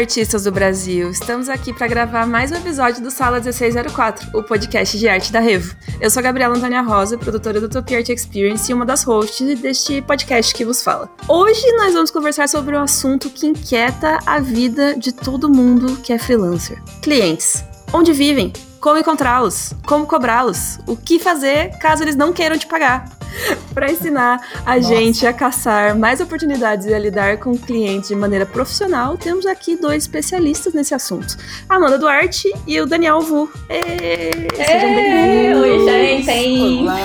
Artistas do Brasil! Estamos aqui para gravar mais um episódio do Sala 1604, o podcast de arte da Revo. Eu sou a Gabriela Antônia Rosa, produtora do Utopia Art Experience e uma das hosts deste podcast que vos fala. Hoje nós vamos conversar sobre um assunto que inquieta a vida de todo mundo que é freelancer: clientes. Onde vivem? Como encontrá-los? Como cobrá-los? O que fazer caso eles não queiram te pagar? para ensinar a Nossa. gente a caçar mais oportunidades e a lidar com clientes de maneira profissional, temos aqui dois especialistas nesse assunto: a Amanda Duarte e o Daniel Vu. Ê, sejam bem-vindos! Oi, gente! Olá!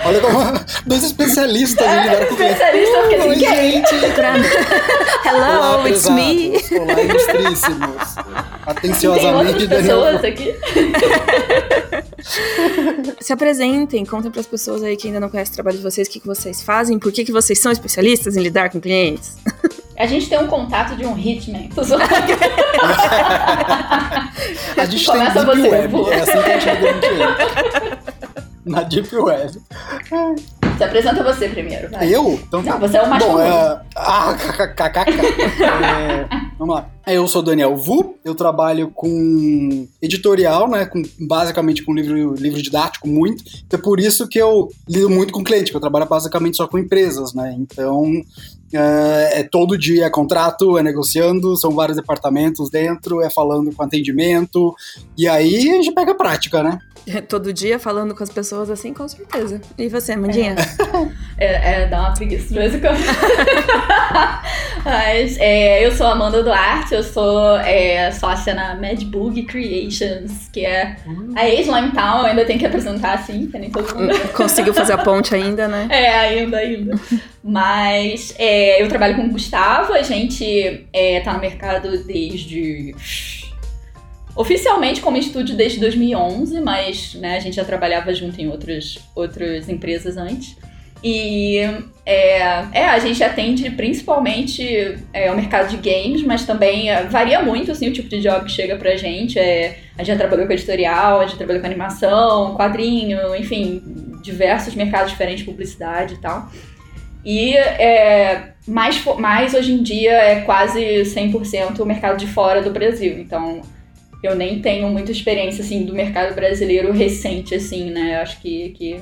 Olha como dois especialistas em lidar com clientes. Especialistas porque Oi, gente! Pra... Hello, Olá, it's me! Olá, ilustríssimos! Atenciosamente, Tem pessoas aqui. Se apresentem, contem para as pessoas aí que ainda não conhecem o trabalho de vocês, o que, que vocês fazem, por que, que vocês são especialistas em lidar com clientes. A gente tem um contato de um hitman. a gente Começa tem Deep você, Web, é assim que a gente Na Deep Web. Se apresenta você primeiro, vai. Eu? Então tá. Não, você é o mais Bom, é... Ah, kkk. é... Vamos lá. Eu sou Daniel Vu, eu trabalho com editorial, né, com, basicamente com livro, livro didático, muito. É por isso que eu lido muito com cliente, porque eu trabalho basicamente só com empresas, né? Então é, é, todo dia é contrato, é negociando, são vários departamentos dentro, é falando com atendimento, e aí a gente pega a prática, né? Todo dia falando com as pessoas assim, com certeza. E você, Mandinha? É, é, é dá uma preguiça de vez em quando. Mas é, eu sou Amanda Duarte, eu sou é, sócia na Madbug Creations, que é a ex-Lime Town, ainda tem que apresentar assim, que nem todo mundo. Conseguiu fazer a ponte ainda, né? É, ainda, ainda. Mas é, eu trabalho com o Gustavo, a gente é, tá no mercado desde. Oficialmente como estúdio desde 2011, mas né, a gente já trabalhava junto em outros, outras empresas antes. E é, é, a gente atende principalmente é, o mercado de games, mas também é, varia muito assim, o tipo de job que chega pra gente. É, a gente já trabalhou com editorial, a gente trabalhou com animação, quadrinho, enfim, diversos mercados diferentes, publicidade e tal. E é, mais, mais hoje em dia é quase 100% o mercado de fora do Brasil. Então, eu nem tenho muita experiência, assim, do mercado brasileiro recente, assim, né? Eu acho que, que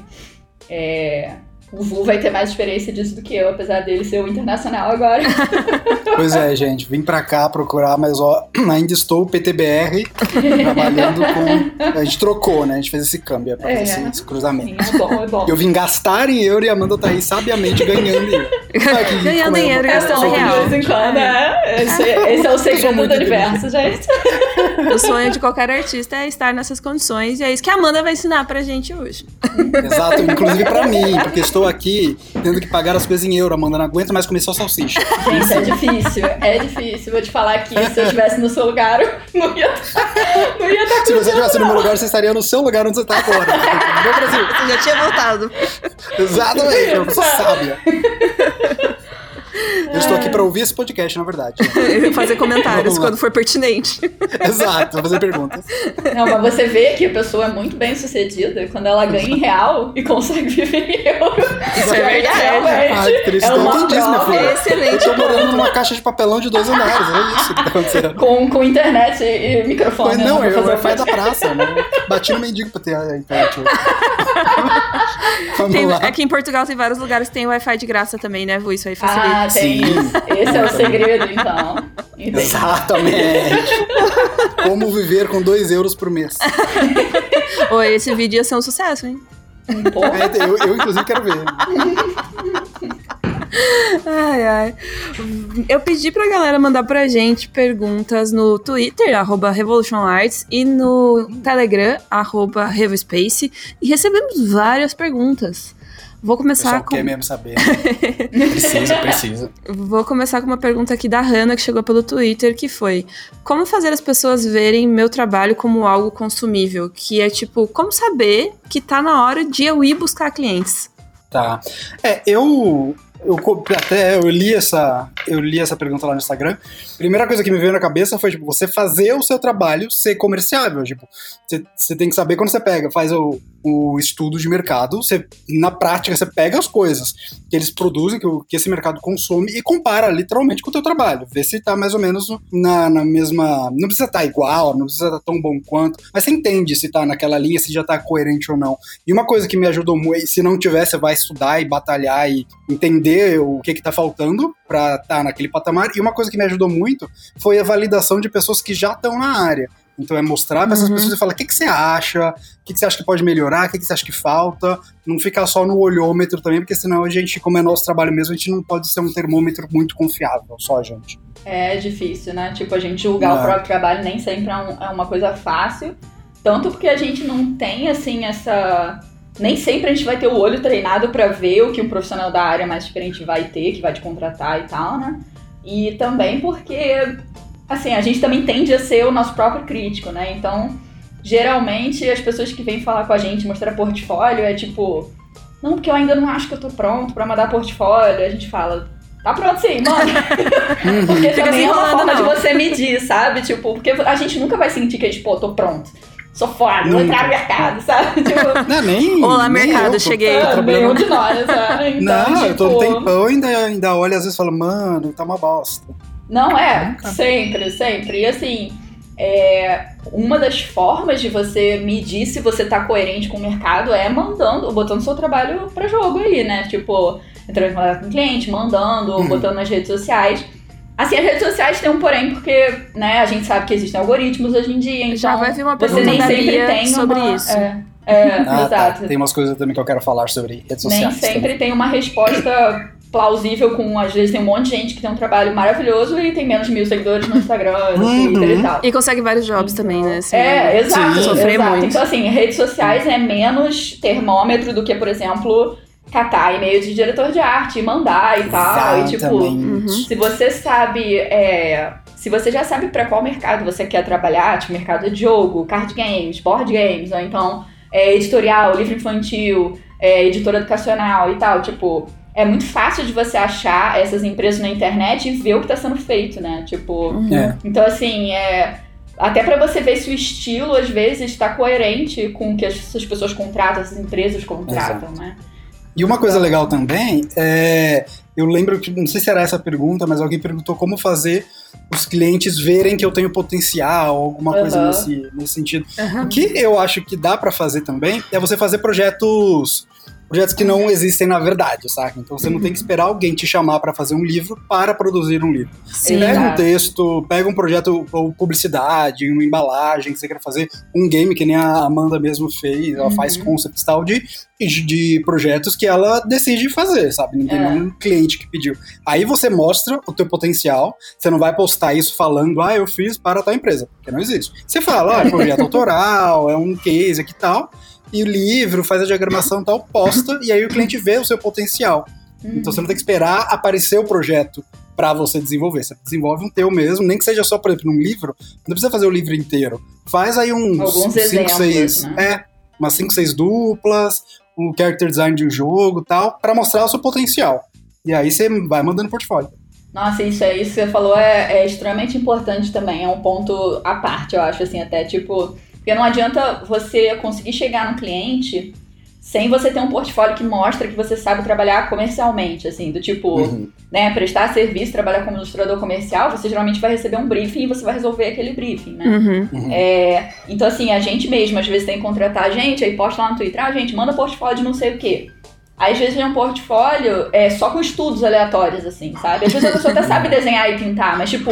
é, o Vu vai ter mais experiência disso do que eu, apesar dele ser o internacional agora. Pois é, gente, vim pra cá procurar, mas ó, ainda estou PTBR, trabalhando com. A gente trocou, né? A gente fez esse câmbio pra é, fazer esse, esse, cruzamento. Sim, é bom, é bom. Eu vim gastar em euro e a Amanda tá aí sabiamente ganhando em euro. ganhando em euro e gastando em real. De vez em quando, é. Esse, esse é o segredo do universo, gente. O sonho de qualquer artista é estar nessas condições e é isso que a Amanda vai ensinar pra gente hoje. Exato, inclusive pra mim, porque estou aqui tendo que pagar as coisas em euro, Amanda. Não aguenta mais comer só salsicha. Gente, é difícil, é difícil. Vou te falar que se eu estivesse no seu lugar, não ia não ia estar Se você estivesse no meu lugar, você estaria no seu lugar onde você está agora. No Brasil. Você já tinha voltado. Exatamente, você sábia. Eu estou aqui para ouvir esse podcast, na verdade. fazer comentários quando for pertinente. Exato, fazer perguntas. Não, mas você vê que a pessoa é muito bem sucedida quando ela ganha em real e consegue viver em euro. Isso é verdade. Ah, Cris, é não entendi isso, minha filha. É excelente. Eu tô morando numa caixa de papelão de dois andares, é isso que tá acontecendo. Com, com internet e, e microfone. Mas não, né, eu Wi-Fi da praça, né? Bati no mendigo pra ter a internet. Tem, aqui em Portugal tem vários lugares que tem Wi-Fi de graça também, né, Vu? Isso aí facilita. Ah, tem. Sim. Esse é o segredo, então. Entendi. Exatamente. Como viver com 2 euros por mês. Oi, esse vídeo ia ser um sucesso, hein? É, eu, eu, inclusive, quero ver. Ai, ai. Eu pedi pra galera mandar pra gente perguntas no Twitter, arroba Revolution Arts, e no Telegram, arroba RevoSpace, e recebemos várias perguntas. Vou começar com. quer mesmo saber. Né? precisa, precisa. Vou começar com uma pergunta aqui da Hannah, que chegou pelo Twitter, que foi: Como fazer as pessoas verem meu trabalho como algo consumível? Que é tipo, como saber que tá na hora de eu ir buscar clientes? Tá. É, eu eu até eu li essa eu li essa pergunta lá no Instagram. Primeira coisa que me veio na cabeça foi tipo você fazer o seu trabalho ser comerciável, tipo você, tem que saber quando você pega, faz o, o estudo de mercado, você na prática você pega as coisas que eles produzem, que, que esse mercado consome e compara literalmente com o teu trabalho, vê se tá mais ou menos na, na mesma, não precisa estar tá igual, não precisa estar tá tão bom quanto, mas você entende se tá naquela linha, se já tá coerente ou não. E uma coisa que me ajudou muito, se não tiver, você vai estudar e batalhar e entender o que que tá faltando para estar tá naquele patamar. E uma coisa que me ajudou muito foi a validação de pessoas que já estão na área. Então é mostrar para essas uhum. pessoas e falar o que, que você acha, o que, que você acha que pode melhorar, o que, que você acha que falta. Não ficar só no olhômetro também, porque senão a gente, como é nosso trabalho mesmo, a gente não pode ser um termômetro muito confiável, só a gente. É difícil, né? Tipo, a gente julgar o próprio trabalho nem sempre é, um, é uma coisa fácil. Tanto porque a gente não tem, assim, essa nem sempre a gente vai ter o olho treinado para ver o que um profissional da área mais diferente vai ter, que vai te contratar e tal, né? E também porque, assim, a gente também tende a ser o nosso próprio crítico, né? Então, geralmente, as pessoas que vêm falar com a gente, mostrar portfólio, é tipo, não, porque eu ainda não acho que eu tô pronto para mandar portfólio. A gente fala, Tá pronto sim, mano. porque Fica também é uma forma não. de você medir, sabe? Tipo, porque a gente nunca vai sentir que, tipo, tô pronto sou foda, vou entrar no mercado, sabe? Tipo, não, nem. Olá, nem mercado, eu, cheguei. Ah, nenhum de nós, sabe? Então, não, tipo... eu tô no tipo, tempão e ainda, ainda olho às vezes e falo, mano, tá uma bosta. Não, é, sempre, sempre. E assim, é, uma das formas de você medir se você tá coerente com o mercado é mandando, botando seu trabalho pra jogo ali, né? Tipo, entrando em contato com o cliente, mandando, uhum. botando nas redes sociais. Assim, as redes sociais têm um porém, porque né, a gente sabe que existem algoritmos hoje em dia, então Já vai vir uma você nem sempre tem sobre uma, isso. É, é ah, tá. exato. Tá. Tem umas coisas também que eu quero falar sobre redes sociais. Nem sempre também. tem uma resposta plausível com, às vezes tem um monte de gente que tem um trabalho maravilhoso e tem menos de mil seguidores no Instagram, no uhum. Twitter e tal. E consegue vários jobs então, também, né? Assim, é, exato. Sofrer exato. muito. Então, assim, redes sociais é menos termômetro do que, por exemplo, catar e-mail de diretor de arte e mandar e tal. E tipo, uhum. se você sabe. É, se você já sabe para qual mercado você quer trabalhar, tipo mercado de jogo, card games, board games, ou então é, editorial, livro infantil, é, editora educacional e tal, tipo, é muito fácil de você achar essas empresas na internet e ver o que está sendo feito, né? Tipo, uhum. é. então assim, é até para você ver se o estilo às vezes está coerente com o que essas pessoas contratam, essas empresas contratam, Exato. né? E uma coisa legal também é. Eu lembro que, não sei se era essa a pergunta, mas alguém perguntou como fazer os clientes verem que eu tenho potencial, alguma uhum. coisa nesse, nesse sentido. Uhum. O que eu acho que dá para fazer também é você fazer projetos projetos que não existem na verdade, saca? Então você não tem que esperar alguém te chamar para fazer um livro para produzir um livro. Sim, pega um texto, pega um projeto ou publicidade, uma embalagem que você quer fazer, um game que nem a Amanda mesmo fez, ela uhum. faz concepts tal de, de projetos que ela decide fazer, sabe? Não tem é. nenhum cliente que pediu. Aí você mostra o teu potencial, você não vai postar isso falando, ah, eu fiz para tal empresa, porque não existe. Você fala, ah, é projeto autoral, é um case aqui e tal, e o livro, faz a diagramação e tal, posta, e aí o cliente vê o seu potencial. Uhum. Então você não tem que esperar aparecer o projeto para você desenvolver. Você desenvolve um teu mesmo, nem que seja só, por exemplo, num livro, não precisa fazer o livro inteiro. Faz aí uns 5, 6. Né? É, umas 5, 6 duplas, um character design de um jogo tal, para mostrar o seu potencial. E aí você vai mandando portfólio. Nossa, isso aí, isso que você falou é, é extremamente importante também. É um ponto à parte, eu acho, assim, até tipo porque não adianta você conseguir chegar no cliente sem você ter um portfólio que mostra que você sabe trabalhar comercialmente, assim, do tipo, uhum. né, prestar serviço, trabalhar como ilustrador comercial, você geralmente vai receber um briefing e você vai resolver aquele briefing, né? Uhum. Uhum. É, então, assim, a gente mesmo, às vezes, tem que contratar a gente, aí posta lá no Twitter, ah, gente, manda portfólio de não sei o quê. Aí, às vezes, vem um portfólio é, só com estudos aleatórios, assim, sabe? Às vezes a pessoa até sabe desenhar e pintar, mas, tipo,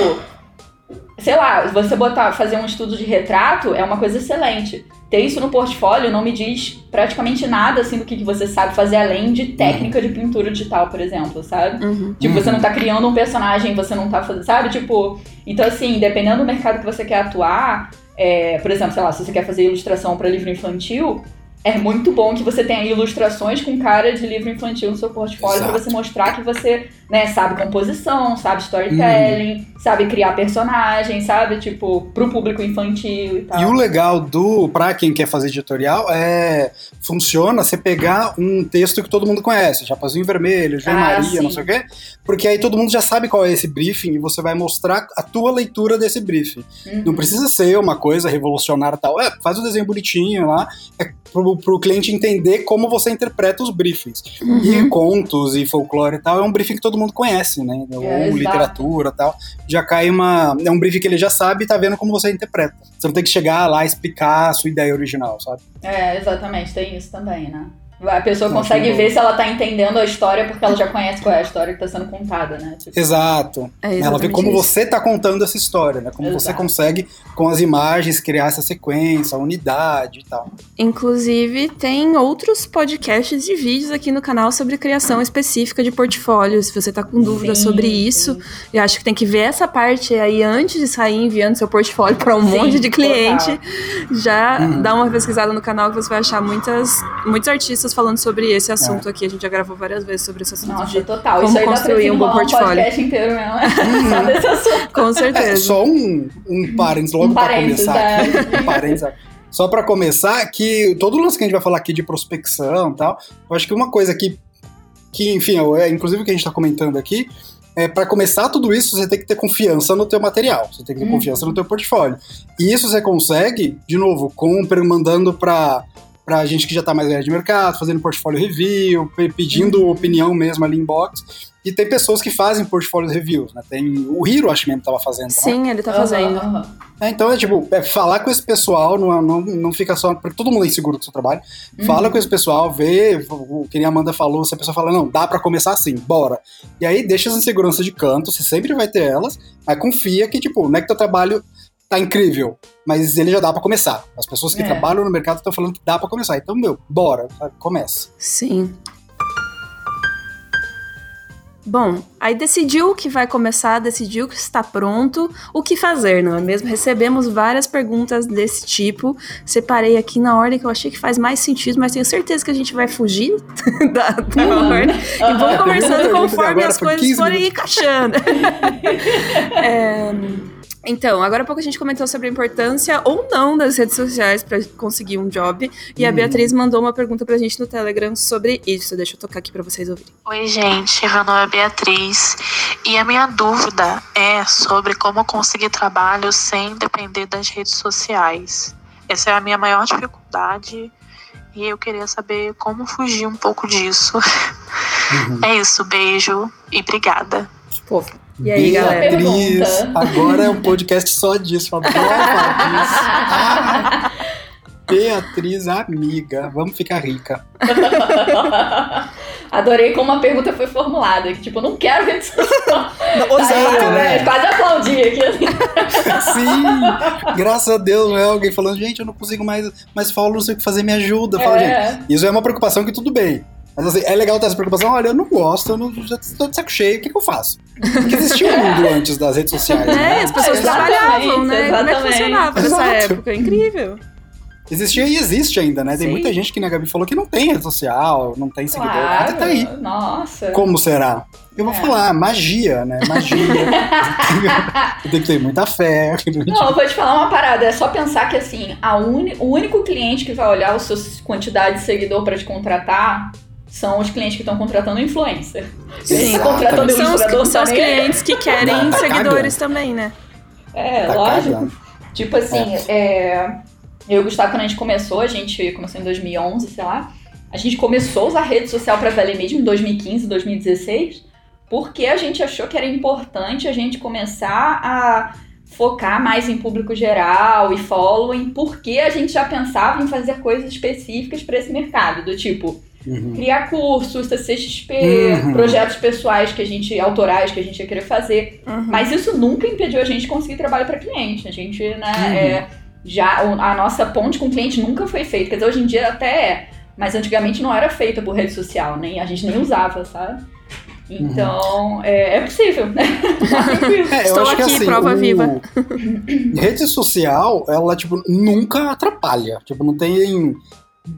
sei lá, você botar, fazer um estudo de retrato é uma coisa excelente. Ter isso no portfólio não me diz praticamente nada assim do que, que você sabe fazer além de técnica de pintura digital, por exemplo, sabe? Uhum. Tipo, você não tá criando um personagem, você não tá fazendo, sabe? Tipo, então assim, dependendo do mercado que você quer atuar, é, por exemplo, sei lá, se você quer fazer ilustração para livro infantil, é muito bom que você tenha ilustrações com cara de livro infantil no seu portfólio para você mostrar que você, né, sabe composição, sabe storytelling, uhum. sabe criar personagens, sabe, tipo, pro público infantil e tal. E o legal do, pra quem quer fazer editorial, é, funciona você pegar um texto que todo mundo conhece, Chapazinho Vermelho, João ah, Maria, sim. não sei o quê, porque aí todo mundo já sabe qual é esse briefing e você vai mostrar a tua leitura desse briefing. Uhum. Não precisa ser uma coisa revolucionária e tal, é, faz um desenho bonitinho lá, é pro, pro cliente entender como você interpreta os briefings. Uhum. E contos e folclore e tal, é um briefing que todo mundo conhece, né? É, Ou literatura e tal. Já cai uma. É um briefing que ele já sabe e tá vendo como você interpreta. Você não tem que chegar lá e explicar a sua ideia original, sabe? É, exatamente, tem isso também, né? A pessoa consegue ver se ela tá entendendo a história porque ela já conhece qual é a história que tá sendo contada, né? Tipo... Exato. É ela vê como isso. você tá contando essa história, né? Como Exato. você consegue, com as imagens, criar essa sequência, a unidade e tal. Inclusive, tem outros podcasts e vídeos aqui no canal sobre criação específica de portfólio. Se você tá com dúvida sim, sobre isso, sim. eu acho que tem que ver essa parte aí antes de sair enviando seu portfólio para um sim, monte de cliente. Total. Já uhum. dá uma pesquisada no canal que você vai achar muitas, muitos artistas pessoas falando sobre esse assunto é. aqui. A gente já gravou várias vezes sobre esse assunto. Nossa, de total. Como Isso construir um bom portfólio. Um podcast inteiro mesmo. Uhum. só desse assunto. Com certeza. É, só um, um parênteses logo um pra começar. É. Um parênteses. Só para começar, que todo o lance que a gente vai falar aqui de prospecção e tal, eu acho que uma coisa que, que enfim, é, inclusive o que a gente está comentando aqui, é, para começar tudo isso, você tem que ter confiança no teu material, você tem que ter hum. confiança no teu portfólio. E isso você consegue, de novo, com mandando para pra gente que já tá mais velho de mercado, fazendo portfólio review, pedindo uhum. opinião mesmo ali em box. E tem pessoas que fazem portfólio reviews, né? Tem o Hiro, acho mesmo, tava fazendo. Né? Sim, ele tá fazendo. Uhum. É, então é tipo, é falar com esse pessoal, não, não, não fica só. Porque todo mundo é inseguro do seu trabalho. Uhum. Fala com esse pessoal, vê o que a Amanda falou, se a pessoa fala, não, dá para começar assim, bora. E aí deixa as inseguranças de canto, você sempre vai ter elas, mas confia que, tipo, não é que teu trabalho tá incrível, mas ele já dá para começar. As pessoas que é. trabalham no mercado estão falando que dá para começar. Então, meu, bora, começa. Sim. Bom, aí decidiu que vai começar, decidiu que está pronto, o que fazer, não é mesmo? Recebemos várias perguntas desse tipo, separei aqui na ordem que eu achei que faz mais sentido, mas tenho certeza que a gente vai fugir da, da uhum. ordem e vamos conversando conforme as coisas forem encaixando. é, então, agora há pouco a gente comentou sobre a importância ou não das redes sociais para conseguir um job. E a uhum. Beatriz mandou uma pergunta pra gente no Telegram sobre isso. Deixa eu tocar aqui para vocês ouvirem. Oi, gente. Meu nome é Beatriz. E a minha dúvida é sobre como conseguir trabalho sem depender das redes sociais. Essa é a minha maior dificuldade. E eu queria saber como fugir um pouco disso. Uhum. É isso. Beijo e obrigada. Fofo. E aí, Beatriz, galera? agora é um podcast só disso. Falar disso. Beatriz, amiga, vamos ficar rica. Adorei como a pergunta foi formulada. Que, tipo, não quero rede social. Exato, né? Quase aplaudi aqui. Assim. Sim, graças a Deus, não é alguém falando, gente, eu não consigo mais, mais falo, não sei o que fazer, me ajuda. Fala, é. gente, isso é uma preocupação que tudo bem. Mas assim, é legal ter essa preocupação. Olha, eu não gosto, eu não, já estou de saco cheio, o que, que eu faço? Porque existia um mundo antes das redes sociais. É, né? as pessoas trabalhavam, né? Exatamente. Como é que funcionava nessa época? Incrível. Existia e existe ainda, né? Tem Sim. muita gente que, né, Gabi falou que não tem rede social, não tem seguidor. Claro. tá aí. Nossa. Como será? Eu vou é. falar, magia, né? Magia. tem que ter muita fé. Não, eu vou te falar uma parada. É só pensar que, assim, a uni, o único cliente que vai olhar a sua quantidade de seguidor para te contratar são os clientes que estão contratando influencer. Sim, contratando são, os, são os clientes que querem tá seguidores cagando. também, né? É, tá lógico. Cagando. Tipo assim, é. é. eu e o Gustavo, quando a gente começou, a gente começou em 2011, sei lá. A gente começou a usar rede social para valer mesmo em 2015, 2016, porque a gente achou que era importante a gente começar a focar mais em público geral e following, porque a gente já pensava em fazer coisas específicas para esse mercado, do tipo Uhum. Criar cursos, CCXP, uhum. projetos pessoais que a gente, autorais que a gente ia querer fazer. Uhum. Mas isso nunca impediu a gente de conseguir trabalho para cliente. A gente, né, uhum. é, já, a nossa ponte com o cliente nunca foi feita. Quer dizer, hoje em dia até é, mas antigamente não era feita por rede social, nem, a gente nem usava, sabe? Então, uhum. é, é, possível, né? é, Estou aqui, assim, prova o... viva. Rede social, ela, tipo, nunca atrapalha. Tipo, não tem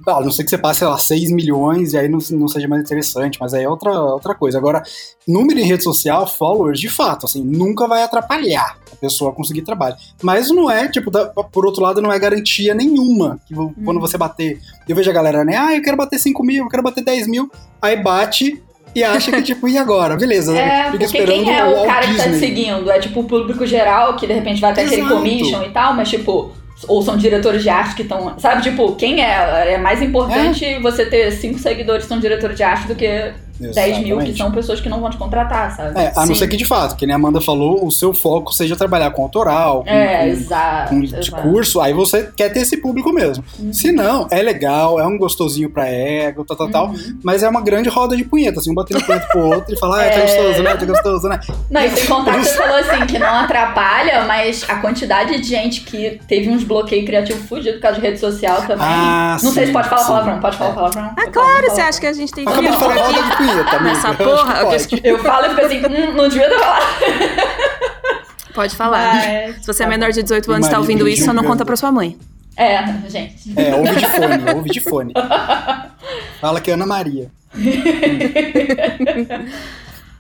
a não ser que você passe, sei lá, 6 milhões e aí não, não seja mais interessante, mas aí é outra, outra coisa. Agora, número em rede social, followers, de fato, assim, nunca vai atrapalhar a pessoa a conseguir trabalho. Mas não é, tipo, da, por outro lado, não é garantia nenhuma que Hum. quando você bater. Eu vejo a galera, né? Ah, eu quero bater 5 mil, eu quero bater 10 mil. Aí bate e acha que, tipo, e agora? Beleza, É, fica porque quem é o Walt cara que tá te Disney. seguindo? É tipo o público geral, que de repente vai até aquele Exato. commission e tal, mas tipo, ou são diretores de arte que estão. Sabe, tipo, quem é? É mais importante você ter cinco seguidores que são diretores de arte do que 10 mil que Exatamente. são pessoas que não vão te contratar, sabe? É, a não Sim. ser que de fato, que nem a Amanda falou, o seu foco seja trabalhar com autoral, com, É, com- exato. com exato. discurso, aí você quer ter esse público mesmo. Se não, é legal, é um gostosinho pra ego, tal, tal, tal, Uhum. mas é uma grande roda de punheta, assim, um batendo punheta pro outro e falar, ah, tá É. gostoso, né, tá gostoso, né? Não, e sem contar que você falou assim, que não atrapalha, mas a quantidade de gente que teve uns bloqueios criativos fudidos por causa de rede social também. Ah, não sei sim, se pode falar sim. palavrão. Pode falar palavrão? Ah, claro, você acha que a gente tem Acabou de falar roda aqui de punheta, amiga. nessa porra? Eu pode. disse- Eu falo e fico assim, hum, não devia ter falado. Pode falar. Mas- Se você é menor de 18 anos e tá marido ouvindo isso, só não conta pra sua mãe. É, gente. É, ouve de fone, ouve de fone. Fala que é Ana Maria.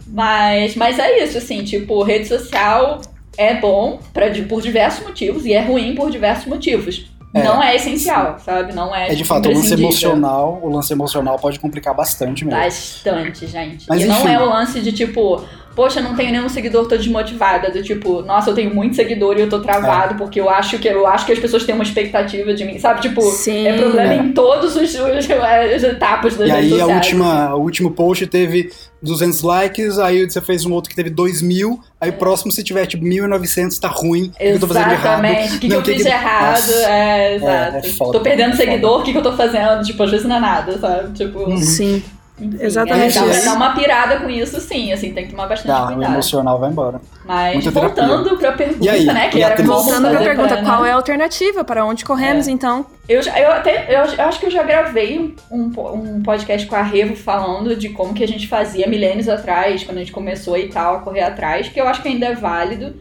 Mas, mas é isso, assim, tipo, rede social é bom pra, por diversos motivos e é ruim por diversos motivos. É. Não é essencial, sabe? Não é, É de tipo, fato, o lance emocional, o lance emocional pode complicar bastante mesmo. Bastante, gente. Mas e não enfim. é o lance de tipo, poxa, não tenho nenhum seguidor, tô desmotivada. Do tipo, nossa, eu tenho muito seguidor e eu tô É. travado porque eu acho que eu acho que as pessoas têm uma expectativa de mim, sabe? Tipo, Sim. é problema É. em todos os, os- as etapas das E redes aí a última, o último post teve 200 likes, aí você fez um outro que teve 2 mil, aí o próximo se tiver tipo 1.900 tá ruim, o que eu tô fazendo de errado? Exatamente. O que, que eu fiz de errado? Nossa. É, exato. é foda, tô perdendo é seguidor, o que, que eu tô fazendo? Tipo, às vezes não é nada, sabe? Tipo, Uhum. Sim. Enfim, exatamente É, dá, dá uma pirada com isso, sim, assim, tem que tomar bastante o cuidado. emocional vai embora. Mas Muita voltando pra pergunta, E aí? né? Que E a era Voltando pra fazer pergunta, pra, qual né? é a alternativa? Para onde corremos, então? Eu, já- eu até eu, eu acho que eu já gravei um, um, po- um podcast com a Revo falando de como que a gente fazia milênios atrás, quando a gente começou e tal, a correr atrás, que eu acho que ainda é válido,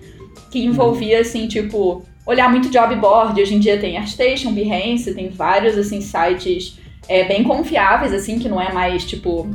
que envolvia, assim, tipo, olhar muito job board. Hoje em dia tem ArtStation, Behance, tem vários, assim, sites é, bem confiáveis, assim, que não é mais, tipo...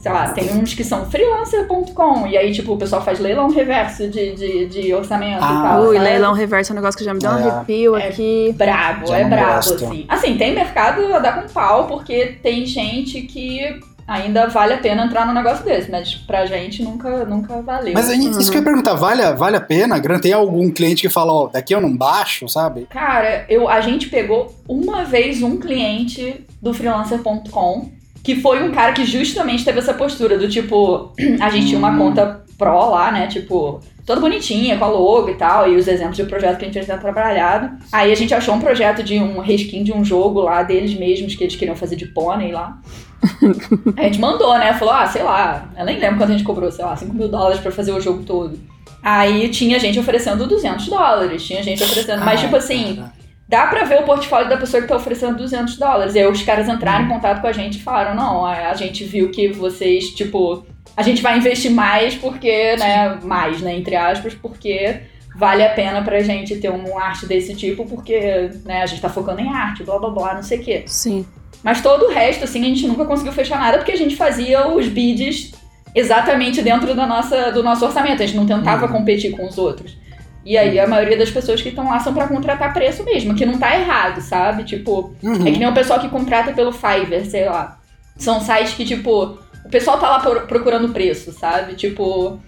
Sei lá, tem uns que são freelancer.com, e aí, tipo, o pessoal faz leilão reverso de, de, de orçamento Ah. e tal. Ui, sabe? leilão reverso é um negócio que já me deu um É. arrepio É. aqui. brabo, Já é brabo, gosto. assim. Assim, tem mercado a dar com pau, porque tem gente que ainda vale a pena entrar num negócio desse, mas pra gente nunca, nunca valeu. Mas aí, isso que eu ia perguntar, vale, a- vale a pena? Tem algum cliente que fala, ó, daqui eu não baixo, sabe? Cara, eu, a gente pegou uma vez um cliente do freelancer.com, que foi um cara que justamente teve essa postura do tipo, a gente tinha uma Hum. conta pro lá, né? Tipo, toda bonitinha, com a logo e tal, e os exemplos de projeto que a gente já tinha trabalhado. Aí a gente achou um projeto de um reskin de um jogo lá deles mesmos, que eles queriam fazer de pônei lá. A gente mandou, né? Falou, ah, sei lá, eu nem lembro quanto a gente cobrou, sei lá, 5 mil dólares pra fazer o jogo todo. Aí tinha gente oferecendo 200 dólares, tinha gente oferecendo, mas Ah, tipo assim, cara. Dá pra ver o portfólio da pessoa que tá oferecendo 200 dólares. E aí os caras entraram em contato com a gente e falaram: não, a gente viu que vocês, tipo, a gente vai investir mais porque, né, mais, né, entre aspas, porque vale a pena pra gente ter uma arte desse tipo, porque, né, a gente tá focando em arte, blá blá blá, não sei o quê. Sim. Mas todo o resto, assim, a gente nunca conseguiu fechar nada porque a gente fazia os bids exatamente dentro da nossa, do nosso orçamento. A gente não tentava Uhum. competir com os outros. E aí a maioria das pessoas que estão lá são pra contratar preço mesmo, que não tá errado, sabe? Tipo, Uhum. é que nem o pessoal que contrata pelo Fiverr, sei lá. São sites que, tipo, o pessoal tá lá pro- procurando preço, sabe? Tipo,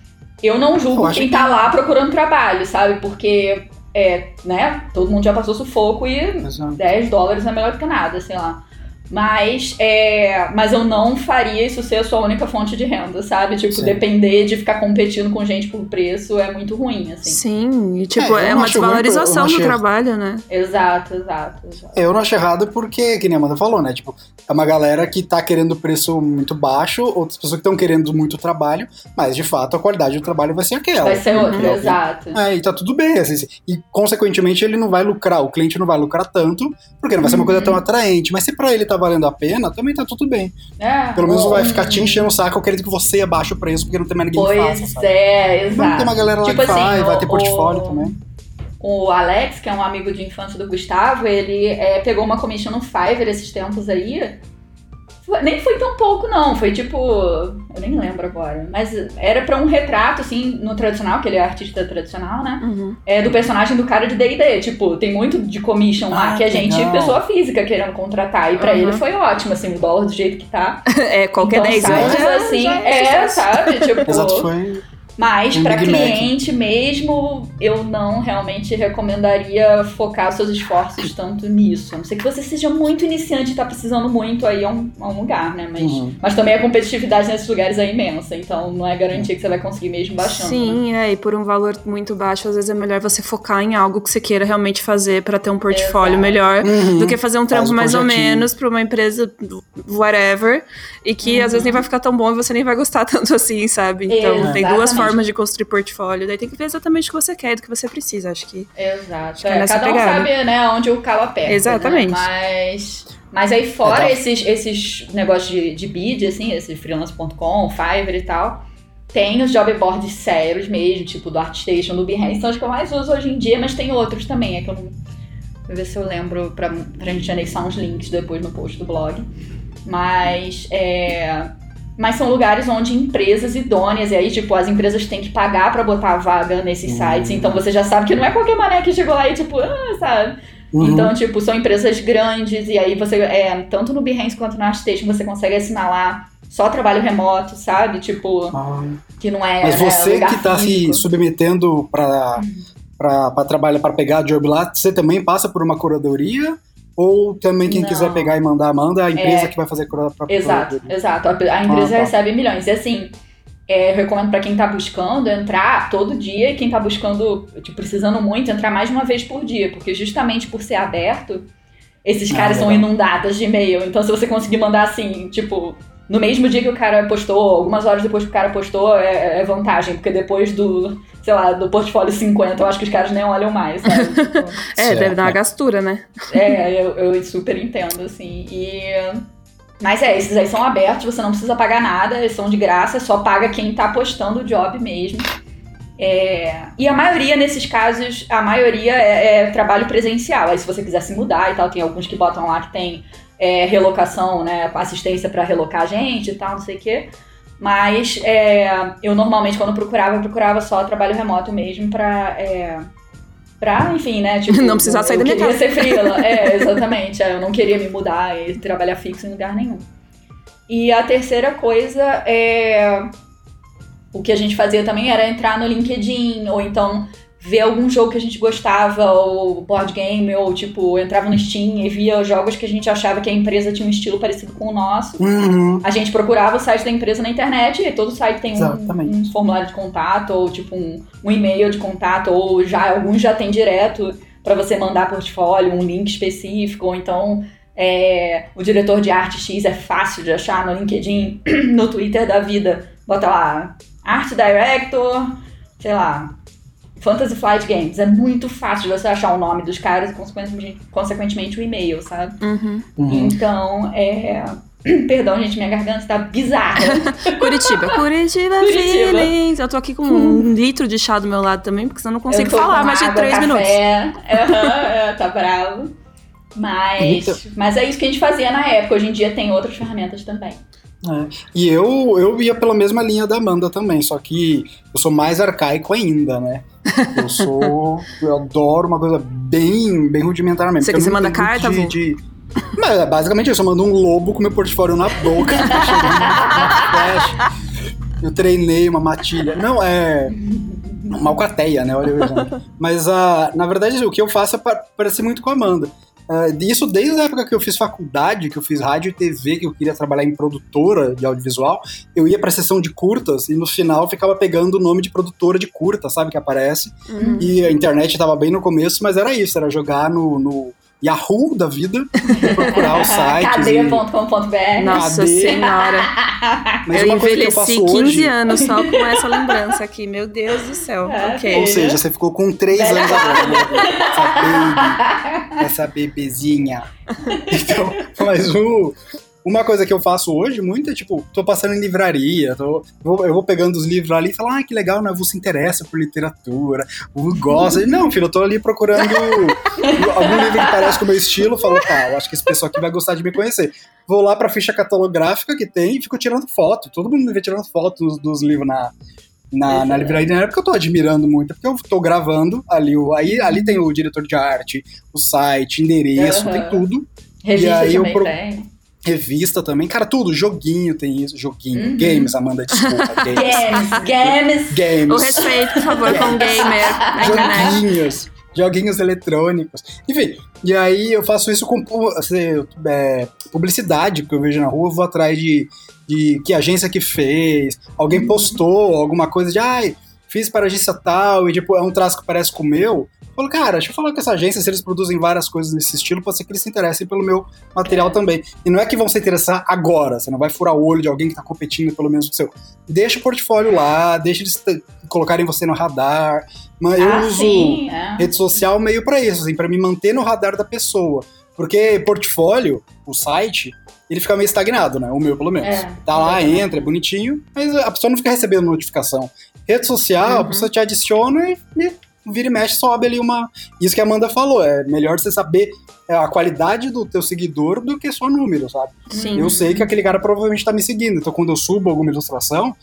eu não Eu julgo acho quem que- tá lá procurando trabalho, sabe? Porque, é, né, todo mundo já passou sufoco e Exato. 10 dólares é melhor que nada, sei lá. Mas, é, mas eu não faria isso ser a sua única fonte de renda, sabe? Tipo, Sim. depender de ficar competindo com gente por preço é muito ruim, assim. Sim, e tipo, É, eu é, não uma desvalorização não do achei- trabalho, né? Exato, exato, exato. É, Eu não acho errado porque, que nem a Amanda falou, né? Tipo, é uma galera que tá querendo preço muito baixo, outras pessoas que estão querendo muito trabalho, mas de fato a qualidade do trabalho vai ser aquela. Vai ser outra, Entendeu? exato. É, e tá tudo bem, assim, e consequentemente ele não vai lucrar, o cliente não vai lucrar tanto, porque não vai ser uma coisa Uhum. tão atraente, mas se pra ele tá valendo a pena, também tá tudo bem. É, Pelo menos não vai ficar te enchendo o saco querendo que você abaixe o preço, porque não tem mais ninguém que faça, Pois é, exato. ter uma galera lá Tipo que faz, assim, vai ter o- portfólio o- também. o Alex, que é um amigo de infância do Gustavo, ele é, pegou uma commission no Fiverr esses tempos aí. Nem foi tão pouco, não. Foi tipo. Eu nem lembro agora. Mas era pra um retrato, assim, no tradicional, que ele é artista tradicional, né? Uhum. É do personagem do cara de DD. Tipo, tem muito de commission lá Ah, que a gente, legal. pessoa física, querendo contratar. E pra Uhum. ele foi ótimo, assim, o dólar do jeito que tá. É, qualquer Então, 10 sabe, anos. já- assim, já é, sucesso. sabe? Tipo, Exato, foi. Mas Um para Big Mac. cliente mesmo, eu não realmente recomendaria focar seus esforços tanto nisso. A não ser que você seja muito iniciante e tá precisando muito, aí é um, é um lugar, né? Mas, Uhum. mas também a competitividade nesses lugares é imensa, então não é garantia que você vai conseguir mesmo baixando. né? Sim, é, e por um valor muito baixo, às vezes é melhor você focar em algo que você queira realmente fazer pra ter um portfólio Exato. melhor Uhum. do que fazer um Faz trampo um mais ou menos pra uma empresa whatever e que às vezes nem vai ficar tão bom e você nem vai gostar tanto assim, sabe? Então tem duas Exatamente. Formas de construir portfólio, daí tem que ver exatamente o que você quer e do que você precisa, acho que. Exato. que é É, cada um sabe, né, onde o calo aperta. né? Exatamente. Mas, mas aí fora esses, esses negócios de, de bid, assim, esse freelance.com, Fiverr e tal, tem os job boards sérios mesmo, tipo do ArtStation, do Behance, são os que eu mais uso hoje em dia, mas tem outros também, é que eu não... Vou ver se eu lembro pra, pra gente anexar uns links depois no post do blog. Mas, é... Mas são lugares onde empresas idôneas, e aí, tipo, as empresas têm que pagar pra botar a vaga nesses Hum. sites, então você já sabe que não é qualquer mané que chegou lá e, tipo, ah, sabe? Uhum. Então, tipo, são empresas grandes, e aí você, é, tanto no Behance quanto no ArtStation, você consegue assinar lá só trabalho remoto, sabe? Tipo, Ah, que não é. Mas né, você que tá se submetendo pra, pra, pra trabalhar, pra pegar job lá, você também passa por uma curadoria? Ou também quem Não. quiser pegar e mandar, manda a empresa É. que vai fazer a pra Exato, curadoria? exato. A, a empresa Ah, tá. recebe milhões. E assim, é, eu recomendo pra quem tá buscando entrar todo dia, e quem tá buscando, tipo, precisando muito, entrar mais de uma vez por dia, porque justamente por ser aberto, esses Ah, caras são inundados de e-mail. Então, se você conseguir mandar assim, tipo, no mesmo dia que o cara postou, algumas horas depois que o cara postou, é, é vantagem, porque depois do, sei lá, do portfólio 50, eu acho que os caras nem olham mais, sabe? Tipo, É, Certo, deve dar uma é. gastura, né? é, eu, eu super entendo, assim. E. Mas é, esses aí são abertos, você não precisa pagar nada, eles são de graça, só paga quem tá postando o job mesmo. É, e a maioria, nesses casos, a maioria é, é trabalho presencial. Aí se você quiser se mudar e tal, tem alguns que botam lá que tem é, relocação, né? Assistência pra relocar a gente e tal, não sei o quê. Mas é, eu normalmente, quando procurava, eu procurava só trabalho remoto mesmo pra. É, pra, enfim, né? Tipo, Não precisar sair da minha casa. ser freela. É, exatamente. é, Eu não queria me mudar e trabalhar fixo em lugar nenhum. E a terceira coisa é. O que a gente fazia também era entrar no LinkedIn, ou então ver algum jogo que a gente gostava, ou board game, ou tipo, entrava no Steam e via jogos que a gente achava que a empresa tinha um estilo parecido com o nosso. Uhum. A gente procurava o site da empresa na internet e todo site tem um, um formulário de contato ou tipo um, um e-mail de contato ou já alguns já tem direto para você mandar portfólio, um link específico ou então é, o diretor de arte X é fácil de achar no LinkedIn, no Twitter da vida, bota lá art director, sei lá, Fantasy Flight Games. É muito fácil de você achar o nome dos caras e consequentemente, consequentemente o e-mail, sabe? Uhum. Uhum. Então, é. Perdão, gente, minha garganta tá bizarra. Curitiba. Curitiba, Curitiba. feelings. Eu tô aqui com um litro de chá do meu lado também, porque senão eu não consigo falar mais de água, três café. minutos. É, tá bravo. Mas, mas é isso que a gente fazia na época. Hoje em dia tem outras ferramentas também. É. E eu, eu ia pela mesma linha da Amanda também, só que eu sou mais arcaico ainda, né? Eu sou. eu adoro uma coisa bem, bem rudimentar mesmo. Você você manda carta, de, de... Mas, é, basicamente eu só mando um lobo com meu portfólio na boca. eu treinei uma matilha. Não, é. Uma alcateia, né? Olha eu. Mas ah, na verdade o que eu faço é pa- parecer muito com a Amanda. Ah, isso desde a época que eu fiz faculdade, que eu fiz rádio e TV, que eu queria trabalhar em produtora de audiovisual, eu ia pra sessão de curtas e no final ficava pegando o nome de produtora de curta, sabe, que aparece. Uhum. E a internet tava bem no começo, mas era isso, era jogar no, no Yahoo da vida, procurar os sites. e- Cadeia.com.br. Nossa Cadê? senhora. Mas eu uma coisa que eu envelheci faço 15 hoje, anos só com essa lembrança aqui. Meu Deus do céu. É, ok. ou seja, você ficou com 3 Velha anos agora, né? Essa baby, essa bebezinha. Então, mas o, Uma coisa que eu faço hoje muito é, tipo, tô passando em livraria, tô, vou, eu vou pegando os livros ali e falo, ah, que legal, né? Você se interessa por literatura, você gosta. Não, filho, eu tô ali procurando algum livro que parece com o meu estilo, falo, tá, eu acho que esse pessoal aqui vai gostar de me conhecer. Vou lá pra ficha catalográfica que tem e fico tirando foto. Todo mundo me vê tirando foto dos, dos livros na, na, na livraria, não é porque eu tô admirando muito, é porque eu tô gravando ali, o, aí, ali tem o diretor de arte, o site, endereço, uhum. tem tudo. Revista e aí eu pro... tem. Revista também, cara, tudo, joguinho tem isso, joguinho, uhum. games, Amanda, desculpa, games. games, games. O respeito, por favor, com o gamer. Joguinhos, joguinhos eletrônicos. Enfim, e aí eu faço isso com assim, é, publicidade que eu vejo na rua, eu vou atrás de, de que agência que fez, alguém uhum. postou alguma coisa de, ai, fiz para agência tal, e tipo, é um traço que parece com o meu, Falo, cara, deixa eu falar com essa agência, se eles produzem várias coisas nesse estilo, pode ser que eles se interessem pelo meu material também. E não é que vão se interessar agora, você não vai furar o olho de alguém que tá competindo pelo mesmo que o seu. Deixa o portfólio lá, deixa eles colocarem você no radar. Mas eu ah, uso sim, é. rede social meio para isso, assim, para me manter no radar da pessoa. Porque portfólio, o site, ele fica meio estagnado, né? O meu, pelo menos. É, tá lá, é. entra, é bonitinho, mas a pessoa não fica recebendo notificação. Rede social, uhum. a pessoa te adiciona e, e vira e mexe, sobe ali uma. Isso que a Amanda falou, é melhor você saber é, a qualidade do teu seguidor do que só número, sabe? Sim. Eu sei que aquele cara provavelmente tá me seguindo, então quando eu subo alguma ilustração,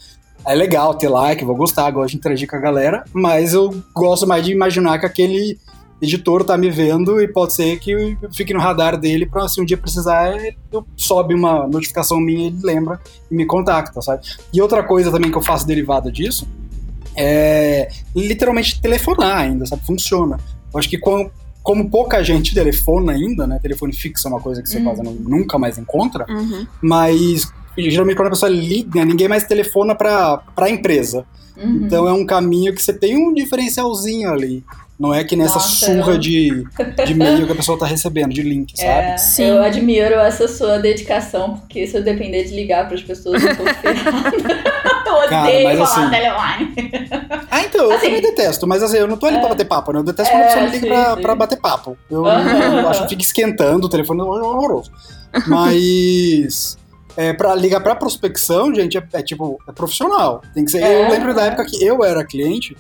é legal ter like, vou gostar, gosto de interagir com a galera, mas eu gosto mais de imaginar que aquele editor tá me vendo e pode ser que eu fique no radar dele pra se um dia precisar, eu sobe uma notificação minha, ele lembra e me contacta, sabe? E outra coisa também que eu faço derivada disso é literalmente telefonar ainda, sabe? Funciona. Eu acho que como, como pouca gente telefona ainda, né? Telefone fixo é uma coisa que você uhum. quase nunca mais encontra, uhum. mas geralmente quando a pessoa liga, ninguém mais telefona para a empresa. Uhum. Então é um caminho que você tem um diferencialzinho ali. Não é que nessa Nossa, surra de, de e-mail que a pessoa tá recebendo, de link, é, sabe? É, Sim. Eu admiro essa sua dedicação, porque se eu depender de ligar para as pessoas, eu tô Eu odeio Cara, falar assim... telefone. Ah, então, eu assim, também detesto, mas assim, eu não tô ali é, pra bater papo, né? Eu detesto quando a pessoa me liga pra, pra, bater papo. Eu, uhum. eu acho que fica esquentando o telefone, é horroroso. Mas. É, pra ligar pra prospecção, gente, é, é tipo, é profissional. Tem que ser. É. Eu lembro da época que eu era cliente,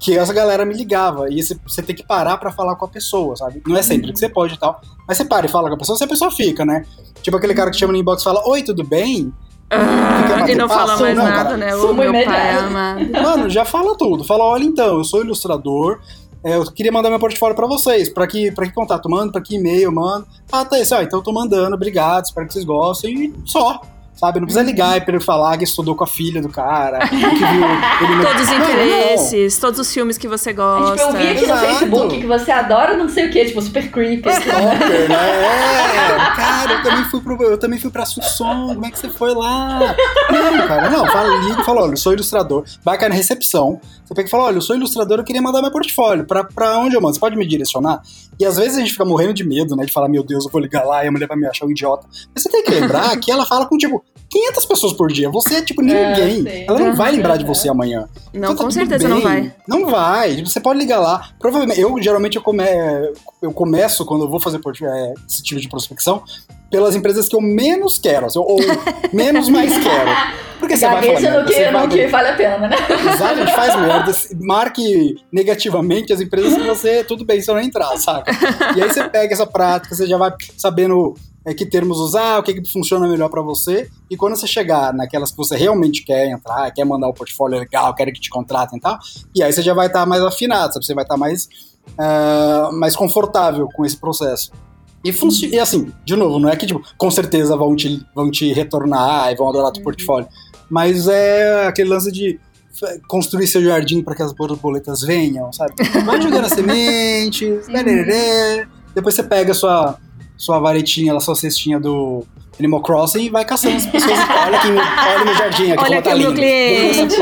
que essa galera me ligava. E você, tem que parar para falar com a pessoa, sabe? Não é sempre que você pode e tal. Mas você para e fala com a pessoa, se a pessoa fica, né? Tipo aquele cara que chama no inbox e fala: Oi, tudo bem? Ah, e não fala mais não, nada, cara. né? O meu pai amado. Mano, já fala tudo. Fala: olha, então, eu sou ilustrador. É, eu queria mandar meu portfólio para vocês. Para que, pra que contato? Mando, para que e-mail? Mando. Ah, tá isso. Ah, então eu tô mandando. Obrigado. Espero que vocês gostem. E só sabe? Não precisa ligar para ele falar que estudou com a filha do cara, que viu ele Todos os interesses, todos os filmes que você gosta. tipo, eu vi aqui Exato. no Facebook que você adora não sei o que, tipo, super creepy. Stalker, né? É, cara, eu também fui pro, eu também fui pra Susson, como é que você foi lá? Não, cara, não, fala, liga e fala, olha, eu sou ilustrador, vai cair na recepção, você pega e fala, olha, eu sou ilustrador, eu queria mandar meu portfólio, pra, pra onde eu mando? Você pode me direcionar? E às vezes a gente fica morrendo de medo, né, de falar, meu Deus, eu vou ligar lá e a mulher vai me achar um idiota. Mas você tem que lembrar que ela fala com, tipo, 500 pessoas por dia. Você é tipo ninguém. É, Ela não vai lembrar de você amanhã. Não, então, tá com certeza bem. não vai. Não vai. Você pode ligar lá. Provavelmente, eu geralmente eu, come, eu começo quando eu vou fazer é, esse tipo de prospecção pelas empresas que eu menos quero, assim, ou menos mais quero. Porque você vai falar, no que, no que vale a pena, né? Exato, a gente faz merda. Marque negativamente as empresas que você, tudo bem, você não entrar, saca? E aí você pega essa prática, você já vai sabendo é, que termos usar, o que, que funciona melhor para você. E quando você chegar naquelas que você realmente quer entrar, quer mandar o um portfólio legal, quer que te contratem e tal, e aí você já vai estar tá mais afinado, sabe? você vai estar tá mais, uh, mais confortável com esse processo. E, e assim, de novo, não é que tipo, com certeza vão te, vão te retornar e vão adorar teu uhum. portfólio, mas é aquele lance de construir seu jardim para que as borboletas venham, sabe? Vai jogando sementes, depois você pega a sua sua varetinha, sua cestinha do Animal Crossing e vai caçando as pessoas. olha aqui, olha meu jardim aqui, olha aqui tá lindo. Meu cliente.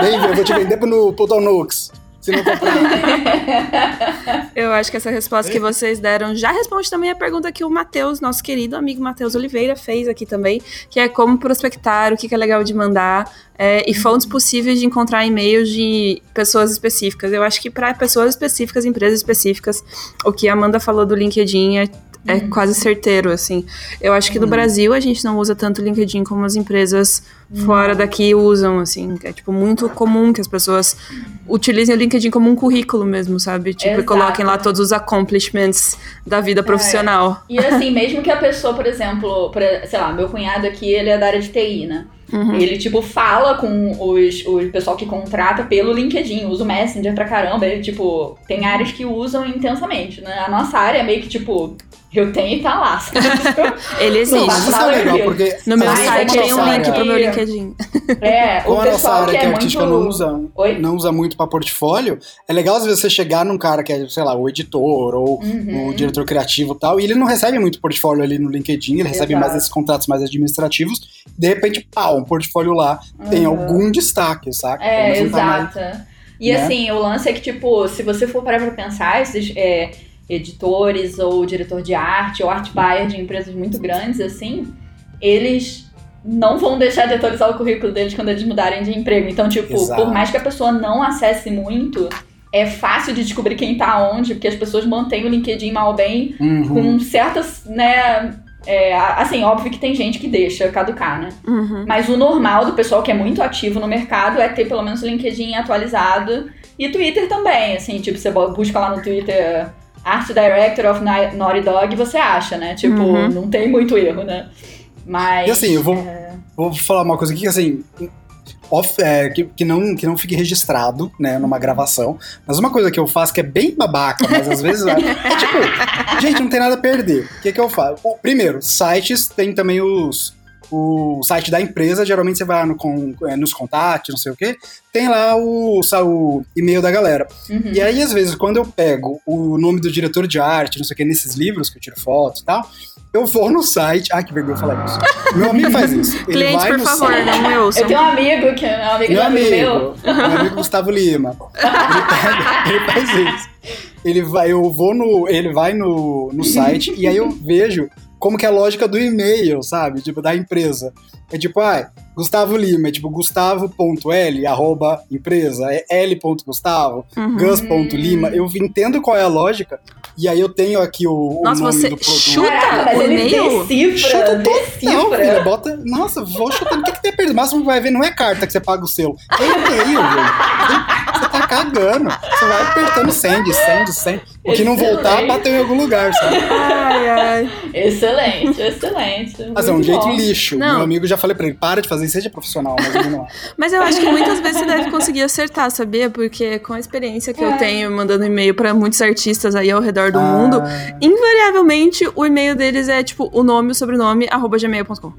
Vem, eu vou te vender no Podonux. Se não Eu acho que essa resposta que vocês deram já responde também a pergunta que o Matheus, nosso querido amigo Matheus Oliveira, fez aqui também, que é como prospectar, o que é legal de mandar, é, e fontes possíveis de encontrar e-mails de pessoas específicas. Eu acho que para pessoas específicas, empresas específicas, o que a Amanda falou do LinkedIn é é Uhum. quase certeiro, assim. Eu acho que no Uhum. Brasil a gente não usa tanto o LinkedIn como as empresas fora daqui usam, assim. É, tipo, muito comum que as pessoas utilizem o LinkedIn como um currículo mesmo, sabe? Tipo, e Exato. coloquem lá todos os accomplishments da vida profissional. E assim, mesmo que a pessoa, por exemplo, por- sei lá, meu cunhado aqui, ele é da área de TI, né? Uhum. Ele, tipo, fala com os, o pessoal que contrata pelo LinkedIn, usa o Messenger pra caramba. Ele, tipo, tem áreas que usam intensamente, né? A nossa área é meio que, tipo, eu tenho e tá lá? Ele Não, existe. mas isso é legal, porque No meu é site tem um link pro meu LinkedIn. É, Como o a nossa pessoal área que é a muito... artística não usa, Oi? não usa muito pra portfólio, é legal às vezes você chegar num cara que é, sei lá, o editor ou Uhum. o diretor criativo e tal, e ele não recebe muito portfólio ali no LinkedIn, ele recebe Exato. mais esses contratos mais administrativos, de repente, pá, um portfólio lá tem Uhum. algum destaque, saca? É, não tá mais- exato. E né? assim, o lance é que, tipo, se você for parar pra pensar, esses é, editores ou diretor de arte ou art buyer de empresas muito grandes, assim, eles não vão deixar de atualizar o currículo deles quando eles mudarem de emprego. Então, tipo, Exato. por mais que a pessoa não acesse muito, é fácil de descobrir quem tá onde, porque as pessoas mantêm o LinkedIn mal ou bem Uhum. com certas, né... é, assim, óbvio que tem gente que deixa caducar, né? Uhum. Mas o normal do pessoal que é muito ativo no mercado é ter pelo menos o LinkedIn atualizado. E Twitter também, assim, tipo, você busca lá no Twitter Art Director of Naughty Dog você acha, né? Tipo, Uhum. não tem muito erro, né? Mas. E assim, eu vou, é, vou falar uma coisa aqui que assim. off- é, que, que, não, que não fique registrado, né, numa gravação. Mas uma coisa que eu faço que é bem babaca, mas às vezes é, é tipo, gente, não tem nada a perder. O que, que eu faço? Bom, primeiro, sites tem também os. O site da empresa, geralmente você vai lá no, com- é, nos contatos, não sei o quê, tem lá o, o e-mail da galera. uhum. E aí, às vezes, quando eu pego o nome do diretor de arte, não sei o que, nesses livros que eu tiro fotos e tal, eu vou no site. Ah, que vergonha falar isso. Meu amigo faz isso. Ele Cliente, vai por no favor, site. não me ouçam. Eu tenho um amigo que é um amigo Meu amigo meu. amigo, meu amigo Gustavo Lima. Ele, pega, ele faz isso. Ele vai, eu vou no, ele vai no, no site e aí eu vejo como que é a lógica do e-mail, sabe? Tipo, da empresa. É tipo, ah, Gustavo Lima, é tipo gustavo.l, arroba empresa, é l.gustavo, Uhum. gus.lima. Eu entendo qual é a lógica e aí eu tenho aqui o, o Nossa, nome você do produto. chuta mas o ele e-mail? decifra, Chuta Não, filha, bota. Nossa, vou chutando. O que, que tem a perder? O máximo que vai ver não é carta que você paga o selo. É e-mail, velho. Você cagando. Você vai apertando send, send, send. O que não voltar, bateu em algum lugar, sabe? Ai, ai. Excelente, excelente. Mas é um Muito jeito bom. lixo. Não. Meu amigo já falei pra ele, para de fazer isso, seja profissional, mas ele não. é. Mas eu acho que muitas vezes você deve conseguir acertar, sabia? Porque com a experiência que É. eu tenho mandando e-mail pra muitos artistas aí ao redor do Ah, mundo, invariavelmente o e-mail deles é tipo o nome, o sobrenome, arroba gmail.com.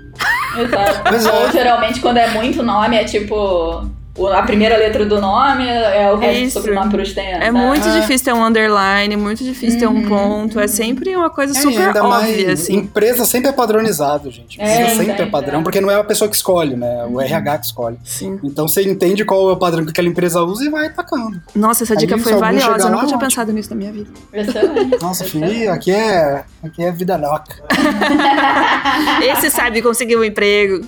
Exato. Ou geralmente quando é muito nome, é tipo. A primeira letra do nome é o resto do Isso. sobrenome por extenso. É muito Ah. difícil ter um underline, muito difícil ter um Uhum, ponto. É sempre uma coisa É, super ainda mais, óbvia, assim. Empresa sempre é padronizado, gente. É, Empresa sempre é sempre, padrão, é. porque não é a pessoa que escolhe, né? É o RH que escolhe. Sim. Então você entende qual é o padrão que aquela empresa usa e vai atacando. Nossa, essa Aí, dica se foi valiosa. Eu nunca tinha ótimo. pensado nisso na minha vida. Excelente. Nossa, filho, aqui é, aqui é vida louca. Esse sabe conseguir um emprego.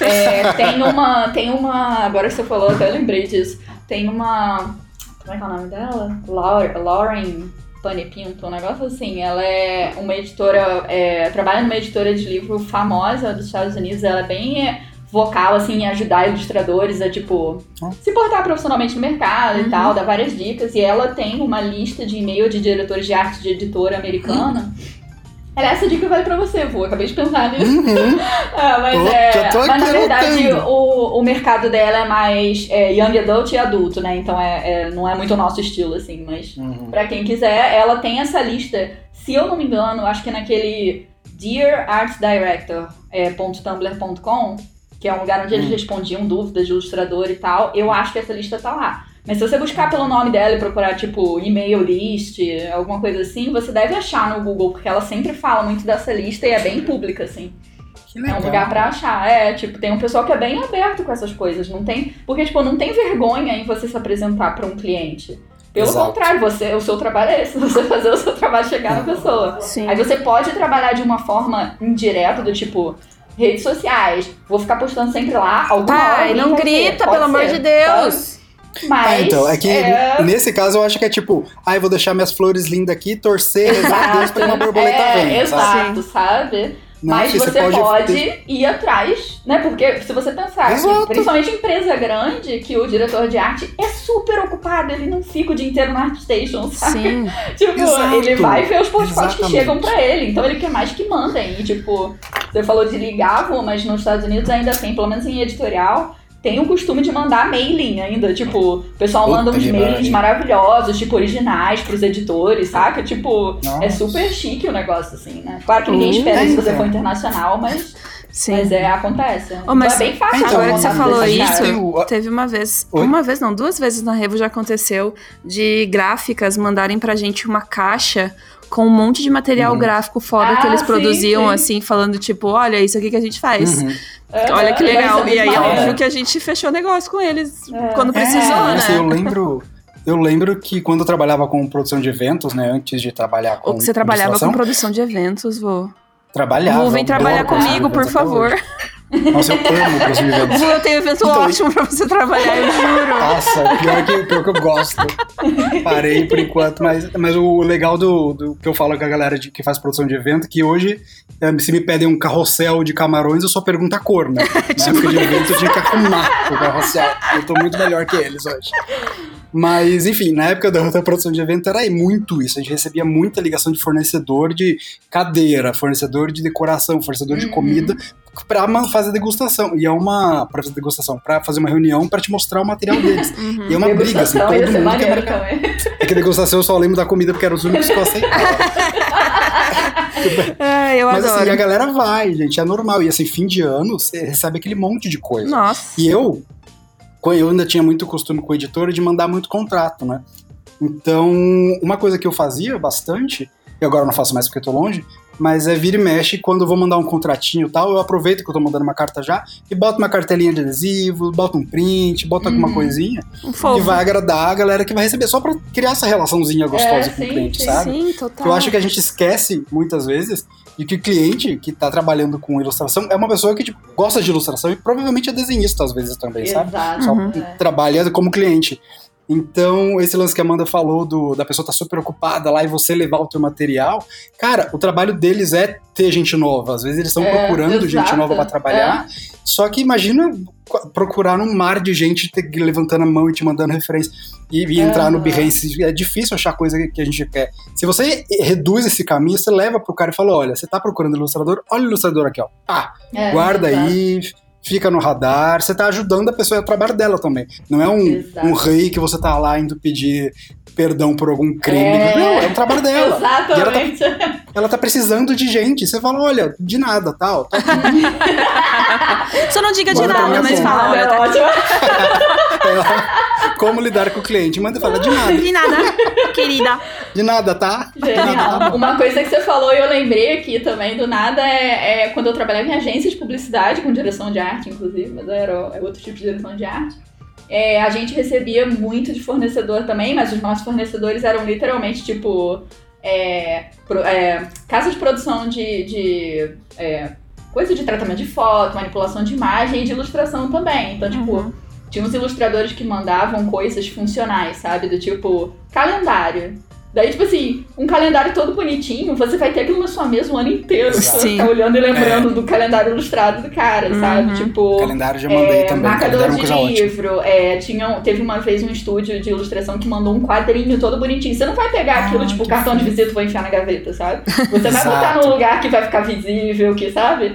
É, tem uma. Tem uma. Agora que você falou, até lembrei disso. Tem uma. Como é que é o nome dela? Laura, Lauren Pane Pinto, um negócio assim. Ela é uma editora. é, trabalha numa editora de livro famosa dos Estados Unidos. Ela é bem vocal, assim, em ajudar ilustradores a, tipo, Ah. se portar profissionalmente no mercado Uhum. e tal, dar várias dicas. E ela tem uma lista de e-mail de diretores de arte de editora americana. Essa dica vale pra você, Vu. Acabei de pensar nisso. Uhum. Ah, mas, é, mas na verdade o, o mercado dela é mais é, young adult e adulto, né? Então é, é- não é muito o nosso estilo, assim. Mas Uhum. pra quem quiser, ela tem essa lista. Se eu não me engano, acho que é naquele Dear Art Director é, que é um lugar onde eles Hum. respondiam dúvidas de ilustrador e tal. Eu acho que essa lista tá lá. Mas se você buscar pelo nome dela e procurar, tipo, e-mail list, alguma coisa assim, você deve achar no Google, porque ela sempre fala muito dessa lista e é bem pública, assim. Que É um lugar pra achar. É, tipo, tem um pessoal que é bem aberto com essas coisas. Não tem. Porque, tipo, não tem vergonha em você se apresentar pra um cliente. Pelo Exato. contrário, você, o seu trabalho é esse, você fazer o seu trabalho chegar na pessoa. Sim. Aí você pode trabalhar de uma forma indireta, do tipo, redes sociais. Vou ficar postando sempre lá. Alguma hora Pai, alguém não grita, pelo amor ser, de Deus. sabe? Mas. É, então, é que é... nesse caso eu acho que é tipo, ah, eu vou deixar minhas flores lindas aqui, torcer, rezar a Deus pra uma borboleta é, venha. Exato, sabe? Não, Mas você pode, pode ir atrás, né? Porque se você pensar, que, Exato. principalmente em empresa grande, que o diretor de arte é super ocupado, ele não fica o dia inteiro no ArtStation, sabe? Sim. Tipo, Exato. ele vai ver os portfólios que chegam pra ele, então ele quer mais que mandem. E tipo, você falou de ligar, mas nos Estados Unidos ainda tem, pelo menos em editorial, tem o costume de mandar mailing ainda. Tipo, o pessoal Puta manda uns mailings maravilhosos, tipo, originais pros editores, saca? Tipo, é Nossa. super chique o negócio, assim, né? Claro que ninguém Hum, espera é, isso se você então. for internacional, mas, Sim. mas é, acontece. Oh, mas então é bem fácil. Agora que você falou isso, teve uma vez, Oi? uma vez não, duas vezes na Revo já aconteceu de gráficas mandarem pra gente uma caixa com um monte de material Uhum. gráfico foda Ah, que eles sim, produziam, sim. assim, falando tipo, olha, isso aqui que a gente faz. Uhum. Olha que legal. ser E aí, óbvio que a gente fechou negócio com eles É. quando precisou, é, né? assim, eu lembro. Eu lembro que quando eu trabalhava com produção de eventos, né? Antes de trabalhar com. Ou que você trabalhava com produção de eventos, vô. Trabalhava. Vu, vem trabalhar comigo, por favor. Nossa, eu amo eventos. Vu, eu tenho evento Então, ótimo pra você trabalhar, eu juro. Nossa, pior que, pior que eu gosto. Parei por enquanto, mas, mas o legal do, do que eu falo com a galera de, que faz produção de evento é que hoje, eh, se me pedem um carrossel de camarões, eu só pergunto a cor, né? Na época de evento eu tinha que arrumar o carrossel. Eu tô muito melhor que eles hoje. Mas, enfim, na época da outra produção de evento era muito isso. A gente recebia muita ligação de fornecedor de cadeira, fornecedor de decoração, fornecedor de Uhum. comida pra ma- fazer degustação. E é uma. pra fazer degustação, pra fazer uma reunião pra te mostrar o material deles. Uhum. E é uma briga, assim, todo mundo quer marcar. É que degustação eu só lembro da comida porque eram os únicos que eu aceitava. Ai, eu Mas adoro. assim, a galera vai, gente, é normal. E assim, fim de ano, você recebe aquele monte de coisa. Nossa. E eu, eu ainda tinha muito costume com o editor de mandar muito contrato, né? Então, uma coisa que eu fazia bastante, e agora não faço mais porque eu tô longe, mas é vira e mexe, quando eu vou mandar um contratinho e tal, eu aproveito que eu tô mandando uma carta já e boto uma cartelinha de adesivo, boto um print, boto alguma Uhum. coisinha Um que vai agradar a galera que vai receber, só pra criar essa relaçãozinha gostosa É, com o sim, cliente, sim. sabe? Sim, total. Eu acho que a gente esquece muitas vezes de que o cliente que tá trabalhando com ilustração é uma pessoa que tipo, gosta de ilustração e provavelmente é desenhista às vezes também, sabe? Exato. Só Uhum. trabalha como cliente. Então, esse lance que a Amanda falou do, da pessoa tá super ocupada lá e você levar o teu material, cara, o trabalho deles é ter gente nova. Às vezes eles estão É, procurando gente exato. nova pra trabalhar. Só que imagina procurar num mar de gente te- levantando a mão e te mandando referência e, e entrar no. Behance. É difícil achar coisa que a gente quer. Se você reduz esse caminho, você leva pro cara e fala: olha, você tá procurando ilustrador? Olha o ilustrador aqui, ó. Ah, É, guarda exato. aí, fica no radar. Você tá ajudando a pessoa, é o trabalho dela também. Não é um, Exato. um rei que você tá lá indo pedir perdão por algum crime. É. Não, é o trabalho dela. Exatamente. Ela tá precisando de gente. Você fala, olha, de nada, tal. Tá Só não diga de Bora pra nada, mas fala, olha, é tá ótimo. Ela- como lidar com o cliente? Manda e fala, de nada, De nada, querida. de nada, tá? De nada, tá. Uma coisa que você falou e eu lembrei aqui também do nada é, é quando eu trabalhava em agência de publicidade, com direção de arte, inclusive, mas era é outro tipo de direção de arte. É, a gente recebia muito de fornecedor também, mas os nossos fornecedores eram literalmente tipo. é, pro- é, casa de produção de. de é, coisa de tratamento de foto, manipulação de imagem e de ilustração também. Então, tipo, Uhum. Tinha uns ilustradores que mandavam coisas funcionais, sabe? Do tipo, calendário. Daí, tipo assim, um calendário todo bonitinho, você vai ter aquilo na sua mesa o ano inteiro. Você vai Sim. ficar olhando e lembrando do calendário ilustrado do cara, Uhum. sabe? Tipo. Calendário já mandei é, também. marcador é de livro. É, tinha, teve uma vez um estúdio de ilustração que mandou um quadrinho todo bonitinho. Você não vai pegar Ah, aquilo, tipo, cartão de visita e vou enfiar na gaveta, sabe? Você vai botar num lugar que vai ficar visível, que sabe?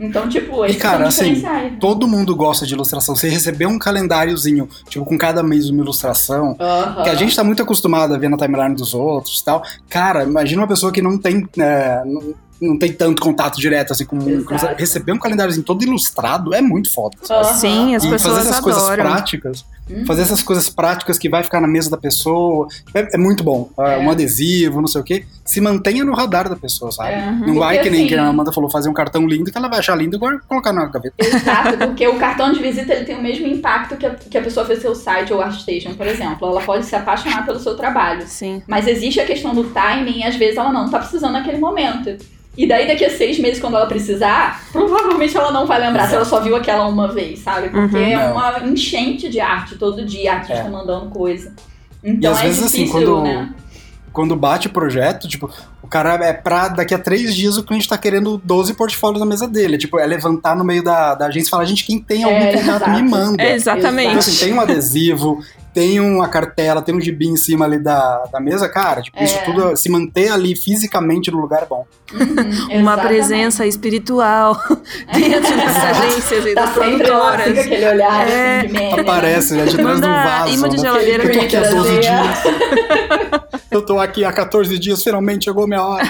Então, tipo, esses cara, são assim. Todo mundo gosta de ilustração. Você receber um calendáriozinho, tipo, com cada mês uma ilustração, Aham. que a gente tá muito acostumado a ver na timeline dos outros e tal. Cara, imagina uma pessoa que não tem. é, não, não tem tanto contato direto assim com Exato. receber um calendáriozinho todo ilustrado é muito foda. Aham. Sim, as e pessoas fazer essas coisas adoram. práticas, Uhum. fazer essas coisas práticas que vai ficar na mesa da pessoa, é, é muito bom. É, É. Um adesivo, não sei o quê, se mantenha no radar da pessoa, sabe? É. Não vai Porque, que nem assim, que a Amanda falou, fazer um cartão lindo que ela vai achar lindo e colocar na gaveta. Exato, porque o cartão de visita ele tem o mesmo impacto que a, que a pessoa fez seu site ou ArtStation, por exemplo. Ela pode se apaixonar pelo seu trabalho. Sim. Mas existe a questão do timing e às vezes ela não tá precisando naquele momento. E daí, daqui a seis meses, quando ela precisar, provavelmente ela não vai lembrar se ela só viu aquela uma vez, sabe? Porque Uhum. é Não. uma enchente de arte todo dia, artista É. mandando coisa. Então às é vezes, assim, difícil, quando- né? Quando bate o projeto, tipo, o cara é pra daqui a três dias o cliente tá querendo 12 portfólios na mesa dele. Tipo, é levantar no meio da, da agência e falar, gente, quem tem algum É, contato me exato. manda. É, Então, exatamente. assim, tem um adesivo, tem uma cartela, tem um gibi em cima ali da, da mesa, cara, tipo, É. isso tudo, se manter ali fisicamente no lugar é bom. Uhum, Uma presença espiritual dentro das agências e Tá das lá, produtoras. aquele olhar É. assim, de meme. Aparece, né, de trás de um Manda vaso. imã de né? geladeira Eu tô aqui há pra 12 gente. dias. Eu tô aqui há 14 dias, finalmente chegou minha hora.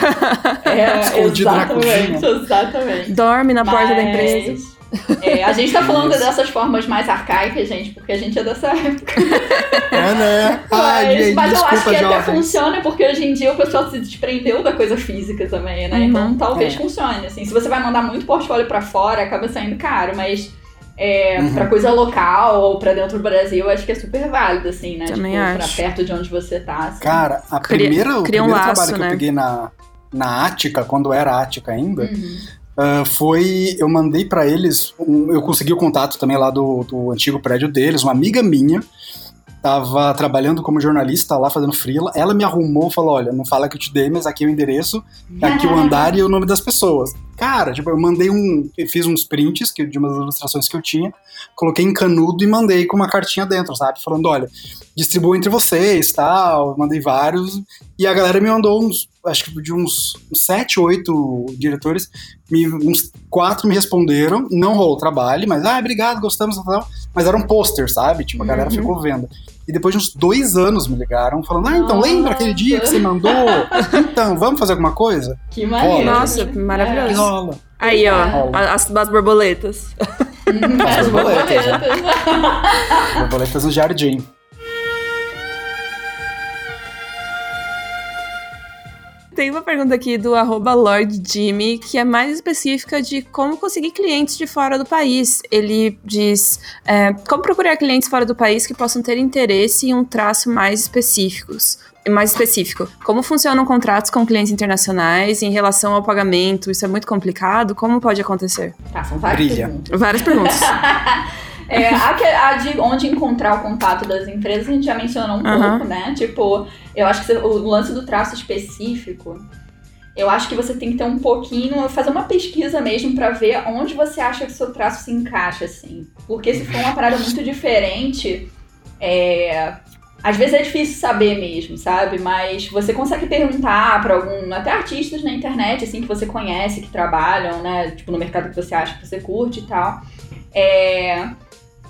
É, Escondido na exatamente, cozinha. exatamente. Dorme na porta da Mas, empresa. É, a gente tá falando Isso. dessas formas mais arcaicas, gente, porque a gente é dessa época. É, né? Ai, Mas, gente, mas eu acho que até jovens. funciona porque hoje em dia o pessoal se desprendeu da coisa física também, né? Uhum. Então talvez É. funcione. Assim, se você vai mandar muito portfólio pra fora, acaba saindo caro, mas é, Uhum. pra coisa local ou pra dentro do Brasil, eu acho que é super válido, assim, né? Também tipo, acho. pra perto de onde você tá. Assim. Cara, a Cria- primeira, o cria um primeiro laço, trabalho que né? eu peguei na, na Ática, quando era Ática ainda, Uhum. Ah, foi. Eu mandei pra eles. um- eu consegui o contato também lá do, do antigo prédio deles, uma amiga minha. Tava trabalhando como jornalista lá, fazendo freela. Ela me arrumou falou: Olha, não fala que eu te dei, mas aqui é o endereço, aqui o andar e o nome das pessoas. Cara, tipo, eu mandei um. Fiz uns prints que, de umas ilustrações que eu tinha, coloquei em canudo e mandei com uma cartinha dentro, sabe? Falando: Olha, distribuo entre vocês tal. Mandei vários. E a galera me mandou uns. Acho que de uns, uns sete, oito diretores. Me, uns quatro me responderam. Não rolou o trabalho, mas, ah, obrigado, gostamos tal. Mas era um pôster, sabe? Tipo, a galera Uhum. ficou vendo. E depois de uns dois anos me ligaram, falando: Ah, então Nossa. lembra aquele dia que você mandou? Então, vamos fazer alguma coisa? Que maneiro. Nossa, maravilhoso. É. Rola. Aí, ó, a- as, as borboletas. As as borboletas, né? borboletas. Borboletas no jardim. Tem uma pergunta aqui do arroba Lord Jimmy, que é mais específica de como conseguir clientes de fora do país. Ele diz é, como procurar clientes fora do país que possam ter interesse em um traço mais específicos. Mais específico. Como funcionam contratos com clientes internacionais em relação ao pagamento? Isso é muito complicado? Como pode acontecer? Tá, são várias Brilha. perguntas. Várias perguntas. É, a, que- a de onde encontrar o contato das empresas a gente já mencionou um Aham. pouco, né? Tipo, eu acho que o lance do traço específico, eu acho que você tem que ter um pouquinho, fazer uma pesquisa mesmo pra ver onde você acha que o seu traço se encaixa, assim. Porque se for uma parada muito diferente, é, às vezes é difícil saber mesmo, sabe? Mas você consegue perguntar pra algum, até artistas na internet, assim, que você conhece, que trabalham, né? Tipo, no mercado que você acha que você curte e tal. É,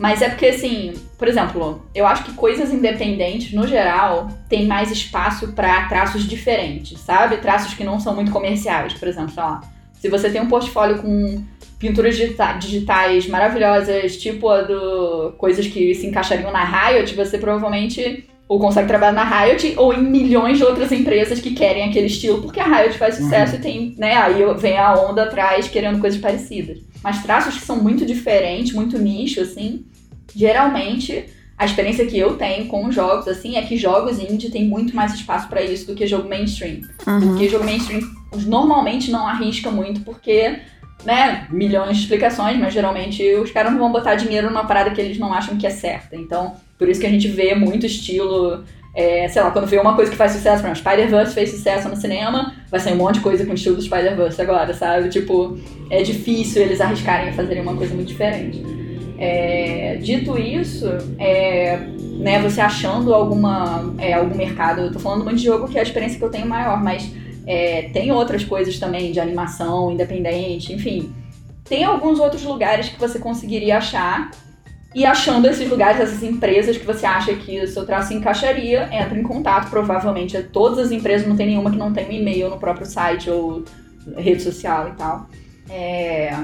mas é porque, assim, por exemplo, eu acho que coisas independentes, no geral, tem mais espaço pra traços diferentes, sabe? Traços que não são muito comerciais, por exemplo, sei lá. Se você tem um portfólio com pinturas digita- digitais maravilhosas, tipo a do coisas que se encaixariam na Riot, você provavelmente ou consegue trabalhar na Riot ou em milhões de outras empresas que querem aquele estilo, porque a Riot faz sucesso e tem, né, aí vem a onda atrás querendo coisas parecidas. Mas traços que são muito diferentes, muito nicho, assim, geralmente a experiência que eu tenho com jogos, assim, é que jogos indie tem muito mais espaço pra isso do que jogo mainstream. Uhum. Porque jogo mainstream normalmente não arrisca muito, porque, né, milhões de explicações, mas geralmente os caras não vão botar dinheiro numa parada que eles não acham que é certa. Então, por isso que a gente vê muito estilo. é, sei lá, quando vê uma coisa que faz sucesso, por Spider-Verse fez sucesso no cinema, vai sair um monte de coisa com o estilo do Spider-Verse agora, sabe? Tipo, é difícil eles arriscarem a fazerem uma coisa muito diferente. É, dito isso, é, né, você achando alguma, é, algum mercado, eu tô falando muito de jogo que é a experiência que eu tenho maior, mas é, tem outras coisas também de animação independente, enfim. Tem alguns outros lugares que você conseguiria achar. E achando esses lugares, essas empresas que você acha que o seu traço encaixaria, entra em contato. Provavelmente todas as empresas, não tem nenhuma que não tem um e-mail no próprio site ou rede social e tal. É,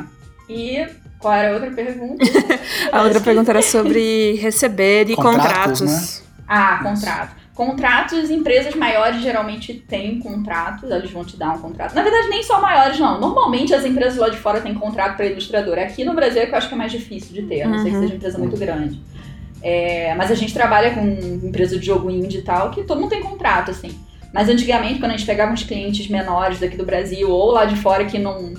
E qual era a outra pergunta? A outra pergunta era sobre receber e Contratos, né? contratos. Ah, contrato. Contratos, empresas maiores geralmente têm contratos, eles vão te dar um contrato. Na verdade, nem só maiores, não. Normalmente as empresas lá de fora têm contrato para ilustrador. Aqui no Brasil é que eu acho que é mais difícil de ter, a não ser que Uhum. seja uma empresa muito grande. É, mas a gente trabalha com empresa de jogo indie e tal, que todo mundo tem contrato, assim. Mas antigamente, quando a gente pegava uns clientes menores daqui do Brasil ou lá de fora que não.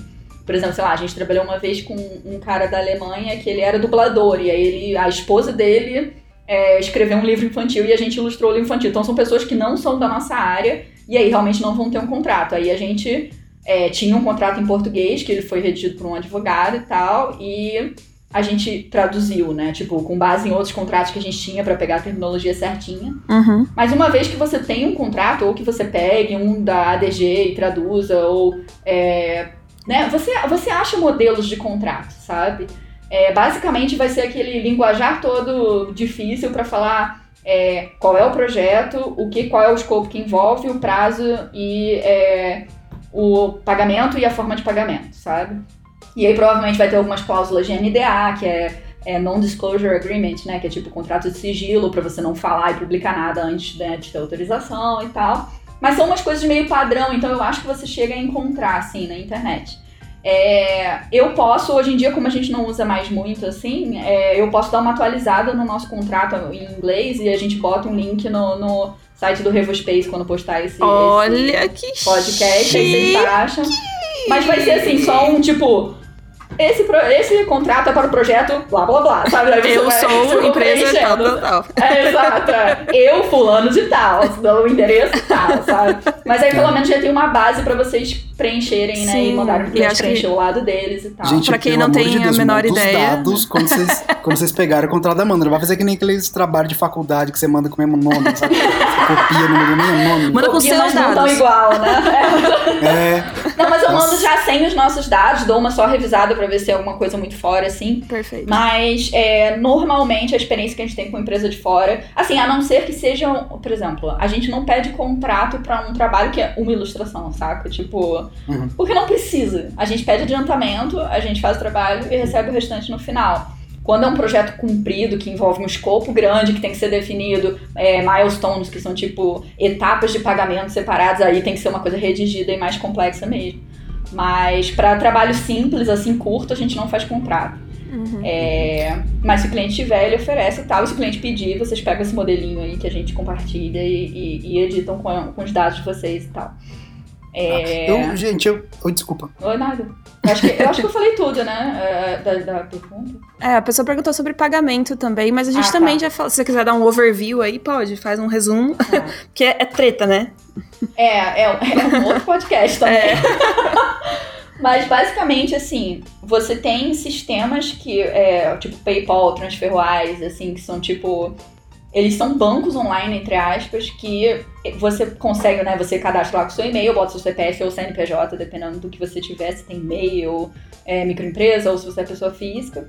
Por exemplo, sei lá, a gente trabalhou uma vez com um cara da Alemanha que ele era dublador, e aí ele, a esposa dele é, escreveu um livro infantil e a gente ilustrou o livro infantil. Então são pessoas que não são da nossa área e aí realmente não vão ter um contrato. Aí a gente é, tinha um contrato em português, que ele foi redigido por um advogado e tal, e a gente traduziu, né? Tipo, com base em outros contratos que a gente tinha para pegar a terminologia certinha. Uhum. Mas uma vez que você tem um contrato, ou que você pegue um da ADG e traduza, ou. É, né, você, você acha modelos de contrato, sabe? É, basicamente vai ser aquele linguajar todo difícil para falar é, qual é o projeto, o que, qual é o escopo que envolve, o prazo e é, o pagamento e a forma de pagamento, sabe? E aí provavelmente vai ter algumas cláusulas de NDA, que é, é Non-Disclosure Agreement, né? Que é tipo contrato de sigilo para você não falar e publicar nada antes né, de ter autorização e tal. Mas são umas coisas meio padrão, então eu acho que você chega a encontrar, assim, na internet. É, eu posso, hoje em dia, como a gente não usa mais muito assim, é, eu posso dar uma atualizada no nosso contrato em inglês e a gente bota um link no, no site do Revo Space quando postar esse, Olha esse que podcast, chique. aí vocês baixam. Mas vai ser assim, só um tipo. Esse, pro- esse contrato é para o projeto blá blá blá, sabe? Aí Eu vai- sou vai empresa tal, tal, tal. É, exato. é. Eu, fulano de tal, dou o endereço e tal, sabe? Mas aí pelo menos já tem uma base pra vocês preencherem, né? Sim, e mandarem pro e cliente acho que- preencher o lado deles e tal. Gente, Pra quem não tem de a Deus, menor monta ideia. Os dados quando vocês, quando vocês pegarem o contrato da Amanda. Não vai fazer que nem aqueles trabalhos de faculdade que você manda com o mesmo nome, sabe? Copia no mesmo nome. Manda com seus nós não tão dados. igual, né? É, Não, mas eu Nossa. mando já sem os nossos dados, dou uma só revisada pra ver se é alguma coisa muito fora, assim. Perfeito. Mas é, normalmente a experiência que a gente tem com empresa de fora, assim, a não ser que sejam, por exemplo, a gente não pede contrato pra um trabalho que é uma ilustração, saca? Tipo, Uhum. porque não precisa. A gente pede adiantamento, a gente faz o trabalho e recebe o restante no final. Quando é um projeto cumprido, que envolve um escopo grande que tem que ser definido, é, milestones, que são tipo etapas de pagamento separadas, aí tem que ser uma coisa redigida e mais complexa mesmo. Mas para trabalho simples, assim, curto, a gente não faz contrato. Uhum. É, mas se o cliente tiver, ele oferece e tal. E se o cliente pedir, vocês pegam esse modelinho aí que a gente compartilha e, e- e editam com, com os dados de vocês e tal. É... eu, gente, eu. oh, desculpa. Oi, nada. Eu acho, que, eu acho que eu falei tudo, né? é, da, da pergunta. É, a pessoa perguntou sobre pagamento também, mas a gente Ah, também tá. já falou. Se você quiser dar um overview aí, pode, faz um resumo. Tá. Porque é, é treta, né? É, é, é um outro podcast também. É. Mas basicamente, assim, você tem sistemas que, é, tipo PayPal, TransferWise, assim, que são tipo. Eles são bancos online, entre aspas, que você consegue, né? Você cadastra lá com seu e-mail, bota seu CPF ou CNPJ, dependendo do que você tiver, se tem e-mail, é, microempresa ou se você é pessoa física.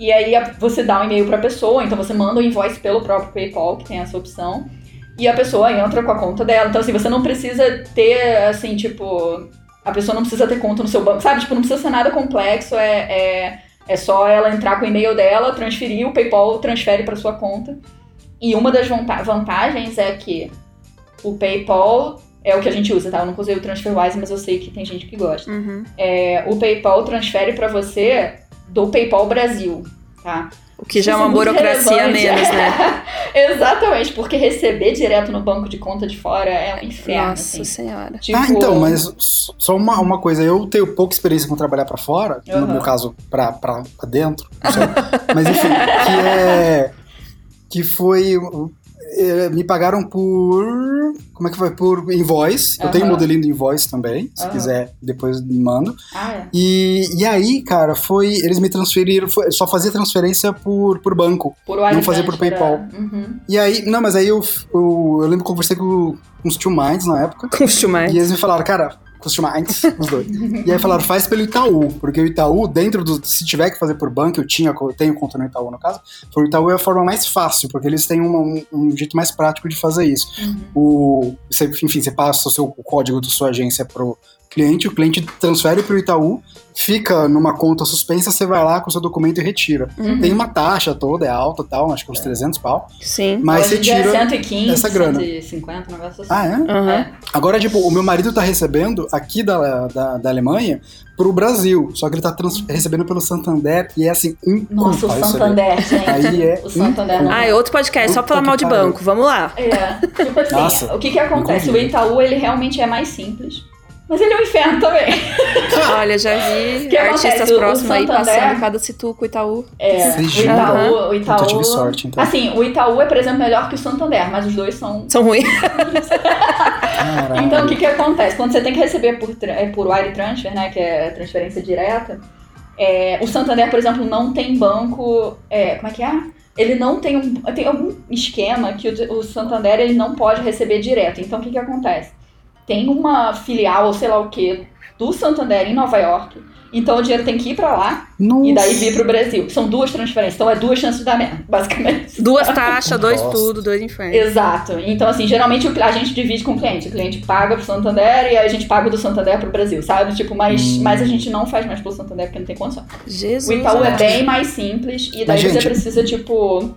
E aí a- você dá um e-mail pra pessoa, então você manda o invoice pelo próprio PayPal, que tem essa opção. E a pessoa entra com a conta dela. Então, assim, você não precisa ter, assim, tipo. A pessoa não precisa ter conta no seu banco, sabe? Tipo, não precisa ser nada complexo. É, é, é só ela entrar com o e-mail dela, transferir, o PayPal transfere para sua conta. E uma das vanta- vantagens é que o PayPal é o que a gente usa, tá? Eu nunca usei o TransferWise, mas eu sei que tem gente que gosta. Uhum. É, o PayPal transfere para você do PayPal Brasil, tá? O que já é Isso uma muito burocracia relevante. menos, né? Exatamente, porque receber direto no banco de conta de fora é um inferno. Nossa assim. senhora. Tipo, Ah, então, mas só uma, uma coisa, eu tenho pouca experiência com trabalhar pra fora, Aham. no meu caso, pra dentro, não sei. mas enfim, que é. Que foi. é, Me pagaram por. Como é que foi? Por invoice. Eu tenho um modelinho do invoice também. Se Aham. quiser, depois me mando. Ah, é. E, e aí, cara, foi. Eles me transferiram. Foi, só fazia transferência por, por banco. Por Não fazia por PayPal. Uhum. E aí. Não, mas aí eu, eu, eu lembro que eu conversei com, com os Two Minds na época. Costumar. E eles me falaram, cara, Customites, os dois. E aí falaram, faz pelo Itaú, porque o Itaú, dentro do. Se tiver que fazer por banco, eu tinha, eu tenho conta no Itaú, no caso, o Itaú é a forma mais fácil, porque eles têm uma- um, um jeito mais prático de fazer isso. Uhum. O, você, enfim, você passa o seu o código da sua agência pro, cliente, o cliente transfere para o Itaú, fica numa conta suspensa, você vai lá com o seu documento e retira. Uhum. Tem uma taxa toda, é alta e tal, acho que uns 300 pau. Sim. Mas Hoje você é tira 115, essa grana. 150, um negócio assim. Ah, é? Uhum. É. Agora, tipo, o meu marido tá recebendo aqui da, da, da Alemanha pro Brasil. Só que ele tá trans- recebendo pelo Santander e é assim, um Nossa, o vê. Santander, gente. Aí é O Santander não. Ah, é outro podcast, só pra falar mal de banco. Vamos lá. É, tipo assim, Nossa, o que que acontece? O. Itaú, ele realmente é mais simples. Mas ele é um inferno também. Olha, já vi que artistas acontece? Próximos aí passando cada situco Itaú. É, Vocês o? Itaú, o Itaú... eu tive sorte, então. Assim, o Itaú é, por exemplo, melhor que o Santander, mas os dois são... São ruins. Então, o que que acontece? Quando você tem que receber por, é, por wire transfer, né, que é transferência direta, é, o Santander, por exemplo, não tem banco... é, como é que é? Ele não tem um... Tem algum esquema que o, o Santander ele não pode receber direto. Então, o que que acontece? Tem uma filial, ou sei lá o que, do Santander em Nova York. Então, o dinheiro tem que ir pra lá Nossa. e daí vir pro Brasil. São duas transferências. Então, é duas chances de dar merda, basicamente. Duas taxas, dois tudo, dois infernos. Exato. Então, assim, geralmente o- a gente divide com o cliente. O cliente paga pro Santander e a gente paga do Santander pro Brasil, sabe? Tipo, mas, Hum. mas a gente não faz mais pelo Santander porque não tem condição. Jesus. O Itaú é bem mais simples e daí Mas, você gente- precisa, tipo,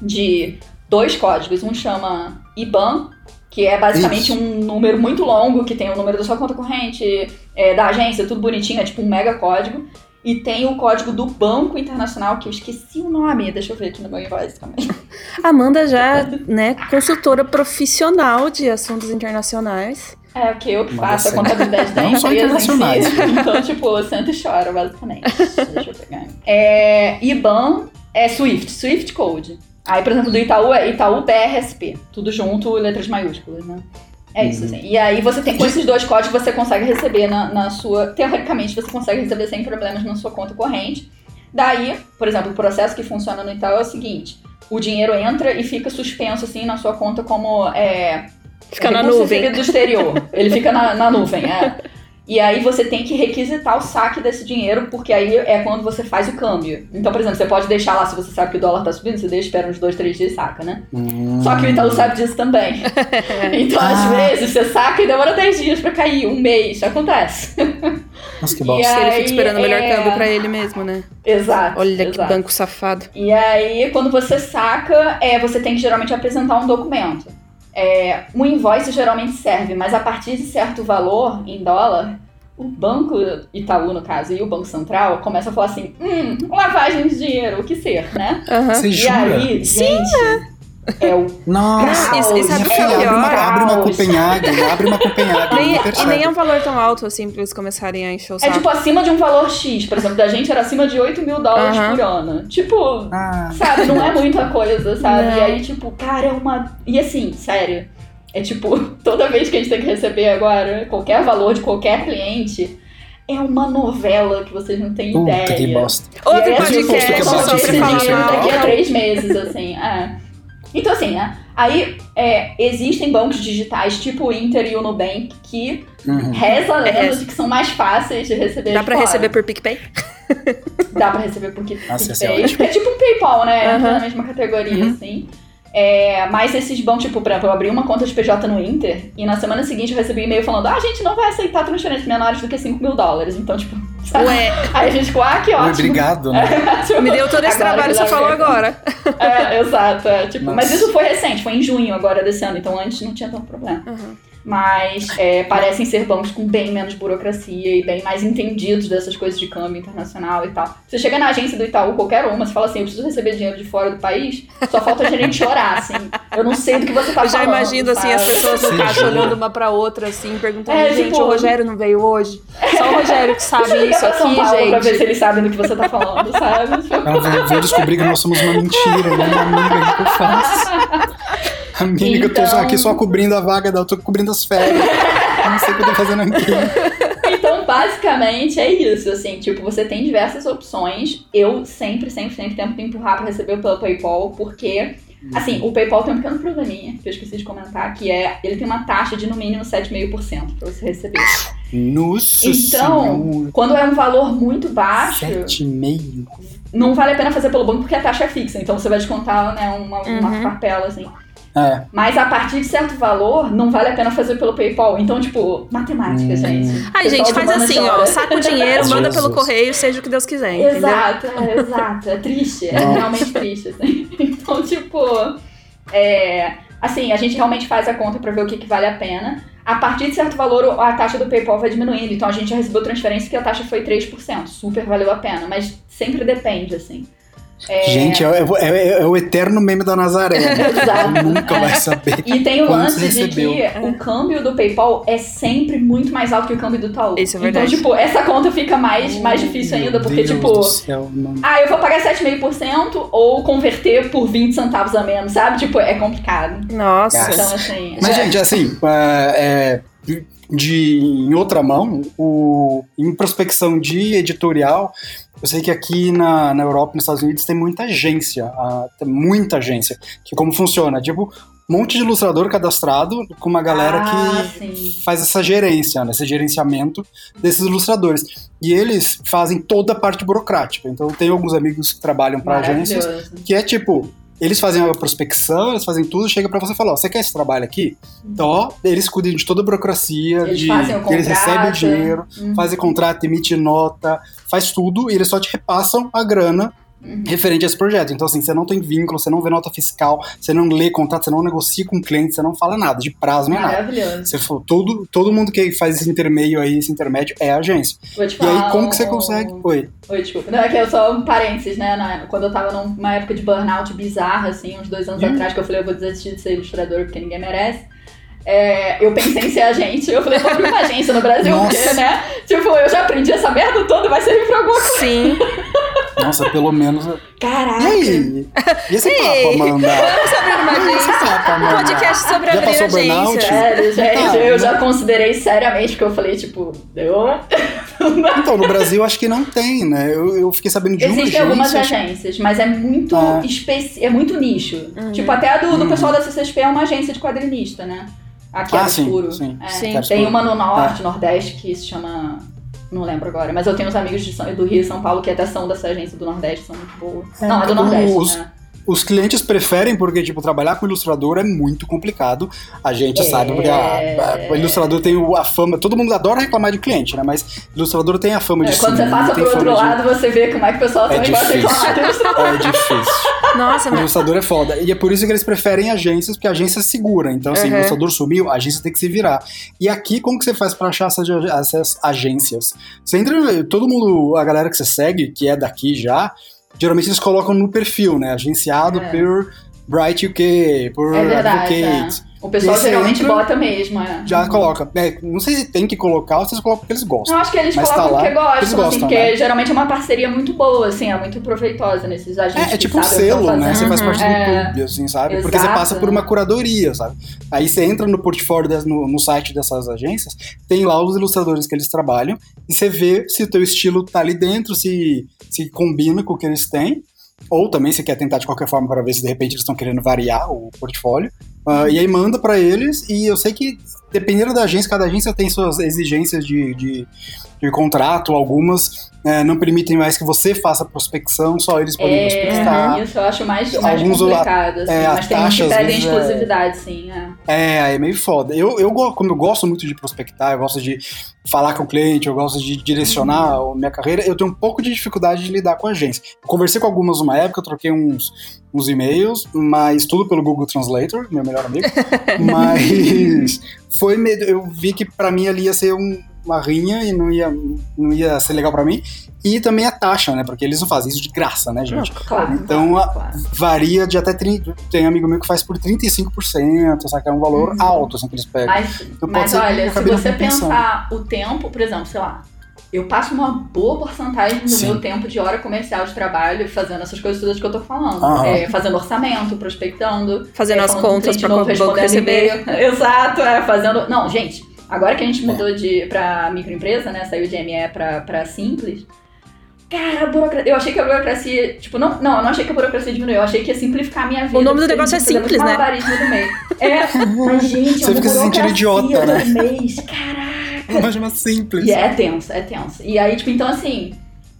de dois códigos. Um chama IBAN, que é basicamente Isso. um número muito longo, que tem o número da sua conta corrente, é, da agência, tudo bonitinho, é tipo um mega código. E tem o código do Banco Internacional, que eu esqueci o nome, deixa eu ver aqui no meu invoice também. Amanda já, né, consultora profissional de assuntos internacionais. É, porque eu faço a contabilidade da empresa em si. Então, tipo, eu sento e choro, basicamente. Deixa eu pegar. É, IBAN é Swift, Swift Code. Aí, por exemplo, do Itaú é Itaú BRSP. Tudo junto, letras maiúsculas, né? É isso, Uhum. assim. E aí você tem, com esses dois códigos, você consegue receber na, na sua. Teoricamente, você consegue receber sem problemas na sua conta corrente. Daí, por exemplo, o processo que funciona no Itaú é o seguinte: o dinheiro entra e fica suspenso assim na sua conta como é, Fica na nuvem. do exterior. Ele fica na, na nuvem, é. E aí você tem que requisitar o saque desse dinheiro, porque aí é quando você faz o câmbio. Então, por exemplo, você pode deixar lá, se você sabe que o dólar tá subindo, você deixa, espera uns dois, três dias e saca, né? Hum. Só que o Itaú sabe disso também. Então, às Ah. vezes, você saca e demora 10 dias pra cair, um mês, acontece. Nossa, que E bosta. Ele aí, fica esperando o melhor é- câmbio pra ele mesmo, né? Exato. Olha que exato. banco safado. E aí, quando você saca, é, você tem que geralmente apresentar um documento. É, um invoice geralmente serve, mas a partir de certo valor em dólar, o banco Itaú, no caso, e o Banco Central começam a falar assim: hum, lavagem de dinheiro, o que ser, né? Aham. Você E jura? aí, gente, é o Nossa, sabe o que é pior? abre uma. Copenhague, abre uma Copenhague, Nem- não e nem é um valor tão alto assim pra eles começarem a encher o É saco. tipo acima de um valor X, por exemplo, da gente era acima de 8 mil dólares Aham. por ano. Tipo, Ah, sabe, não é muita coisa, sabe? Não. E aí, tipo, cara, é uma. E assim, sério, é tipo, toda vez que a gente tem que receber agora qualquer valor de qualquer cliente, é uma novela que vocês não têm puta ideia. que bosta. Outro aí, assim, podcast esse falar mal. daqui a três meses, assim. É. Então, assim, né? Aí é, existem bancos digitais tipo o Inter e o Nubank que Uhum. reza a lenda É. de que são mais fáceis de receber Dá de pra fora. receber por PicPay? Dá pra receber por PicPay. Nossa, esse é ótimo. É tipo um PayPal, né? Aham. na mesma categoria, Uhum. assim. É, mas esses bancos, tipo, por exemplo, eu abri uma conta de PJ no Inter e na semana seguinte eu recebi um e-mail falando: ah, a gente não vai aceitar transferências menores do que 5 mil dólares. Então, tipo, sabe? Ué, Aí a gente ficou, ah, que ótimo. obrigado, né? Tipo, me deu todo esse trabalho você falou agora. É, exato. é, tipo, mas isso foi recente, foi em junho agora desse ano, então antes não tinha tanto problema. Uhum. Mas é, parecem ser bancos com bem menos burocracia e bem mais entendidos dessas coisas de câmbio internacional e tal. Você chega na agência do Itaú, qualquer uma, você fala assim, eu preciso receber dinheiro de fora do país, só falta a gerente chorar, assim. Eu não sei do que você tá Eu já falando. imagino assim as sabe? pessoas no caixa olhando uma pra outra, assim, perguntando, É, gente, tipo- o Rogério não veio hoje? Só o Rogério que sabe isso pra São aqui, Paulo pra ver se gente. eles sabem do que você tá falando, sabe? Ela veio descobrir que nós somos uma mentira, né? Minha amiga, o que eu faço? Amiga, eu tô só Então- aqui só cobrindo a vaga, da- eu tô cobrindo as férias. Eu não sei o que eu tô fazendo aqui. Então, basicamente, é isso, assim, tipo, você tem diversas opções. Eu sempre, sempre, sempre tento empurrar pra receber pelo PayPal, porque, assim, o PayPal tem um pequeno probleminha, que eu esqueci de comentar, que é, ele tem uma taxa de no mínimo 7,5% pra você receber. Nossa Então, senhora. quando é um valor muito baixo, Sete e meio. não vale a pena fazer pelo banco porque a taxa é fixa, então você vai descontar, né, uma, uma Uhum. papela, assim. É. Mas a partir de certo valor, não vale a pena fazer pelo PayPal. Então, tipo, matemática, Hum. gente. Ai, gente, faz assim, ó. Saca o dinheiro, manda pelo correio, seja o que Deus quiser, entendeu? Exato, é, exato. É triste, é realmente triste. assim. Então, tipo, é, assim, a gente realmente faz a conta pra ver o que, que vale a pena. A partir de certo valor, a taxa do PayPal vai diminuindo. Então a gente já recebeu transferência que a taxa foi 3%. Super valeu a pena, mas sempre depende, assim. É, Gente, é, é- é- é o eterno meme da Nazaré. né? Exato. Nunca vai saber. E tem o lance de que o câmbio do PayPal é sempre muito mais alto que o câmbio do Itaú. Isso é verdade. Então, tipo, essa conta fica mais, mais difícil ainda, porque, Deus tipo, do céu, não. ah, eu vou pagar 7,5% ou converter por 20 centavos a menos, sabe? Tipo, é complicado. Nossa. Então, assim. Mas, é. gente, assim, é, é, de, em outra mão, o, em prospecção de editorial, eu sei que aqui na, na Europa nos Estados Unidos tem muita agência, ah, tem muita agência, que como funciona? Tipo, um monte de ilustrador cadastrado com uma galera Ah, que sim. faz essa gerência, né, esse gerenciamento desses ilustradores. E eles fazem toda a parte burocrática. Então, eu tenho alguns amigos que trabalham para agências que é tipo, eles fazem a prospecção, eles fazem tudo, chega pra você e fala, ó, você quer esse trabalho aqui? Então, ó, eles cuidam de toda a burocracia, Eles de eles recebem o dinheiro, Uhum. fazem contrato, emite nota, faz tudo e eles só te repassam a grana Uhum. referente a esse projeto. Então, assim, você não tem vínculo, você não vê nota fiscal, você não lê contrato, você não negocia com o cliente, você não fala nada, de prazo nem nada. Maravilhoso. Você falou, todo, todo mundo que faz esse intermeio aí, esse intermédio, é a agência. Vou te E falar. aí, como que você consegue? Oi. Oi, desculpa. Não, é que eu só um parênteses, né? na- quando eu tava numa época de burnout bizarra, assim, uns dois anos Hum. atrás, que eu falei, eu vou desistir de ser ilustrador porque ninguém merece. É, eu pensei em ser agente. Eu falei, vou abrir uma agência no Brasil, Nossa. porque, né? Tipo, eu já aprendi essa merda toda, vai servir pra alguma coisa. Sim. Nossa, pelo menos. Caraca! E aí? E esse Ei. papo, Amanda? Vamos abrir uma agência. papo, Um podcast sobre Já abrir passou burnout? agência. Sério, gente, Ah, eu já considerei seriamente, porque eu falei, tipo, eu. Então, no Brasil acho que não tem, né? Eu, eu fiquei sabendo de uma Existem agência. algumas acho- agências, mas é muito Ah. especi... é muito nicho. Uhum. Tipo, até a do, do Uhum. pessoal da CCXP é uma agência de quadrinista, né? Aqui é Ah, do sim, escuro. sim. É, Sim. Tem uma no norte, nordeste, que se chama. Não lembro agora, mas eu tenho uns amigos de São- do Rio e São Paulo que até são dessa agência do Nordeste, são muito boas. É, não, é do os- Nordeste, né? Os clientes preferem porque, tipo, trabalhar com ilustrador é muito complicado. A gente É. sabe, porque a, a- o ilustrador tem o- a fama. Todo mundo adora reclamar de cliente, né? Mas ilustrador tem a fama de É, quando sim, você passa por outro fama de- lado, você vê como é que o pessoal É também gosta de difícil. reclamar do ilustrador. É difícil. Nossa, O ilustrador é foda. E é por isso que eles preferem agências, porque a agência segura. Então, assim, Uhum. o ilustrador sumiu, a agência tem que se virar. E aqui, como que você faz pra achar essas, essas agências? Você entra, todo mundo, a galera que você segue, que é daqui já, geralmente eles colocam no perfil, né? Agenciado É. por Bright UK, por É verdade. Advocate. é. O pessoal E você geralmente entra, bota mesmo, é. Já coloca. É, não sei se tem que colocar ou se eles colocam porque eles gostam. Eu acho que eles Mas tá colocam lá, porque gostam, eles assim, gostam, porque né? geralmente é uma parceria muito boa, assim, é muito proveitosa nesses agentes. É, é tipo um selo, né? Você faz Uhum. parte do É. clube, assim, sabe? Porque você Exato. passa por uma curadoria, sabe? Aí você entra no portfólio, das- no, no site dessas agências, tem lá os ilustradores que eles trabalham, e você vê se o teu estilo tá ali dentro, se, se combina com o que eles têm, ou também você quer tentar de qualquer forma para ver se de repente eles estão querendo variar o portfólio. Ah, e aí manda para eles, e eu sei que dependendo da agência, cada agência tem suas exigências de, de, de contrato, algumas é, não permitem mais que você faça prospecção, só eles podem prospectar. É, isso eu acho mais, mais Alguns complicado, assim, é, mas as tem que taxas, às pedem é- exclusividade, sim, é. É, é meio foda. Eu, eu, como eu gosto muito de prospectar, eu gosto de falar com o cliente, eu gosto de direcionar a minha carreira, eu tenho um pouco de dificuldade de lidar com a agência. Eu conversei com algumas uma época, eu troquei uns, uns e-mails, mas tudo pelo Google Translator, meu melhor amigo. mas foi meio, eu vi que pra mim ali ia ser um- uma rinha e não ia, não ia ser legal pra mim. E também a taxa, né? Porque eles não fazem isso de graça, né, gente? Claro. Então, claro. varia de até 30, tem amigo meu que faz por 35%, sabe que é um valor Uhum. alto assim que eles pegam. Mas, Então, mas ser que olha, se você pensar o tempo, por exemplo, sei lá, eu passo uma boa porcentagem do Sim. meu tempo de hora comercial de trabalho fazendo essas coisas todas que eu tô falando. É, fazendo orçamento, prospectando. Fazendo é, as contas pra novo, o banco receber. Exato, é, fazendo. Não, gente, agora que a gente mudou de, pra microempresa, né? Saiu de ME pra, pra simples. Cara, a burocracia. Eu achei que a burocracia. Tipo, não, não, eu não achei que a burocracia diminuiu. Eu achei que ia simplificar a minha vida. O nome do negócio é muito simples, né? meio. É, mas gente, Você uma fica se sentindo idiota, né? mês. Caraca. Imagina simples. E é tenso, é tenso. E aí, tipo, então assim,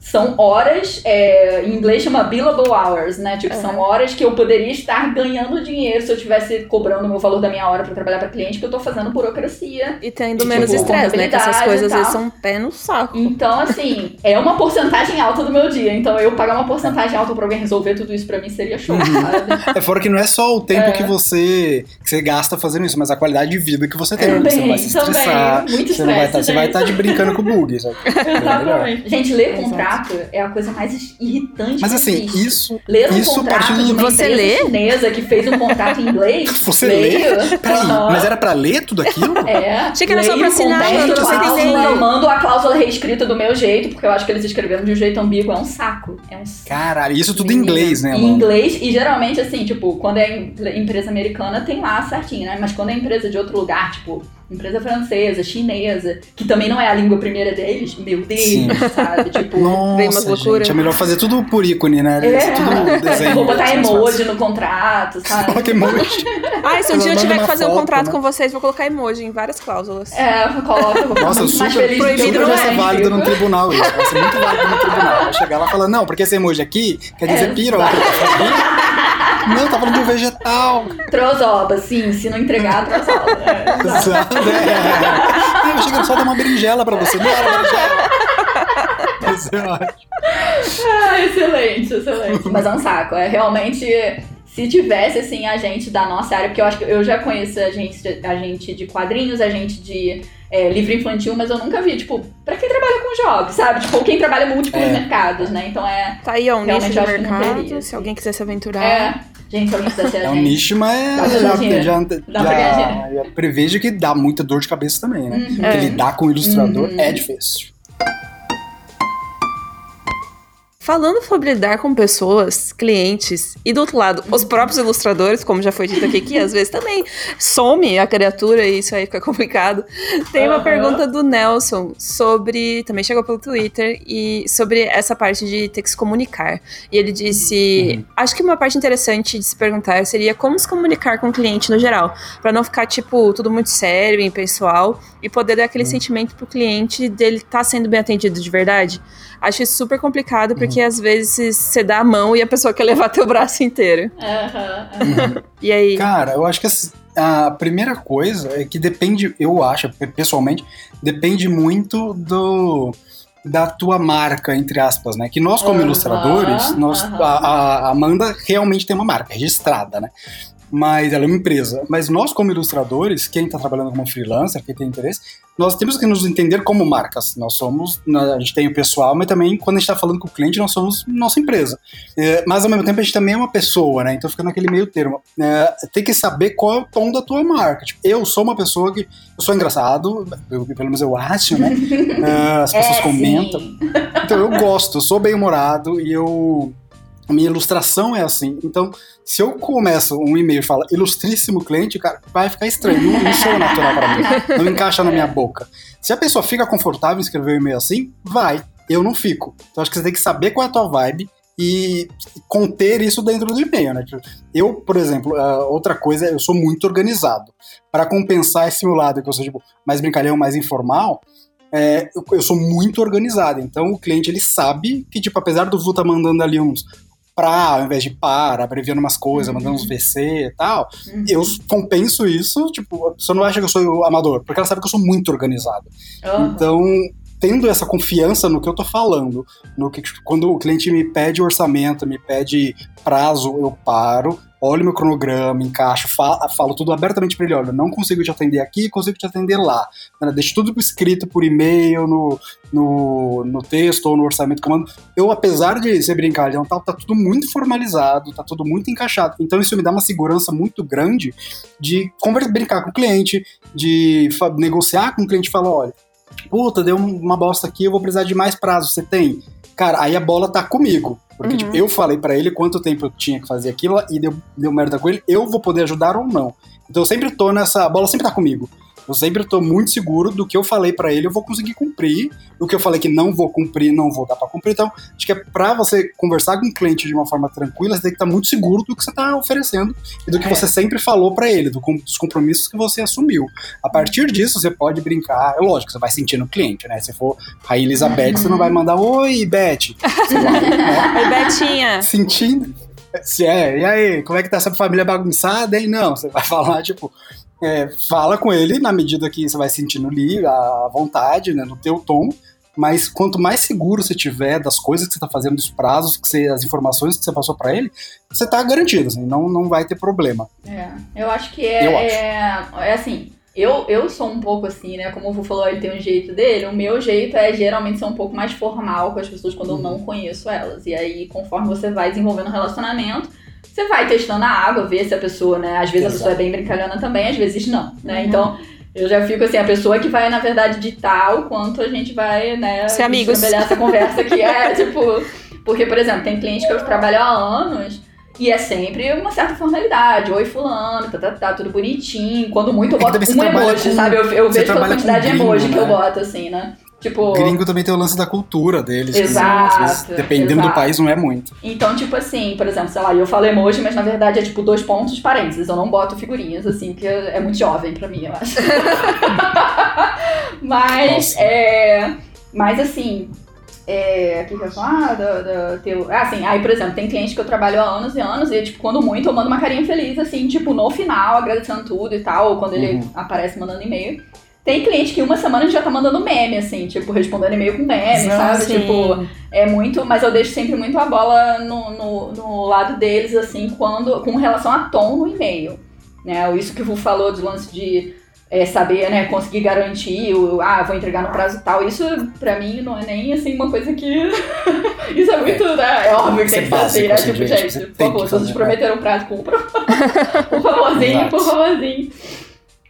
são horas, é, em inglês chama billable hours, né? Tipo, são horas que eu poderia estar ganhando dinheiro se eu estivesse cobrando o meu valor da minha hora pra trabalhar pra cliente, que eu tô fazendo burocracia. E tendo E, menos tipo, estresse, né? Que essas coisas às vezes tal. são um pé no saco. Então, assim, é uma porcentagem alta do meu dia. Então, eu pagar uma porcentagem alta pra alguém resolver tudo isso pra mim seria show, sabe? É fora que não é só o tempo É. que, você, que você gasta fazendo isso, mas a qualidade de vida que você tem. Também, você vai se também. estressar. Muito Você, não vai estresse, tá, você vai estar de brincando com o bug. Sabe? É. Exatamente. Gente, ler Exato. Contrato é a coisa mais irritante Mas que assim, existe. isso. Ler um isso contrato de uma Você empresa lê? chinesa que fez um contrato em inglês. Você leio. lê? Peraí, mas era pra ler tudo aquilo? É. Achei que era só pra assinar, cláusula? Eu mando a cláusula reescrita do meu jeito, porque eu acho que eles escreveram de um jeito ambíguo. É um saco. É um saco. Caralho, isso tudo em inglês, né, Em inglês, e geralmente, assim, tipo, quando é em- empresa americana, tem lá certinho, né? Mas quando é empresa de outro lugar, tipo, empresa francesa, chinesa, que também não é a língua primeira deles, meu Deus, Sim. sabe? Tipo. Nossa, gente, é melhor fazer tudo por ícone, né? É. Tudo desenho. Vou botar emoji no contrato, sabe? Coloca emoji. Ah, se um dia eu tiver que fazer um foto, contrato né? com vocês, vou colocar emoji em várias cláusulas. É, coloca, Nossa, muito mais super, feliz proibido super vai ser realmente válido no tribunal isso. Vai ser muito válido no tribunal. Chegar lá e falar, não, porque esse emoji aqui quer dizer É, piroca. Não, tá falando de um vegetal. Trozoba, sim, se não entregar, trozoba. É, exato. Exato. É. Eu chego só dar uma berinjela pra você. Não era berinjela. Isso é ótimo. Ah, excelente, excelente. Mas é um saco. É realmente. Se tivesse, assim, a gente da nossa área, porque eu acho que eu já conheço a gente, a gente de quadrinhos, a gente de é, livro infantil, mas eu nunca vi, tipo, pra quem trabalha com jogos, sabe? Tipo, quem trabalha em múltiplos É. mercados, né? Então é. Tá aí, ó, um nicho de eu mercado. teria, se assim. alguém quiser se aventurar. É. Gente, É um gente. nicho, mas já, já, já, já prevejo que dá muita dor de cabeça também, né? Uhum. Porque É. lidar com o ilustrador Uhum. é difícil. Falando sobre lidar com pessoas, clientes e do outro lado, os próprios ilustradores, como já foi dito aqui, que às vezes também some a criatura e isso aí fica complicado. Tem uma pergunta do Nelson sobre, também chegou pelo Twitter, e sobre essa parte de ter que se comunicar. E ele disse: Uhum. Acho que uma parte interessante de se perguntar seria como se comunicar com o cliente no geral, Pra não ficar, tipo, tudo muito sério e pessoal e poder dar aquele sentimento pro cliente dele estar sendo bem atendido de verdade. Acho isso super complicado, porque às vezes você dá a mão e a pessoa quer levar teu braço inteiro. E aí? Cara, eu acho que assim, a primeira coisa é que depende, eu acho, pessoalmente, depende muito do da tua marca, entre aspas, né? Que nós, como ilustradores, nós, a, a Amanda realmente tem uma marca registrada, né? Mas ela é uma empresa. Mas nós, como ilustradores, quem está trabalhando como freelancer, quem tem interesse, nós temos que nos entender como marcas. Nós somos, a gente tem o pessoal, mas também quando a gente está falando com o cliente, nós somos nossa empresa. É, mas ao mesmo tempo a gente também é uma pessoa, né? Então fica naquele meio termo. É, tem que saber qual é o tom da tua marca. Tipo, eu sou uma pessoa que. Eu sou engraçado, eu- pelo menos eu acho, né? É, as pessoas É, comentam. Então eu gosto, eu sou bem humorado e eu. A minha ilustração é assim. Então, se eu começo um e-mail e falo ilustríssimo cliente, cara, vai ficar estranho. Não, não sou natural para mim. Não encaixa na minha boca. Se a pessoa fica confortável em escrever um e-mail assim, vai. Eu não fico. Então, acho que você tem que saber qual é a tua vibe e conter isso dentro do e-mail, né? Tipo, Eu, por exemplo, ah, outra coisa, eu sou muito organizado. Para compensar esse meu lado, que eu sou tipo, mais brincalhão, mais informal, é, eu, eu sou muito organizado. Então o cliente ele sabe que, tipo, apesar do Vu tá mandando ali uns pra, ao invés de para, abreviando umas coisas, Uhum. mandando uns VC e tal, Uhum. eu compenso isso, tipo, a pessoa não acha que eu sou amador, porque ela sabe que eu sou muito organizado. Aham. Então, tendo essa confiança no que eu tô falando, no que quando o cliente me pede orçamento, me pede prazo, eu paro, olho meu cronograma, encaixo, falo, falo tudo abertamente para ele, olha, não consigo te atender aqui, consigo te atender lá. Né, Deixo tudo escrito por e-mail, no, no, no texto ou no orçamento que eu mando. Eu, apesar de ser brincalhão, tal, tá tudo muito formalizado, tá tudo muito encaixado. Então isso me dá uma segurança muito grande de conversar, brincar com o cliente, de negociar com o cliente e falar, olha, puta, deu uma bosta aqui, eu vou precisar de mais prazo, você tem? Cara, aí a bola tá comigo. Porque, Uhum. tipo, eu falei pra ele quanto tempo eu tinha que fazer aquilo e deu, deu merda com ele, eu vou poder ajudar ou não. Então eu sempre tô nessa. A bola sempre tá comigo. Eu sempre tô muito seguro do que eu falei para ele, eu vou conseguir cumprir. O que eu falei que não vou cumprir, não vou dar para cumprir. Então, acho que é para você conversar com o cliente de uma forma tranquila, você tem que estar muito seguro do que você tá oferecendo e do que É. você sempre falou para ele, do, dos compromissos que você assumiu. A partir disso, você pode brincar. É lógico, você vai sentindo o cliente, né? Se for a Elizabeth, você não vai mandar Oi, Beth. Né? Oi, Betinha. sentindo. Se é, e aí, como é que tá essa família bagunçada, hein? Não, você vai falar, tipo, é, fala com ele na medida que você vai sentindo livre, à vontade, né, no teu tom, mas quanto mais seguro você tiver das coisas que você tá fazendo, dos prazos, que você, as informações que você passou pra ele, você tá garantido, assim, não, não vai ter problema. É, eu acho que é, Eu acho. é, é assim. Eu, eu sou um pouco assim, né? Como o Vu falou, ele tem um jeito dele. O meu jeito é geralmente ser um pouco mais formal com as pessoas quando eu não conheço elas. E aí, conforme você vai desenvolvendo um relacionamento, você vai testando a água, ver se a pessoa, né? Às vezes a Exato. pessoa é bem brincalhona também, às vezes não, né? Uhum. Então, eu já fico assim, a pessoa que vai, na verdade, ditar o quanto a gente vai, né? Ser amigos. estabelecer essa conversa que é, tipo. Porque, por exemplo, tem cliente que eu trabalho há anos. E é sempre uma certa formalidade. Oi, fulano, tá, tá, tá, tudo bonitinho. Quando muito eu É boto você um emoji, com- sabe? Eu, eu vejo pela quantidade de emoji que eu né? boto, assim, né? Tipo. Gringo também tem o lance da cultura deles, que, Exato, às vezes, dependendo exato. do país, não é muito. Então, tipo assim, por exemplo, sei lá, eu falo emoji, mas na verdade é tipo dois pontos parênteses. Eu não boto figurinhas, assim, porque é muito jovem pra mim, eu acho. mas, Nossa. é. Mas assim. É, que que eu ia falar? Do, do teu... Ah, assim, aí, por exemplo, tem cliente que eu trabalho há anos e anos, e, tipo, quando muito, eu mando uma carinha feliz, assim, tipo, no final, agradecendo tudo e tal, ou quando ele Uhum. aparece mandando e-mail. Tem cliente que uma semana já tá mandando meme, assim, tipo, respondendo e-mail com meme, Ah, sabe? sim. Tipo, é muito, mas eu deixo sempre muito a bola no, no, no lado deles, assim, quando, com relação a tom no e-mail. Né? Isso que o Vu falou do lance de é, saber, né, conseguir garantir, o, ah, vou entregar no prazo tal. Isso, pra mim, não é nem, assim, uma coisa que... isso é muito, né, é óbvio que tem é que assim, né? Tipo, gente, por favor, se vocês fazer, prometeram prazo, cumpram. por favorzinho, por favorzinho.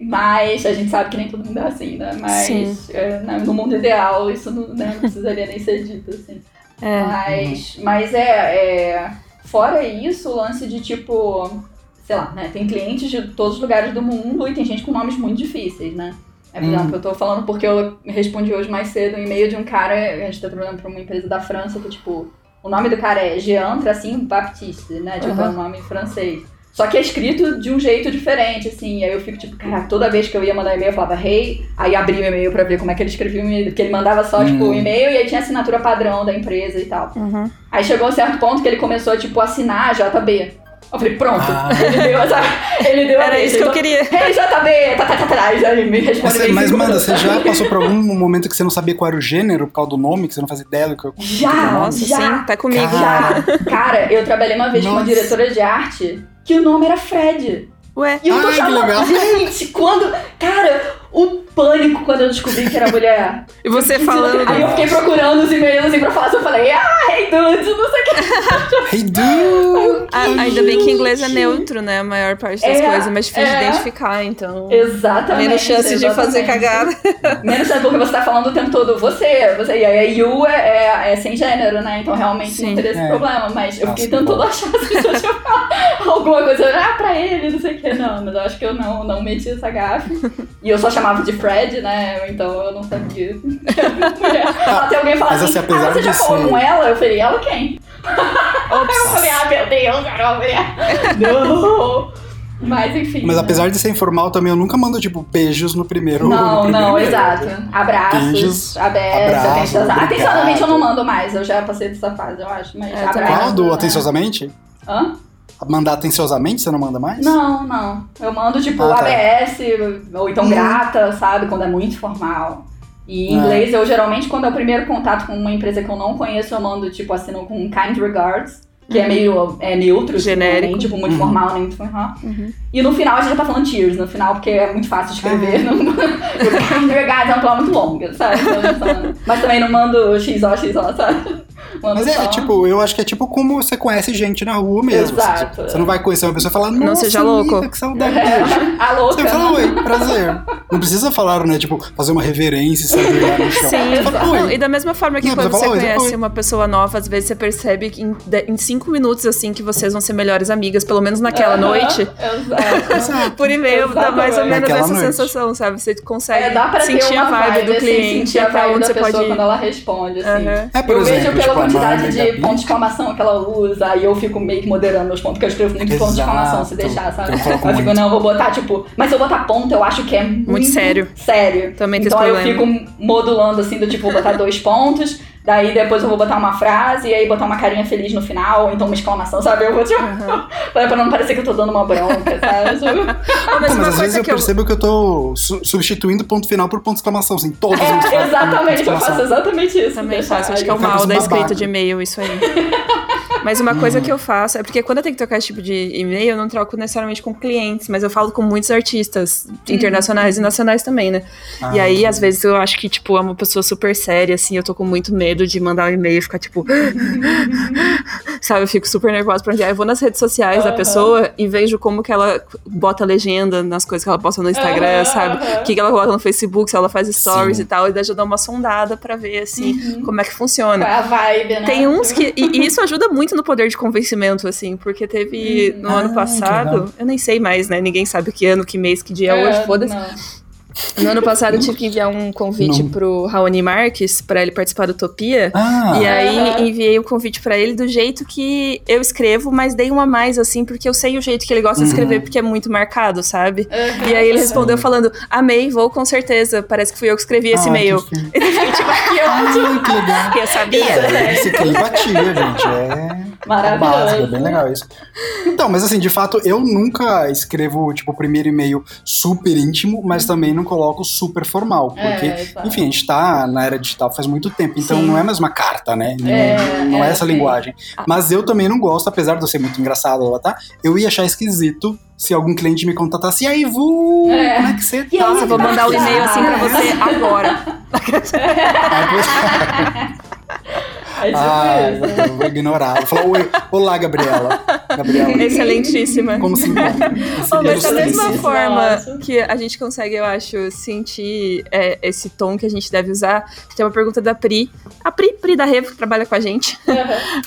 Mas a gente sabe que nem todo mundo é assim, né? Mas é, né, no mundo ideal isso não, né, não precisaria nem ser dito, assim. É. Mas, mas é, é. Fora isso, o lance de tipo. Sei lá, né? Tem clientes de todos os lugares do mundo e tem gente com nomes muito difíceis, né? É, por Hum. exemplo, eu tô falando porque eu respondi hoje mais cedo um e-mail de um cara, a gente tá trabalhando pra uma empresa da França que, tipo, o nome do cara é Jean Tracinho Baptiste, né? Tipo, é um nome francês. Só que é escrito de um jeito diferente, assim. E aí eu fico tipo, cara, toda vez que eu ia mandar e-mail, eu falava hey, aí abria o e-mail pra ver como é que ele escrevia o e-mail. Porque ele mandava só, tipo, o Hum. e-mail e aí tinha assinatura padrão da empresa e tal. Uhum. Aí chegou um certo ponto que ele começou a, tipo, assinar JB. Eu falei, pronto. Ah. Ele deu essa. Ele deu a Era isso que eu Então, queria. Hey, JB! Tá, tá, tá, tá. Aí ele me responde Você- mas, mano, minutos. você já passou por algum momento que você não sabia qual era o gênero por causa do nome, que você não fazia ideia do que eu. Já! Nossa, já, sim, tá comigo. Já! Cara, eu trabalhei uma vez com uma Nossa. diretora de arte que o nome era Fred. Ué, E eu tô Ai, que chamando. legal. Gente, quando. Cara, o pânico quando eu descobri que era mulher. e você falando Aí eu fiquei procurando os e-mails assim pra falar, eu falei, ah, hey dudes, não sei o que. Hey, dude! Ah, ainda bem que inglês é neutro, né? A maior parte das É, coisas, mas difícil de é. identificar, então. Exatamente. Menos chance de fazer exatamente. cagada. Menos chance porque você tá falando o tempo todo você, você. E aí you é, é, é sem gênero, né? Então realmente Sim. não teria esse É. problema. Mas eu fiquei tentando achar se eu tinha falado alguma coisa, ah, pra ele, não sei o que. Não, mas eu acho que eu não, não meti essa gafe. E eu só chamava de Fred, né? Então eu não sabia. Até alguém falar Mas, assim, assim, apesar ah, você de já falou ser- com ela? Eu falei, ela quem? Eu falei, ah, meu Deus, mulher. Não. Mas enfim. Mas né? apesar de ser informal também, eu nunca mando, tipo, beijos no primeiro. Não, no primeiro não, exato. Abraços, Beijos, abertos, abraço, atenciosamente. Atenciosamente eu não mando mais, eu já passei dessa fase, eu acho. Mas É, abraços, Qual? Do né? atenciosamente? Hã? Mandar atenciosamente, você não manda mais? Não, não. Eu mando tipo Ah, tá. ABS, ou então Hum. grata, sabe? Quando é muito formal. E em Ah. inglês, eu geralmente, quando é o primeiro contato com uma empresa que eu não conheço, eu mando, tipo, assino com kind regards, que é meio é neutro, assim, não é Genérico. tipo muito Uhum. formal, nem muito formal. Uhum. E no final a gente já tá falando cheers, no final, porque é muito fácil de escrever. Ah. Não, o kind regards é uma palavra muito longa, sabe? Então, Mas também não mando XO, XO, sabe? Manda Mas é, só. tipo, eu acho que é tipo como você conhece gente na rua mesmo. Exato. Você, você não vai conhecer uma pessoa e falar, nossa, seja amiga, louco." que saudade dele. A louca. Você fala, oi, prazer. Não precisa falar, né? Tipo, fazer uma reverência e saber lá no chão. Sim. Fala, Não, oi. e da mesma forma que Não, quando você fala, "Oi, conhece oi." uma pessoa nova, às vezes você percebe que em, de- em cinco minutos, assim, que vocês vão ser melhores amigas, pelo menos naquela Aham, noite. Exato. Exato. Por e-mail, dá mais ou menos Naquela essa noite. sensação, sabe? Você consegue É, dá pra sentir ter uma a vibe, do assim, cliente, sentir a até vibe onde da você pessoa pode quando ela responde, assim. É, por eu exemplo, vejo pela tipo, quantidade de pontos de exclamação que ela usa, aí eu fico meio que moderando os pontos, que eu escrevo muito pontos de exclamação, se deixar, sabe? Eu Eu, fico, muito. não, eu vou botar, tipo, mas se eu botar ponto, eu acho que é muito, sério. Sério. Também tem então eu fico modulando, assim, do tipo, vou botar dois pontos, daí depois eu vou botar uma frase, e aí botar uma carinha feliz no final, ou então uma exclamação, sabe? Eu vou, tipo, pra não parecer que eu tô dando uma bronca, sabe? Mas Pô, mas às vezes eu percebo que eu tô su- substituindo ponto final por ponto de exclamação, assim, todos os É, pontos exatamente, eu faço exatamente isso. Também faço, acho que é o mal da escrita de e-mail, isso aí. Mas uma coisa que eu faço é porque quando eu tenho que trocar esse tipo de e-mail, eu não troco necessariamente com clientes, mas eu falo com muitos artistas internacionais e nacionais também, né? E Ah. aí, às vezes, eu acho que, tipo, é uma pessoa super séria, assim, eu tô com muito medo de mandar um e-mail e ficar, tipo. Sabe, eu fico super nervosa pra enviar. Eu vou nas redes sociais da pessoa e vejo como que ela bota legenda nas coisas que ela posta no Instagram, sabe? O que, que ela coloca no Facebook, se ela faz stories Sim. e tal, e daí eu dou uma sondada pra ver, assim, como é que funciona. É a vibe, né? Tem uns que. E, e isso ajuda muito no poder de convencimento, assim, porque teve no Ah, ano passado. Eu nem sei mais, né? Ninguém sabe que ano, que mês, que dia é, É, hoje, foda-se. No ano passado eu tive que enviar um convite Não. pro Raoni Marques pra ele participar do Utopia. Ah, E aí enviei o convite pra ele do jeito que eu escrevo, mas dei uma a mais, assim, porque eu sei o jeito que ele gosta de escrever, porque é muito marcado, sabe? Aham. E aí ele respondeu falando, amei, vou com certeza. Parece que fui eu que escrevi esse Ah, e-mail. que. Ele tipo, que. Ah, que legal. Eu sabia. É, esse aqui batia, gente. É Maravilhoso. básico, é bem legal isso. Então, mas assim, de fato, eu nunca escrevo, tipo, o primeiro e-mail super íntimo, mas também não coloco super formal. É, Porque, exato. enfim, a gente tá na era digital faz muito tempo, então Sim. não é mais uma carta, né? Não É, não é, é, essa sim. linguagem. Mas eu também não gosto, apesar de eu ser muito engraçado lá, tá? Eu ia achar esquisito se algum cliente me contatasse, e aí, Vu, É. como é que você tá? Nossa, eu vou mandar o e-mail assim pra você agora. É Ah, eu vou ignorar. Vou falar, oi, olá, Gabriela. Gabriela. Excelentíssima. Como se encontra? Oh, mas da mesma Nossa. forma que a gente consegue, eu acho, sentir é, esse tom que a gente deve usar, tem uma pergunta da Pri, a Pri, Pri da Revo, que trabalha com a gente,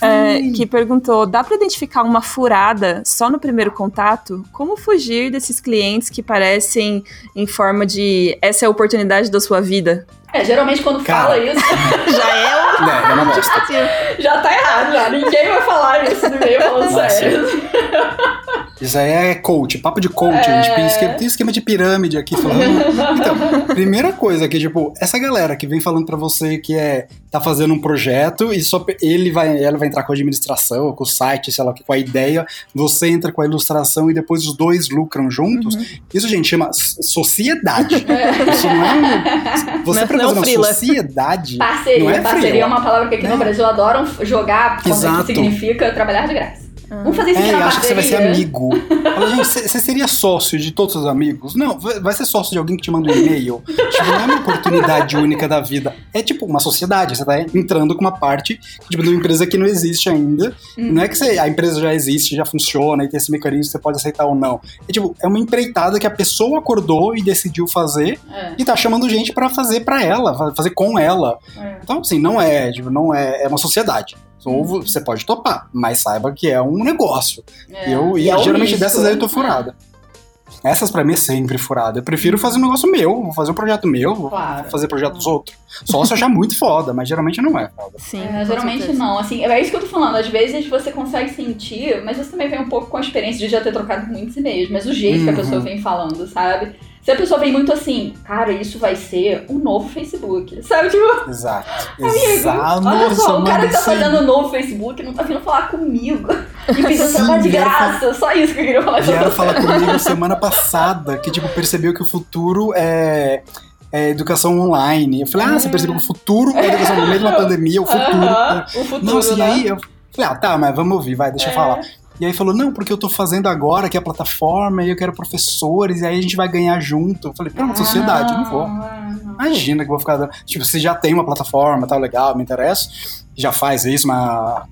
é, que perguntou: dá pra identificar uma furada só no primeiro contato? Como fugir desses clientes que parecem em forma de essa é a oportunidade da sua vida? É, geralmente quando Cara. fala isso, Já é o. É, é uma bosta. Já tá errado, já. Ninguém vai falar isso no meio falando sério. Isso aí é coach, papo de coach. A gente É. tem esquema, tem esquema de pirâmide aqui falando. Então, primeira coisa que, tipo, essa galera que vem falando pra você que é tá fazendo um projeto e só ele vai, ela vai entrar com a administração, com o site, sei lá, com a ideia, você entra com a ilustração e depois os dois lucram juntos. Isso, gente, chama sociedade. Isso não é. Você Não é- pra não fazer uma frila. sociedade. Parceria. Não é parceria frila. é uma palavra que aqui no Não. Brasil adoram jogar, quando Exato. que significa trabalhar de graça. Vamos fazer isso É, acha que você vai ser amigo. Fala, gente, você seria sócio de todos os amigos? Não, vai ser sócio de alguém que te manda um e-mail. tipo, não é uma oportunidade única da vida. É tipo uma sociedade. Você tá entrando com uma parte tipo, de uma empresa que não existe ainda. Hum. Não é que você- a empresa já existe, já funciona e tem esse mecanismo que você pode aceitar ou não. É tipo, é uma empreitada que a pessoa acordou e decidiu fazer É, e tá chamando gente pra fazer pra ela, fa- fazer com ela. é. Então, assim, não é, tipo, não é, é uma sociedade. Ou você pode topar, mas saiba que é um negócio. É. E eu, e é geralmente risco. dessas aí eu tô furada. Essas pra mim é sempre furada. Eu prefiro fazer um negócio meu, vou fazer um projeto meu, vou Claro. fazer projeto dos outros. Só se eu achar muito foda, mas geralmente não é foda. Sim. É, geralmente certeza. não, assim, é isso que eu tô falando, às vezes você consegue sentir, mas você também vem um pouco com a experiência de já ter trocado muitos e-mails, mas o jeito que a Uhum. pessoa vem falando, sabe? Se a pessoa vem muito assim, cara, isso vai ser um novo Facebook, sabe? Tipo, Exato. amigo, Exato. olha só, o cara que tá fazendo um novo Facebook não tá vindo falar comigo e pedindo Sim, trabalho de graça, só isso que eu queria falar Vieram falar comigo semana passada que, tipo, percebeu que o futuro é, é educação online. Eu falei, ah, você percebeu que o futuro é educação no meio de uma pandemia, o futuro. Aham, o futuro, Nossa, e né? aí eu falei, ah, tá, mas vamos ouvir, vai, deixa eu É. falar. E aí falou, não, porque eu tô fazendo agora que é a plataforma e eu quero professores, e aí a gente vai ganhar junto. Eu falei, pronto, sociedade, eu não vou. Imagina que eu vou ficar. Tipo, você já tem uma plataforma, tal, legal, me interessa, já faz isso, uma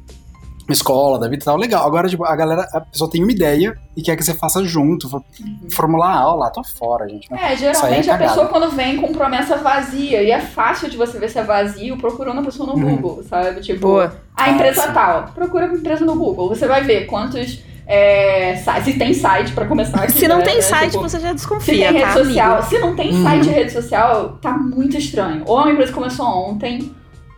escola da vida e tal, legal. Agora, tipo, a galera, a pessoa tem uma ideia e quer que você faça junto, for- formular aula, tô fora, gente. né? É, aí é geralmente a pessoa quando vem com promessa vazia, e é fácil de você ver se é vazio procurando a pessoa no Uhum. Google, sabe? Tipo, Boa. a empresa Ah, sim. tal, procura a empresa no Google. Você vai ver quantos. É, sites, se tem site pra começar aqui. Se não né, tem né? site, Tipo, você já se desconfia, tem rede tá, social, amigo? se não tem Uhum. site e rede social, tá muito estranho. Ou é uma empresa começou ontem,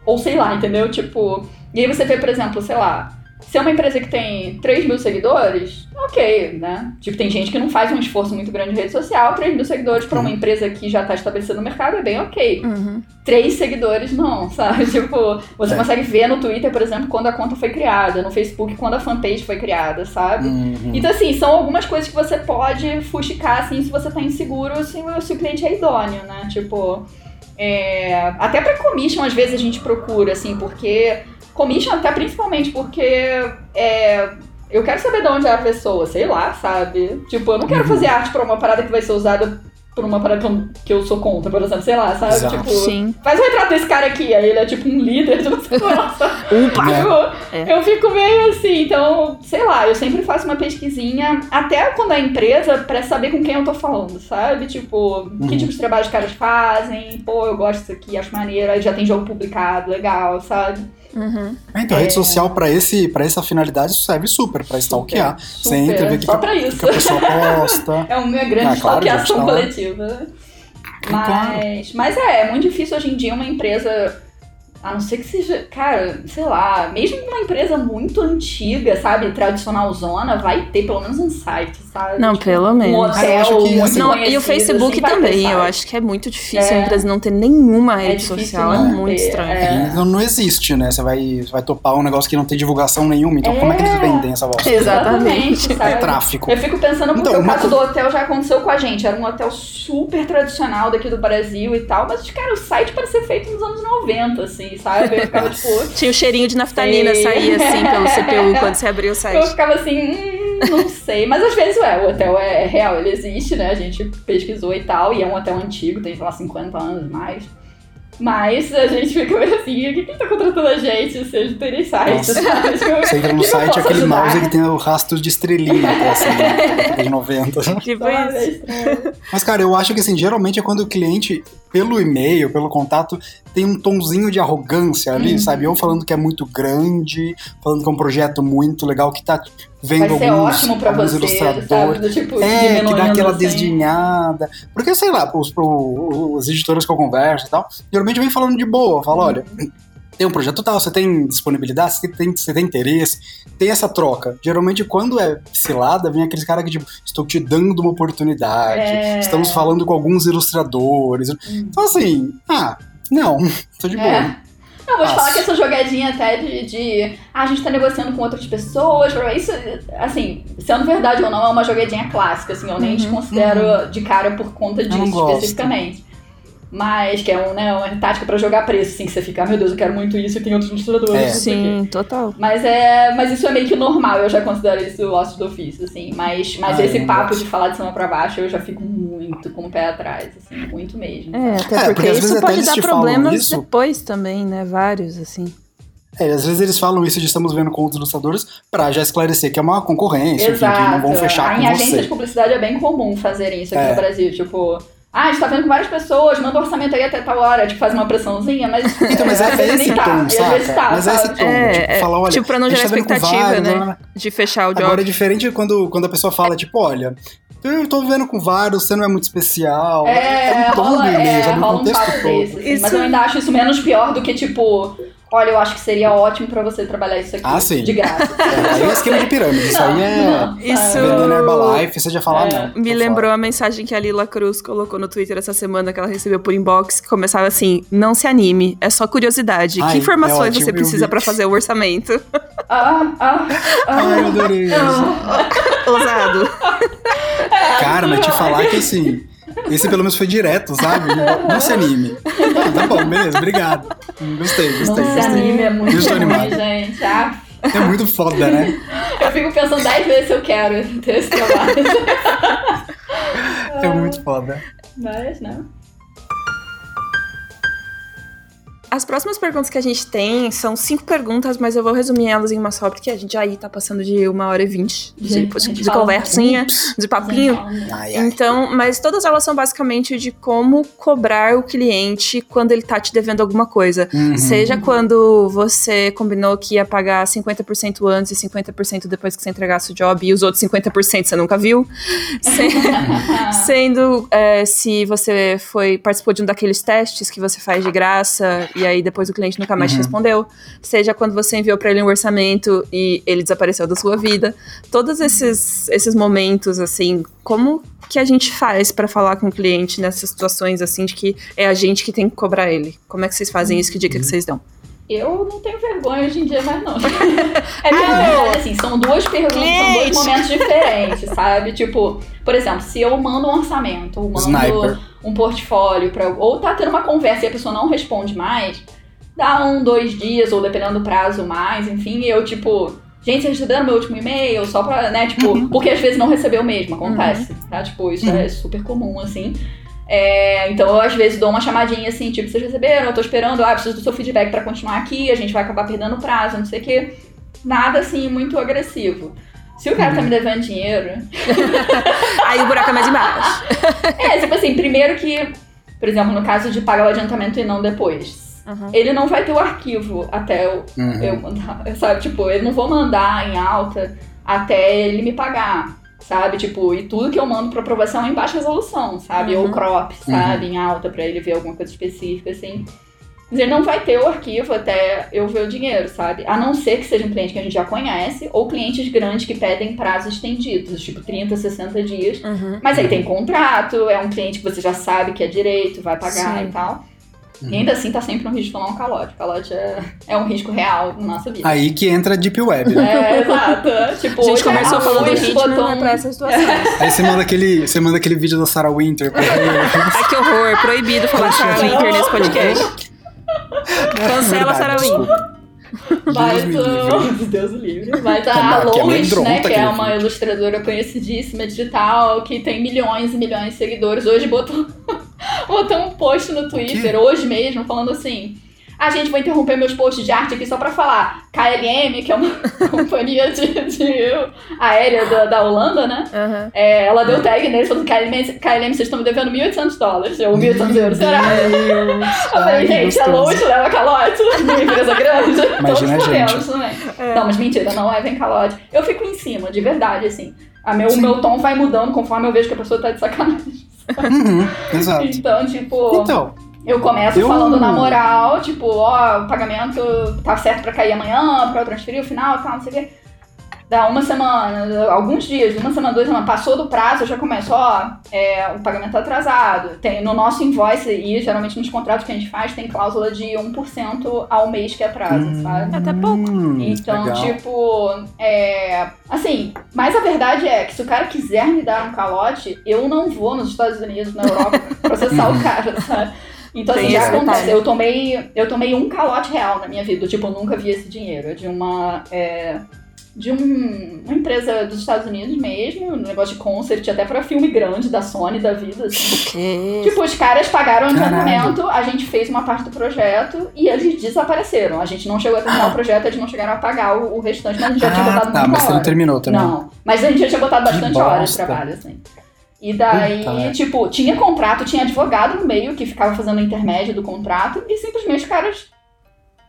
ou sei lá, entendeu? Tipo, e aí você vê, por exemplo, sei lá, se é uma empresa que tem 3 mil seguidores, ok, né? Tipo, tem gente que não faz um esforço muito grande em rede social, 3 mil seguidores pra uma empresa que já tá estabelecida no mercado é bem ok. Uhum. Três seguidores não, sabe? Tipo, você É. consegue ver no Twitter, por exemplo, quando a conta foi criada, no Facebook, quando a fanpage foi criada, sabe? Uhum. Então, assim, são algumas coisas que você pode fuxicar, assim, se você tá inseguro, se, o- se o cliente é idôneo, né? Tipo, é, até pra commission, às vezes, a gente procura, assim, porque... Commission até principalmente porque é, eu quero saber de onde é a pessoa, sei lá, sabe? Tipo, eu não quero Uhum. fazer arte pra uma parada que vai ser usada por uma parada que eu, que eu sou contra, por exemplo, sei lá, sabe? Exato. Tipo, Sim. faz o retrato desse cara aqui, aí ele é tipo um líder de nossa. Upa! Tipo, É. Eu fico meio assim, então, sei lá, eu sempre faço uma pesquisinha, até quando é empresa, pra saber com quem eu tô falando, sabe? Tipo, Uhum. que tipo de trabalho os caras fazem, pô, eu gosto disso aqui, acho maneiro, aí já tem jogo publicado, legal, sabe? Uhum. É, Então, a rede social, pra, esse, pra essa finalidade, serve super pra stalkear. Super, Você entra, vê o que, só que, pra a- isso. que a pessoa posta. É uma grande Ah, stalkeação coletiva. Mas, mas é, é muito difícil hoje em dia uma empresa. A não ser que seja, cara, sei lá, mesmo uma empresa muito antiga, sabe, tradicional zona, vai ter pelo menos um site, sabe? Não, Tipo, pelo Um menos. Ah, eu hotel acho que, assim- Não, e o Facebook assim, vai ter também. Eu acho que é muito difícil É. a empresa não ter nenhuma É rede difícil social. É muito estranho. é. Não, não existe, né? Você vai, você vai topar um negócio que não tem divulgação nenhuma. Então, como é que eles É. vendem essa voz? Exatamente. É tráfico. Eu fico pensando, porque Então, o caso do hotel já aconteceu com a gente. Era um hotel super tradicional daqui do Brasil e tal, mas, cara, o site parecia feito nos anos 90, assim, sabe? Eu ficava tipo. Tinha o cheirinho de naftalina Sei. saía assim pelo CPU quando você abriu o Eu site. ficava assim, hum, não sei. Mas às vezes, ué, o hotel é real, ele existe, né? A gente pesquisou e tal, e é um hotel antigo, tem, sei lá, 50 anos mais. Mas a gente fica meio assim, o que que tá contratando a gente se a gente tem sites, Nossa. sabe? Tipo, Você entra no que site, aquele ajudar? mouse que tem o rastro de estrelinha, que é assim, né? de 90. Tipo? É isso. Mas, cara, eu acho que assim, geralmente é quando o cliente, pelo e-mail, pelo contato, tem um tonzinho de arrogância ali, Uhum. sabe? Ou falando que é muito grande, falando que é um projeto muito legal, que tá vendo Vai alguns, ótimo pra alguns você, ilustradores. sabe? Tipo, É, que dá aquela assim. desdenhada. Porque, sei lá, os, pro- os editores que eu converso e tal, geralmente vem falando de boa. Fala, Uhum. olha, tem um projeto tal, você tem disponibilidade, você tem, você tem interesse, tem essa troca. Geralmente, quando é cilada, vem aqueles caras que, tipo, estou te dando uma oportunidade, É. estamos falando com alguns ilustradores. Então, assim, ah, não, tô de boa. É. Não, vou te Nossa. falar que essa jogadinha até de, de ah, a gente tá negociando com outras pessoas, isso, assim, sendo verdade ou não, é uma jogadinha clássica, assim, eu nem Uhum, desconsidero de cara por conta disso especificamente. Mas que é um, né, uma tática pra jogar preço, assim, que você fica, ah, meu Deus, eu quero muito isso e tem outros ilustradores. É. o. Sim, total. Mas é. Mas isso é meio que normal, eu já considero isso ócio do ofício, assim. Mas, mas Ah, eu esse papo gosto. de falar de cima pra baixo, eu já fico muito com o pé atrás, assim, muito mesmo. É, até É, porque, porque às vezes isso pode dar problemas isso. depois também, né? Vários, assim. É, às vezes eles falam isso de estamos vendo com outros ilustradores pra já esclarecer que é uma concorrência, enfim, que não vão fechar Ah, com em agências você. de publicidade é bem comum fazerem isso aqui É. no Brasil. Tipo, ah, a gente tá vendo com várias pessoas, manda um orçamento aí até tal hora, tipo, faz uma pressãozinha, mas. Então, mas é, é esse nem tá, tom, às vezes saca? tá, mas é esse tom, É, tipo, é, falar, olha, tipo, pra não gerar tá expectativa, vários, né? blá. De fechar o job. Agora é diferente quando, quando a pessoa fala, tipo, olha, eu tô vivendo com vários, você não é muito especial. É, um tom rola, do e-mail, é? O rola um contexto papo todo. desse. assim. Isso- Mas eu ainda acho isso menos pior do que, tipo, olha, eu acho que seria ótimo pra você trabalhar isso aqui Ah, sim. de graça. É, aí é esquema de pirâmide, isso aí é Não, Isso- vendendo Herbalife, você já fala, É. não. Me fora. lembrou a mensagem que a Lila Cruz colocou no Twitter essa semana que ela recebeu por inbox, que começava assim: não se anime, é só curiosidade. Ai, que informações é ótimo, você precisa pra fazer o orçamento? Ah, ah, Ai, eu ah. adorei isso. Ousado. Cara, mas te falar que assim, esse pelo menos foi direto, sabe? Não se anime. Ah, tá bom, beleza, obrigado. Gostei, Não gostei, se gostei. anime, é muito estou ruim, animado. gente. Ah, É muito foda, né? eu fico pensando dez vezes se eu quero ter esse trabalho. É muito foda. Mas, né? As próximas perguntas que a gente tem são cinco perguntas, mas eu vou resumir elas em uma só, porque a gente aí tá passando de uma hora e vinte de, de conversinha, de papinho. Então, mas todas elas são basicamente de como cobrar o cliente quando ele tá te devendo alguma coisa. Uhum. Seja quando você combinou que ia pagar 50% antes e 50% depois que você entregasse o job e os outros 50% você nunca viu. Se- Sendo é, se você foi participou de um daqueles testes que você faz de graça e aí depois o cliente nunca mais te Uhum. respondeu. Seja quando você enviou para ele um orçamento e ele desapareceu da sua vida. Todos esses, esses momentos, assim, como que a gente faz para falar com o cliente nessas situações, assim, de que é a gente que tem que cobrar ele? como é que vocês fazem isso? Que dica que vocês dão? Eu não tenho vergonha hoje em dia mais, não. É porque, na verdade, assim, são duas perguntas, são dois momentos diferentes, sabe? Tipo, por exemplo, se eu mando um orçamento, ou mando Sniper. um portfólio, pra, ou tá tendo uma conversa e a pessoa não responde mais, dá um, dois dias, ou dependendo do prazo mais, enfim, e eu, tipo, gente, vocês receberam meu último e-mail, só pra, né, tipo, porque às vezes não recebeu mesmo, acontece, tá? Tipo, isso é super comum, assim. É, então eu às vezes dou uma chamadinha assim, tipo, vocês receberam, eu tô esperando, ah, preciso do seu feedback pra continuar aqui, a gente vai acabar perdendo prazo, não sei o que. Nada assim muito agressivo. Se o cara tá me devendo dinheiro, Aí o buraco é mais embaixo. é, tipo assim, primeiro que, por exemplo, no caso de pagar o adiantamento e não depois. Uhum. Ele não vai ter o arquivo até eu, Uhum. eu mandar, sabe? Tipo, eu não vou mandar em alta até ele me pagar, sabe? Tipo, e tudo que eu mando pra aprovação é em baixa resolução, sabe? Uhum. Ou crop, sabe? Em alta pra ele ver alguma coisa específica, assim. Mas ele não vai ter o arquivo até eu ver o dinheiro, sabe? A não ser que seja um cliente que a gente já conhece, ou clientes grandes que pedem prazos estendidos, tipo 30, 60 dias. Uhum. Mas aí tem contrato, é um cliente que você já sabe que é direito, vai pagar Sim. e tal. Uhum. E ainda assim tá sempre no risco de tomar um calote. Calote é, é um risco real na nossa vida. Aí que entra a Deep Web, né? É, exato. Tipo, A gente hoje começou a falando botou não é um- pra essa situação. Aí você manda aquele, você manda aquele vídeo da Sarah Winter. pra ele. Ai, que horror. Proibido falar Sarah Winter nesse podcast. Cancela Verdade, Sarah Winter. Mas, Deus Deus livre. Mas a é Lois, né, que é uma vídeo. ilustradora conhecidíssima digital, que tem milhões e milhões de seguidores, hoje botou, botou um post no Twitter, hoje mesmo, falando assim. A gente vai interromper meus posts de arte aqui só pra falar. KLM, que é uma companhia de, de aérea da, da Holanda, né? Uhum. É, ela deu tag nele, falando KLM, KLM, vocês estão me devendo 1.800 dólares. Ou 1.800 euros, será? Eu falei, Ai, gente, a gostoso. Lois leva calote numa empresa grande. Imagina Todos podemos também. É. Não, mas mentira, não levem calote. Eu fico em cima, de verdade, assim. A meu, o meu tom vai mudando conforme eu vejo que a pessoa tá de sacanagem. Uhum, exato. Então, tipo, Então, eu começo eu- falando na moral, tipo, ó, o pagamento tá certo pra cair amanhã, pra eu transferir o final, tal, não sei o quê. Dá uma semana, alguns dias, uma semana, duas semanas, passou do prazo, eu já começo, ó, é, o pagamento tá atrasado. Tem, no nosso invoice e geralmente nos contratos que a gente faz, tem cláusula de 1% ao mês que atrasa, sabe? Até pouco. Hum, Então, legal. tipo, é. Assim, mas a verdade é que se o cara quiser me dar um calote, eu não vou nos Estados Unidos, na Europa, processar o cara, sabe? Então, assim, já detalhe. Eu tomei, eu tomei um calote real na minha vida. Tipo, eu nunca vi esse dinheiro. É de uma. é, de um- uma empresa dos Estados Unidos mesmo, um negócio de concert, até pra filme grande da Sony da vida. Assim. Que... Tipo, os caras pagaram o adiantamento, a gente fez uma parte do projeto e eles desapareceram. A gente não chegou a terminar o projeto, eles não chegaram a pagar o, o restante, mas a gente já tinha Ah, botado tá, muita mas você não hora. terminou também. Não, mas a gente já tinha botado bastante hora de trabalho, assim. E daí, Puta. tipo, tinha contrato, tinha advogado no meio que ficava fazendo o intermédio do contrato e simplesmente os caras,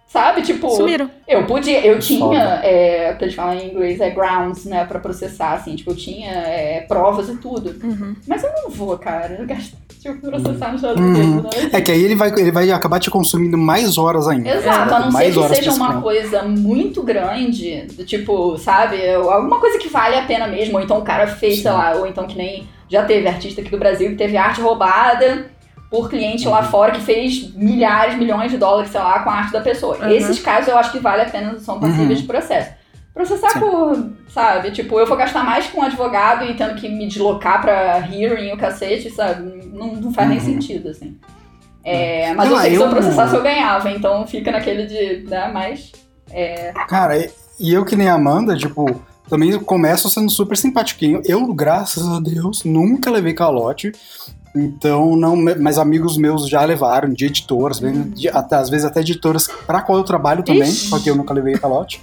sabe, tipo... Sumiram. Eu podia, eu Que tinha, é, pra gente falar em inglês, é grounds, né, pra processar, assim, tipo, eu tinha é, provas e tudo. Uhum. Mas eu não vou, cara, eu gasto, tipo, processar nos Estados Uhum. Unidos, né? É que aí ele vai, ele vai acabar te consumindo mais horas ainda. Exato, a não ser mais que horas seja uma escrever. coisa muito grande, do tipo, sabe, alguma coisa que vale a pena mesmo, ou então o cara fez, sei Sim. lá, ou então que nem já teve artista aqui do Brasil que teve arte roubada por cliente Uhum. lá fora que fez milhares, milhões de dólares, sei lá, com a arte da pessoa. Uhum. Esses casos eu acho que vale a pena, são passíveis Uhum. de processo. Processar Sim. por, sabe, tipo, eu vou gastar mais com um advogado e tendo que me deslocar pra hearing o cacete, sabe, não, não faz nem Uhum. sentido, assim. É, mas Sei eu sei que se eu processasse eu ganhava, então fica naquele de, né, mais... Cara, e- e eu que nem a Amanda, tipo, também começo sendo super simpatiquinho. Eu, graças a Deus, nunca levei calote. Então, não, mas amigos meus já levaram de editoras, até, às vezes até editoras para qual eu trabalho também, Ixi. só que eu nunca levei calote.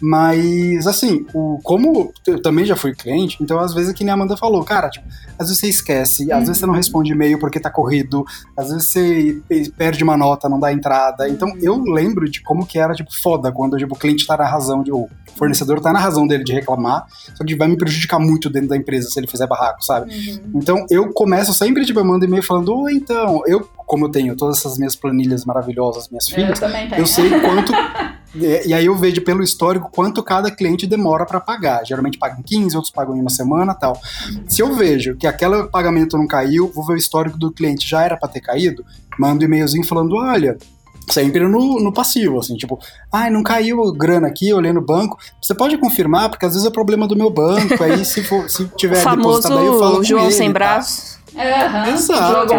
Mas, assim, o, como eu também já fui cliente, então às vezes é que nem a Amanda falou, cara, tipo, às vezes você esquece, às vezes você não uhum. responde e-mail porque tá corrido, às vezes você perde uma nota, não dá entrada. Então eu lembro de como que era, tipo, foda quando tipo, o cliente tá na razão, de, o fornecedor tá na razão dele de reclamar, só que vai me prejudicar muito dentro da empresa se ele fizer barraco, sabe? Uhum. Então eu começo sempre, tipo, eu mando e-mail falando, oi, então, eu, como eu tenho todas essas minhas planilhas maravilhosas, minhas filhas, eu, eu sei quanto. E, e, aí eu vejo pelo histórico quanto cada cliente demora para pagar. Geralmente pagam 15, outros pagam em uma semana tal. Se eu vejo que aquele pagamento não caiu, vou ver o histórico do cliente, já era para ter caído, mando um e-mailzinho falando, olha, sempre no, no passivo, assim, tipo, ai, ah, não caiu grana aqui, olhei no banco. Você pode confirmar, porque às vezes é problema do meu banco, aí se, for, se tiver o famoso depositado aí, eu falo João ele, sem tá? braços. Uhum. Exato.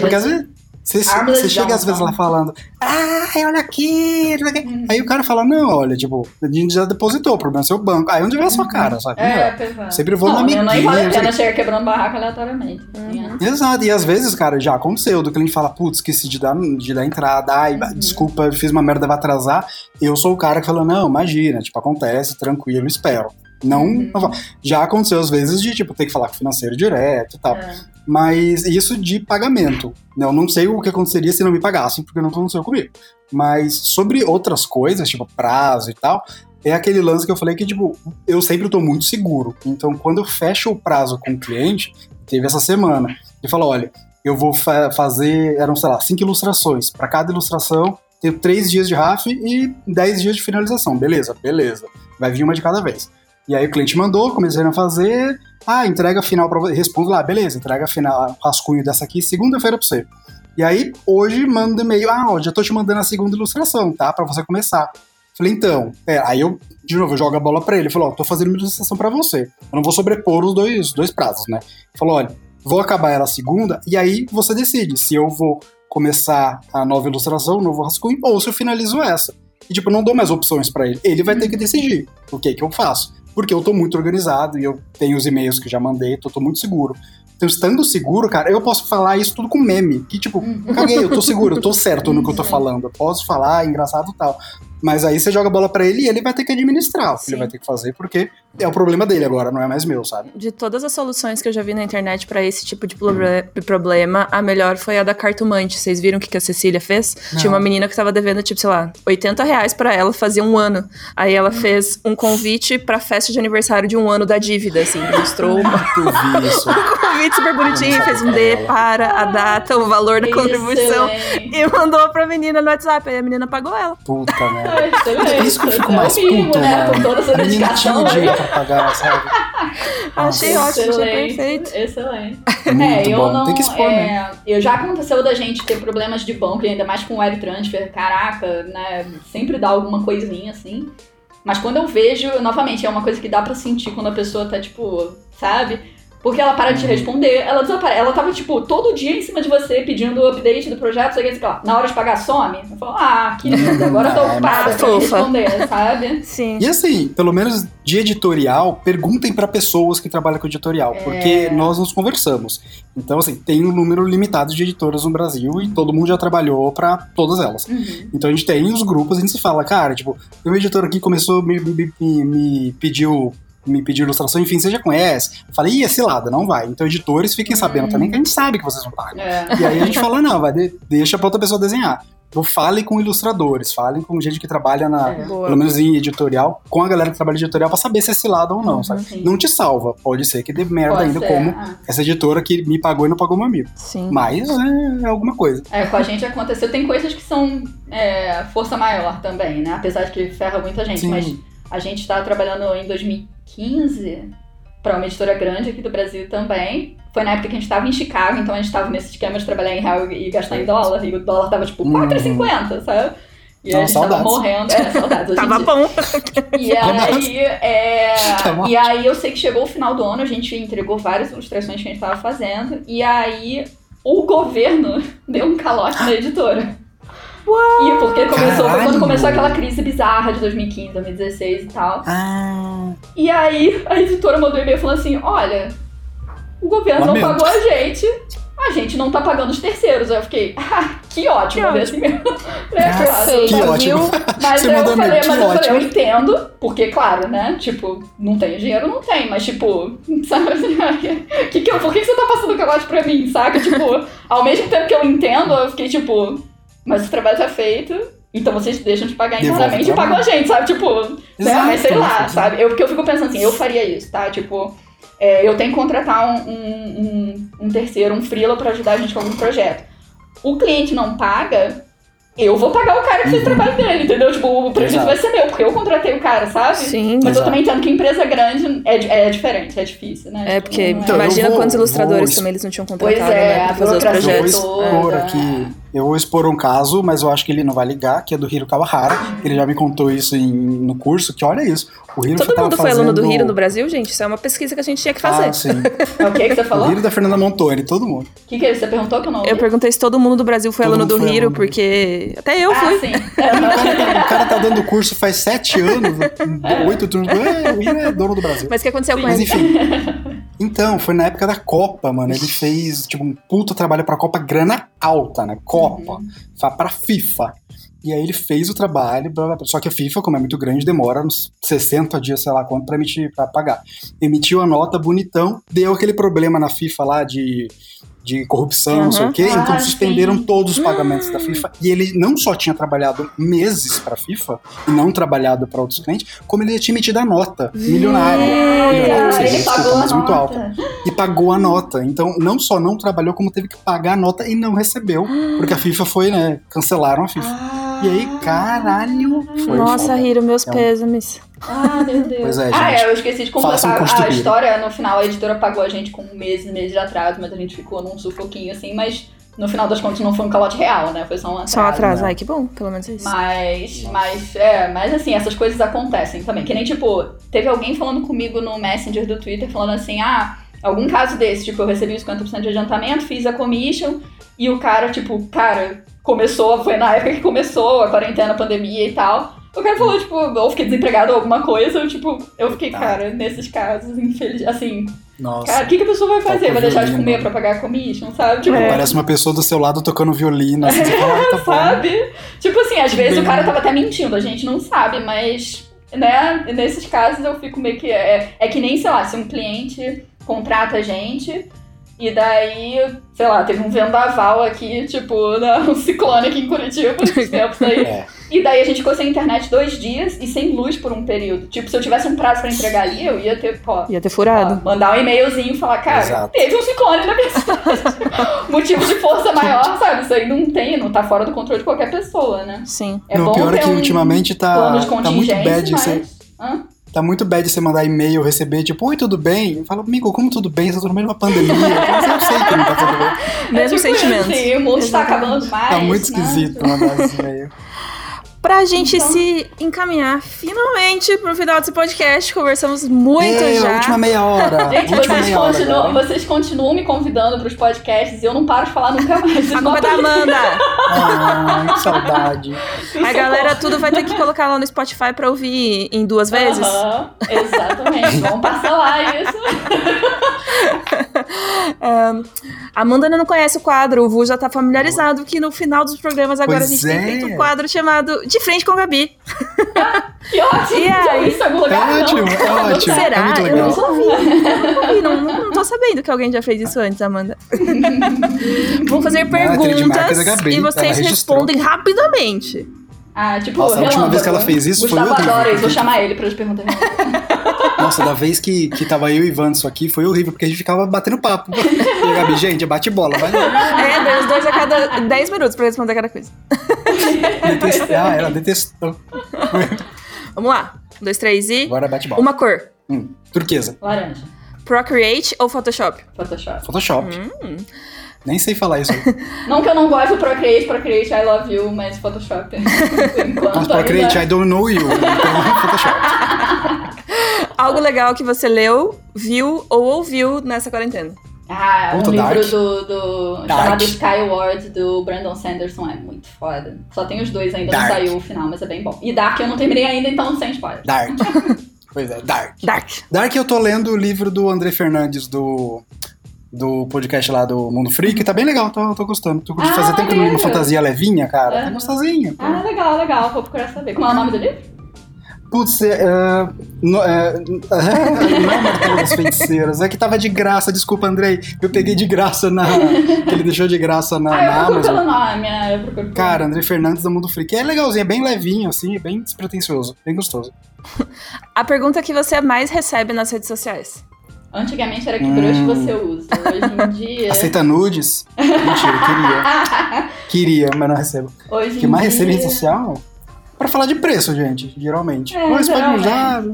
Porque às vezes você, você chega às vezes lá falando, ah, olha aqui. Hum. Aí o cara fala, não, olha, tipo, a gente já depositou, o problema é seu banco. Aí onde vem a sua cara, sabe? É, é. Sempre vou não, na amiguinha. Não vale a pena chegar quebrando barraco aleatoriamente. Uhum. Exato, e às vezes, cara, já aconteceu, do cliente fala, putz, esqueci de dar, de dar entrada, ai, uhum. desculpa, fiz uma merda, vai atrasar. Eu sou o cara que fala, não, imagina, tipo, acontece, tranquilo, espero. Não, uhum. já aconteceu às vezes de tipo ter que falar com o financeiro direto e tal. É. Mas isso de pagamento. Né? Eu não sei o que aconteceria se não me pagassem, porque não aconteceu comigo. Mas sobre outras coisas, tipo prazo e tal, é aquele lance que eu falei que, tipo, eu sempre tô muito seguro. Então, quando eu fecho o prazo com o cliente, teve essa semana, ele falou: olha, eu vou fa fazer, eram, sei lá, cinco ilustrações. Para cada ilustração, tenho três dias de RAF e dez dias de finalização. Beleza, beleza. Vai vir uma de cada vez. E aí o cliente mandou, comecei a fazer. Ah, entrega final para você. Respondo lá, beleza, entrega final, rascunho dessa aqui segunda-feira para você. E aí, hoje, manda e-mail. Ah, ó, já tô te mandando a segunda ilustração, tá? Para você começar. Falei, então. É, aí eu, de novo, eu jogo a bola pra ele. Falou, ó, tô fazendo uma ilustração para você. Eu não vou sobrepor os dois, dois prazos, né? Falou, olha, vou acabar ela segunda, e aí você decide se eu vou começar a nova ilustração, o novo rascunho, ou se eu finalizo essa. E, tipo, não dou mais opções para ele. Ele vai ter que decidir o que que eu faço porque eu tô muito organizado e eu tenho os e-mails que já mandei, então eu tô muito seguro. Então, estando seguro, cara, eu posso falar isso tudo com meme. Que, tipo, uhum. caguei, eu tô seguro, eu tô certo no que eu tô falando. Eu posso falar, engraçado e tal. Mas aí você joga a bola para ele e ele vai ter que administrar o que ele vai ter que fazer, porque é o problema dele agora, não é mais meu, sabe? De todas as soluções que eu já vi na internet para esse tipo de problema, a melhor foi a da cartomante. Vocês viram o que, a Cecília fez? Não. Tinha uma menina que tava devendo, tipo, sei lá, 80 reais pra ela fazia um ano. Aí ela fez um convite pra festa de aniversário de um ano da dívida, assim. Mostrou uma... isso. um convite super bonitinho, fez um D para a data, o valor da contribuição. E mandou pra menina no WhatsApp. Aí a menina pagou ela. Puta merda. É isso que eu fico mais puto, né? Com toda essa a menina tinha o dinheiro pra pagar, sabe? Achei ótimo, achei perfeito. Excelente. É, eu bom. não. Tem que expor, é, né? Eu já aconteceu da gente ter problemas de banco, e ainda mais com wire transfer. Caraca, né? Sempre dá alguma coisinha assim. Mas quando eu vejo, novamente, é uma coisa que dá pra sentir quando a pessoa tá, tipo, sabe? Porque ela para de te uhum. responder, ela desaparece. Ela tava, tipo, todo dia em cima de você, pedindo o update do projeto, sei que, lá. Na hora de pagar, some. Eu falo, ah, querida, agora eu tô é, ocupada pra responder, sabe? Sim. E assim, pelo menos de editorial, perguntem para pessoas que trabalham com editorial, é... porque nós nos conversamos. Então, assim, tem um número limitado de editoras no Brasil e todo mundo já trabalhou para todas elas. Uhum. Então a gente tem os grupos, a gente se fala, cara, tipo, tem uma editora aqui começou, me, me, me, me pediu me pediu ilustração, enfim, você já conhece. Eu falei, ih, cilada, não vai. Então, editores, fiquem sabendo também que a gente sabe que vocês não pagam. É. E aí a gente fala, não, vai, deixa pra outra pessoa desenhar. Então, fale com ilustradores, falem com gente que trabalha na, é. pelo menos em editorial, com a galera que trabalha em editorial pra saber se é cilada ou não, uhum, sabe? Sim. Não te salva, pode ser que dê merda pode ainda, ser. como ah. essa editora que me pagou e não pagou meu amigo. Sim. Mas é, é alguma coisa. É, com a gente aconteceu, tem coisas que são é, força maior também, né? Apesar de que ferra muita gente, Sim. mas a gente está trabalhando em 2015 para uma editora grande aqui do Brasil também. Foi na época que a gente estava em Chicago, então a gente estava nesse esquema de trabalhar em real e gastar em dólar, e o dólar tava tipo 4,50, uhum. sabe? E a gente saudades. tava morrendo. É, saudades. tava bom. E aí, é... Tá e aí eu sei que chegou o final do ano, a gente entregou várias ilustrações que a gente tava fazendo, e aí o governo deu um calote na editora. E porque começou, foi quando começou aquela crise bizarra de 2015, 2016 e tal. Ah, E aí a editora mandou um e-mail falando assim: olha, o governo Lamento. não pagou a gente, a gente não tá pagando os terceiros. Aí eu fiquei, ah, que ótimo Que ver esse "Ah, que Nossa, ótimo." que Viu? ótimo. Mas Você aí eu falei, mas eu falei, eu entendo, porque, claro, né? Tipo, não tenho dinheiro, não tem, mas tipo, sabe? que que eu, por que, que você tá passando o calote pra mim, saca? Tipo, ao mesmo tempo que eu entendo, eu fiquei tipo, mas o trabalho tá feito. Então vocês deixam de pagar o e pagam a gente, sabe? Tipo, né? Exato, mas sei lá, sabe? Eu, porque eu fico pensando assim, eu faria isso, tá? Tipo, é, eu tenho que contratar um, um, um- um terceiro, um freela pra ajudar a gente com algum projeto. O cliente não paga, eu vou pagar o cara que fez o trabalho dele, entendeu? Tipo, o prejuízo Exato. vai ser meu, porque eu contratei o cara, sabe? Sim. Mas eu Exato. também entendo que empresa grande é, é diferente, é difícil, né? É, Tipo, porque é- Então, eu imagina vou- quantos ilustradores vou- também eles não tinham Pois contratado, é, né? Pra fazer os Eu vou projetos. toda. expor aqui. Eu vou expor um caso, mas eu acho que ele não vai ligar, que é do Hiro Kawahara. Ele já me contou isso em- no curso, que olha isso. O Hiro Todo mundo foi aluno do fazendo- Hiro no Brasil, gente? Isso é uma pesquisa que a gente tinha que fazer. Ah, sim. É o que que você O falou? Hiro da Fernanda Montoni, todo mundo. O que que ele- você perguntou que eu não ouvi? Eu perguntei se todo mundo do Brasil foi Todo aluno do foi Hiro, aluno. porque até eu ah, fui. sim. O cara tá dando curso faz sete anos, oito turnos. É, o Hiro é dono do Brasil. Mas o que aconteceu com Mas ele? enfim. Então, foi na época da Copa, mano. Ele fez, tipo, um puta trabalho pra Copa, grana alta, né? Copa. Fa- Pra FIFA. E aí ele fez o trabalho, só que a FIFA, como é muito grande, demora uns 60 dias, sei lá quanto, pra emitir, pra pagar. Emitiu a nota bonitão, deu aquele problema na FIFA lá de, de corrupção, não sei Uhum. o quê, Ah, então suspenderam sim. todos os pagamentos da FIFA. E ele não só tinha trabalhado meses pra FIFA, e não trabalhado pra outros clientes, como ele tinha emitido a nota milionária. milionária, ou Ah, seja, ele desculpa, pagou a mas muito alta e pagou a nota. Então, não só não trabalhou, como teve que pagar a nota e não recebeu. Porque a FIFA foi, né? Cancelaram a FIFA. Ah. E aí, caralho, foi Nossa, foda. Hiro, meus É um- pêsames. Ah, meu Deus. Pois é, Ah, gente. é, eu esqueci de um completar a história. No final, a editora pagou a gente com meses e meses de atraso, mas a gente ficou num sufoquinho assim, mas no final das contas não foi um calote real, né? Foi só um atraso. Só um atraso. né? Ai, que bom, pelo menos isso. Mas, mas, é, mas assim, essas coisas acontecem também. Que nem, tipo, teve alguém falando comigo no Messenger do Twitter, falando assim, ah, algum caso desse, tipo, eu recebi os 50% de adiantamento, fiz a commission, e o cara, tipo, cara, começou, foi na época que começou a quarentena, a pandemia e tal. O cara falou, tipo, ou fiquei desempregado ou alguma coisa, eu, tipo, eu fiquei, Tá. cara, nesses casos, infeliz, assim, Nossa. cara, o que, que a pessoa vai fazer? Vai deixar de comer pra pagar a commission, sabe? Tipo, É. Parece uma pessoa do seu lado tocando violino. Assim, ah, tá bom. sabe? Tipo assim, às vezes Bem- o cara tava até mentindo, a gente não sabe, mas, né, nesses casos eu fico meio que. É, é que nem, sei lá, se um cliente contrata a gente. E daí, sei lá, teve um vendaval aqui, tipo, né, um ciclone aqui em Curitiba, esses tempos aí. É. E daí a gente ficou sem internet dois dias e sem luz por um período. Tipo, se eu tivesse um prazo pra entregar ali, eu ia ter, pô, Ia ter furado. Ó, mandar um e-mailzinho e falar, cara, Exato. teve um ciclone na minha cidade. Motivo de força maior, sabe? Isso aí não tem, não tá fora do controle de qualquer pessoa, né? Sim. É Não, bom pior é ter que um ultimamente tá, plano de tá muito contingência, bad mas... você. Hã? Tá muito bad você mandar e-mail, receber, tipo, oi, tudo bem? Eu falo, amigo, como tudo bem? Você tá no meio de uma pandemia. Eu sei que não tá tudo bem. Mesmo é tipo sentimento. Assim, o mundo está Exatamente. acabando mais. Tá muito né? esquisito mandar esse e-mail. Pra gente Então- se encaminhar finalmente pro final desse podcast, conversamos muito Ei, já. a última meia hora. Gente, última vocês meia hora continuam, agora. vocês continuam me convidando pros podcasts e eu não paro de falar nunca mais. A culpa é da. Amanda. Ai, que saudade. A galera tudo vai ter que colocar lá no Spotify pra ouvir em duas vezes. Aham, exatamente. Vamos parcelar isso. É, a Amanda ainda não conhece o quadro, o Vu já tá familiarizado que no final dos programas agora Pois a gente tem é. feito um quadro chamado De Frente com a Gabi. Que ótimo. E Já aí? isso em algum É lugar, não? ótimo, é ótimo. Será? É muito Eu legal. Eu não, ouvi, não, não, não tô sabendo que alguém já fez isso antes, Amanda. Vou fazer é perguntas Gabi, e vocês respondem rapidamente. Ah, tipo, Nossa, a última vez que ela fez isso foi Gustavo adora isso, vou chamar ele pra te perguntar. Nossa, da vez que, que tava eu e Ivanson aqui, foi horrível, porque a gente ficava batendo papo. E a Gabi, gente, bate bola, vai. É, deu os dois a cada 10 minutos pra responder cada coisa. Detestar, ela detestou. Vamos lá. Um, dois, três e. Agora bate bola. Uma cor. Hum, turquesa. Laranja. Procreate ou Photoshop? Photoshop. Photoshop. Hum. Nem sei falar isso. Não que eu não goste do Procreate, Procreate, I love you, mas Photoshop. Enquanto. Mas Procreate, ainda- I don't know you. Então, Photoshop. Algo legal que você leu, viu ou ouviu nessa quarentena? Ah, Puta, um livro Dark. do, do Dark. chamado Skyward do Brandon Sanderson é muito foda. Só tem os dois ainda, Dark. não saiu o final, mas é bem bom. E Dark eu não terminei ainda, então sem spoiler. Dark. pois é, Dark. Dark. Dark eu tô lendo o livro do André Fernandes do do podcast lá do Mundo Freak, tá bem legal, tô, tô gostando. Tô curtindo Ah, fazer tempo não uma fantasia levinha, cara. Tá Aham. gostosinho. pô. Ah, legal, legal. Vou procurar saber. Como é o nome do livro? Putz, é, é, no- é, é, não é Martelo das Feiticeiras, é que tava de graça, desculpa, Andrei. Eu peguei de graça na. que ele deixou de graça na, ah, eu na procuro Amazon. pelo nome. Eu procuro Cara, André Fernandes do Mundo Freak. É legalzinho, é bem levinho, assim, é bem despretensioso, bem gostoso. A pergunta que você mais recebe nas redes sociais. Antigamente era que brush Hum. você usa. Hoje em dia. Aceita nudes? Mentira, queria. Queria, mas não recebo. Hoje O que mais dia, recebe em rede social? Pra falar de preço, gente, geralmente. É, Mas pode geralmente. usar.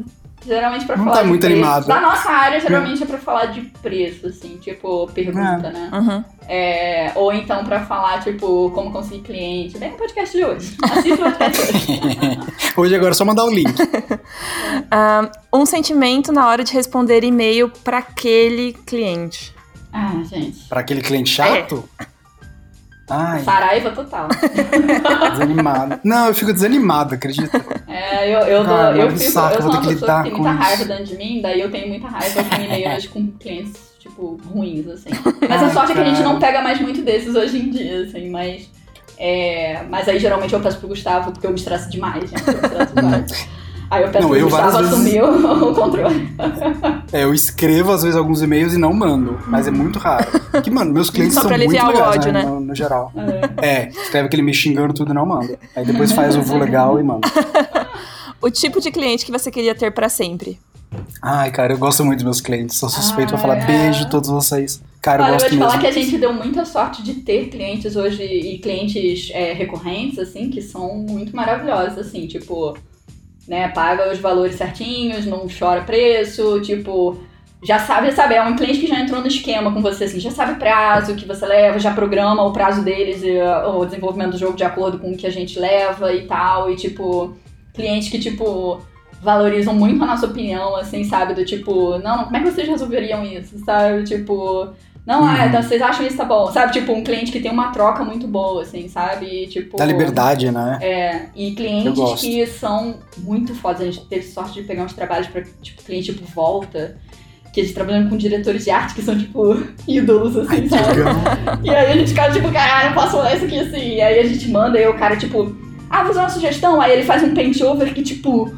Geralmente pra Não falar tá de muito preço. animado. Da nossa área, geralmente é pra falar de preço, assim, tipo, pergunta, né? Uhum. É, ou então pra falar, tipo, como conseguir cliente. Bem no podcast de hoje. Assista o podcast de hoje. Hoje agora é só mandar o link. Um sentimento na hora de responder e-mail para aquele cliente. Ah, gente. Pra aquele cliente chato? Ai, Saraiva total. desanimado. Não, eu fico desanimado, acredita? É, eu, eu, dou, Cara, eu, que fico, saco, eu sou uma que pessoa lidar que tem com muita raiva isso. dentro de mim, daí eu tenho muita raiva com e-mails com clientes, tipo, ruins, assim. Mas a Ai, sorte é que a gente cara. não pega mais muito desses hoje em dia, assim, mas. É, mas aí geralmente eu peço pro Gustavo, porque eu me estresso demais, gente. Eu me estresso demais. Aí eu peço Não, pro eu Gustavo assumir o, o controle. É, eu escrevo às vezes alguns e-mails e não mando, mas é muito raro. Que, mano, meus clientes Só são pra muito aliviar o legais, ódio, né? No, no geral. É. É, escreve aquele me xingando tudo e não manda. Aí depois faz o vu legal e manda. O tipo de cliente que você queria ter para sempre. Ai, cara, eu gosto muito dos meus clientes. Sou suspeito Ah, pra falar é. beijo a todos vocês. Cara, eu Olha, eu vou gosto te falar mesmo. que a gente deu muita sorte de ter clientes hoje e clientes é, recorrentes, assim, que são muito maravilhosos, assim, tipo, né, paga os valores certinhos, não chora preço, tipo, já sabe, sabe, é um cliente que já entrou no esquema com você, assim, já sabe o prazo que você leva, já programa o prazo deles e uh, o desenvolvimento do jogo de acordo com o que a gente leva e tal, e tipo, clientes que, tipo, valorizam muito a nossa opinião, assim, sabe? Do tipo, não, não, como é que vocês resolveriam isso, sabe? Tipo, não, Uhum. então vocês acham isso tá bom, sabe? Tipo, um cliente que tem uma troca muito boa, assim, sabe? Tipo. Da liberdade, né? É, e Eu clientes que são muito fodas. A gente teve sorte de pegar uns trabalhos pra, tipo, cliente, tipo, volta. Que a gente trabalhando com diretores de arte que são, tipo, ídolos, assim, Ai, sabe? E aí a gente fica tipo, caralho, não posso falar isso aqui assim. E aí a gente manda e o cara, tipo, ah, vou fazer uma sugestão. Aí ele faz um paint over que, tipo,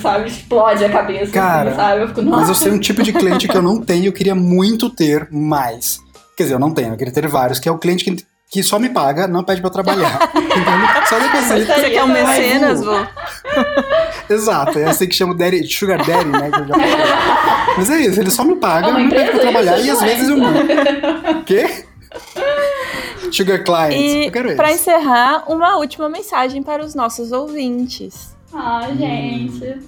sabe, explode a cabeça, Cara, assim, sabe? Eu fico, nossa. Mas eu sei um tipo de cliente que eu não tenho, eu queria muito ter mais. Quer dizer, eu não tenho, eu queria ter vários, que é o cliente que, que só me paga, não pede pra eu trabalhar. Entendeu? Só deposita. Você quer um mecenas, vô? Exato, é assim que chama Daddy, Sugar Daddy, né? que eu já falei. Mas é isso, ele só me paga, É não pede pra trabalhar e às não é? vezes eu mando. Quê? Sugar Clients, E eu quero para esse. encerrar, uma última mensagem para os nossos ouvintes. Ai, gente.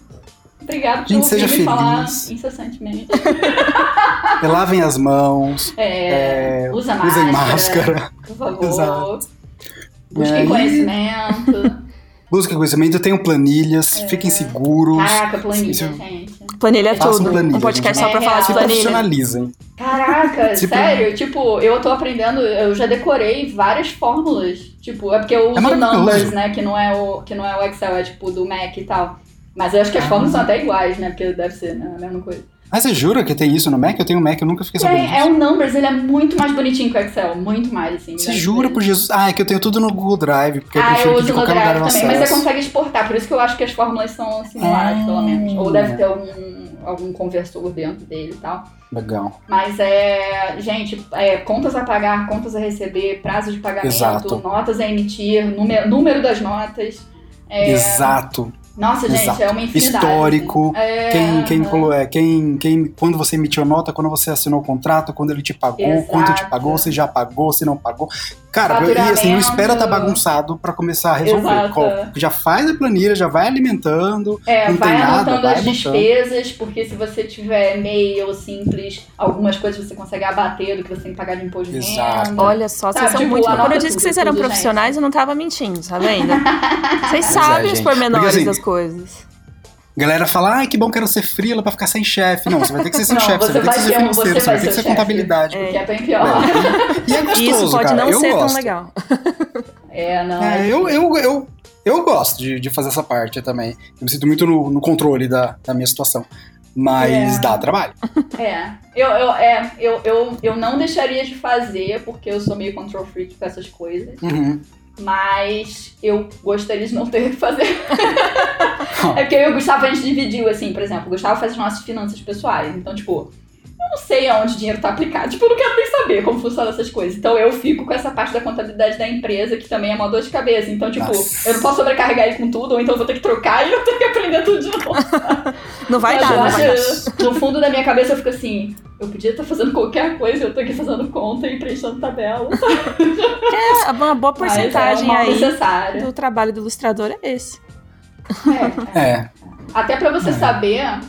Obrigada por seja me falar feliz. incessantemente. Lavem as mãos, É, é, usa máscara, usem máscara, por favor. Exato. Busquem aí- conhecimento. Busquem conhecimento, tenham planilhas, fiquem seguros. Caraca, planilha, Isso- gente. Planilha é tudo. planilha, um podcast gente. só pra É falar de real. Se planilha. profissionalizem. Caraca, Tipo- sério? Tipo, eu tô aprendendo, eu já decorei várias fórmulas. Tipo, é porque eu uso É. Numbers, né? Que não é o, que não é o Excel, é tipo do Mac e tal. Mas eu acho que as fórmulas são até iguais, né? Porque deve ser né, a mesma coisa. Ah, você jura que tem isso no Mac? Eu tenho Mac, eu nunca fiquei sabendo É, é um Numbers, ele é muito mais bonitinho que o Excel. Muito mais, assim. Você deve jura por Jesus? Ah, é que eu tenho tudo no Google Drive, porque eu Ah, prefiro eu que uso de no qualquer Drive eu também, mas você acesso. consegue exportar, por isso que eu acho que as fórmulas são similares, Ah. pelo menos. Ou deve ter algum, algum conversor dentro dele e tal. Legal. Mas é, gente, é, contas a pagar, contas a receber, prazo de pagamento, Exato. notas a emitir, número, número das notas. É, Exato. Nossa, gente, Exato. é uma infinidade. Histórico. É, Quem, quem, é. quem, quem, quando você emitiu nota, quando você assinou o contrato, quando ele te pagou, Exato. quanto te pagou, se já pagou, se não pagou. Cara, e assim, não espera tá bagunçado pra começar a resolver. Exato. Já faz a planilha, já vai alimentando. É, não vai tem nada, anotando vai as despesas, porque se você tiver e-mail simples, algumas coisas você consegue abater do que você tem que pagar de imposto de Exato. renda. Olha só, vocês são tipo, muito. Quando eu disse que vocês eram tudo, profissionais, eu não tava mentindo, tá vendo? Vocês é, sabem os gente. pormenores Porque, assim, das coisas. Galera fala, ai, que bom, quero ser frila pra ficar sem chefe. Não, você vai ter que ser sem chefe, você você vai ter que ser financeiro, você você vai vai ter que ser chefe. contabilidade. Que é bem pior. E é gostoso, Isso pode cara. não eu ser gosto. tão legal. É, não. É, eu, eu, eu, eu gosto de, de fazer essa parte também. Eu me sinto muito no, no controle da, da minha situação. Mas É. dá trabalho. É, eu, eu, é eu, eu, eu não deixaria de fazer, porque eu sou meio control freak com essas coisas. Uhum. Mas eu gostaria de não ter que fazer. é porque eu e o Gustavo, a gente dividiu, assim, por exemplo, o Gustavo faz as nossas finanças pessoais. Então, tipo, eu não sei aonde o dinheiro tá aplicado. Tipo, eu não quero nem saber como funcionam essas coisas. Então, eu fico com essa parte da contabilidade da empresa, que também é uma dor de cabeça. Então, tipo, Nossa. eu não posso sobrecarregar ele com tudo, ou então eu vou ter que trocar e eu tenho que aprender tudo de novo. Não vai Mas dar, não acho, vai dar. No fundo da minha cabeça eu fico assim, eu podia estar fazendo qualquer coisa, eu tô aqui fazendo conta e preenchendo tabela. É, uma boa porcentagem é um mal aí necessário. do trabalho do ilustrador é esse. É, é. É. Até pra você É. saber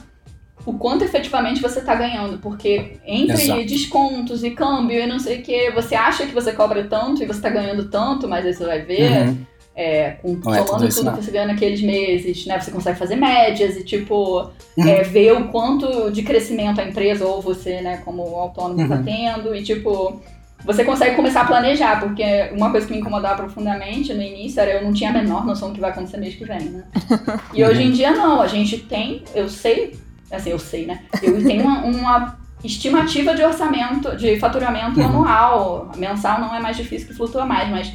o quanto efetivamente você tá ganhando, porque entre Exato. descontos e câmbio e não sei o que, você acha que você cobra tanto e você tá ganhando tanto, mas aí você vai ver, Uhum. é, com, Não é somando tudo isso, tudo que você ganha naqueles meses, né? Você consegue fazer médias e, tipo, Uhum. é, ver o quanto de crescimento a empresa ou você, né, como autônomo, tá Uhum. tendo. E, tipo, você consegue começar a planejar, porque uma coisa que me incomodava profundamente no início era eu não tinha a menor noção do que vai acontecer mês que vem, né? E hoje em dia, não. A gente tem, eu sei, assim, eu sei, né? Eu tenho uma, uma estimativa de orçamento, de faturamento Uhum. anual. Mensal não é mais difícil que flutua mais, mas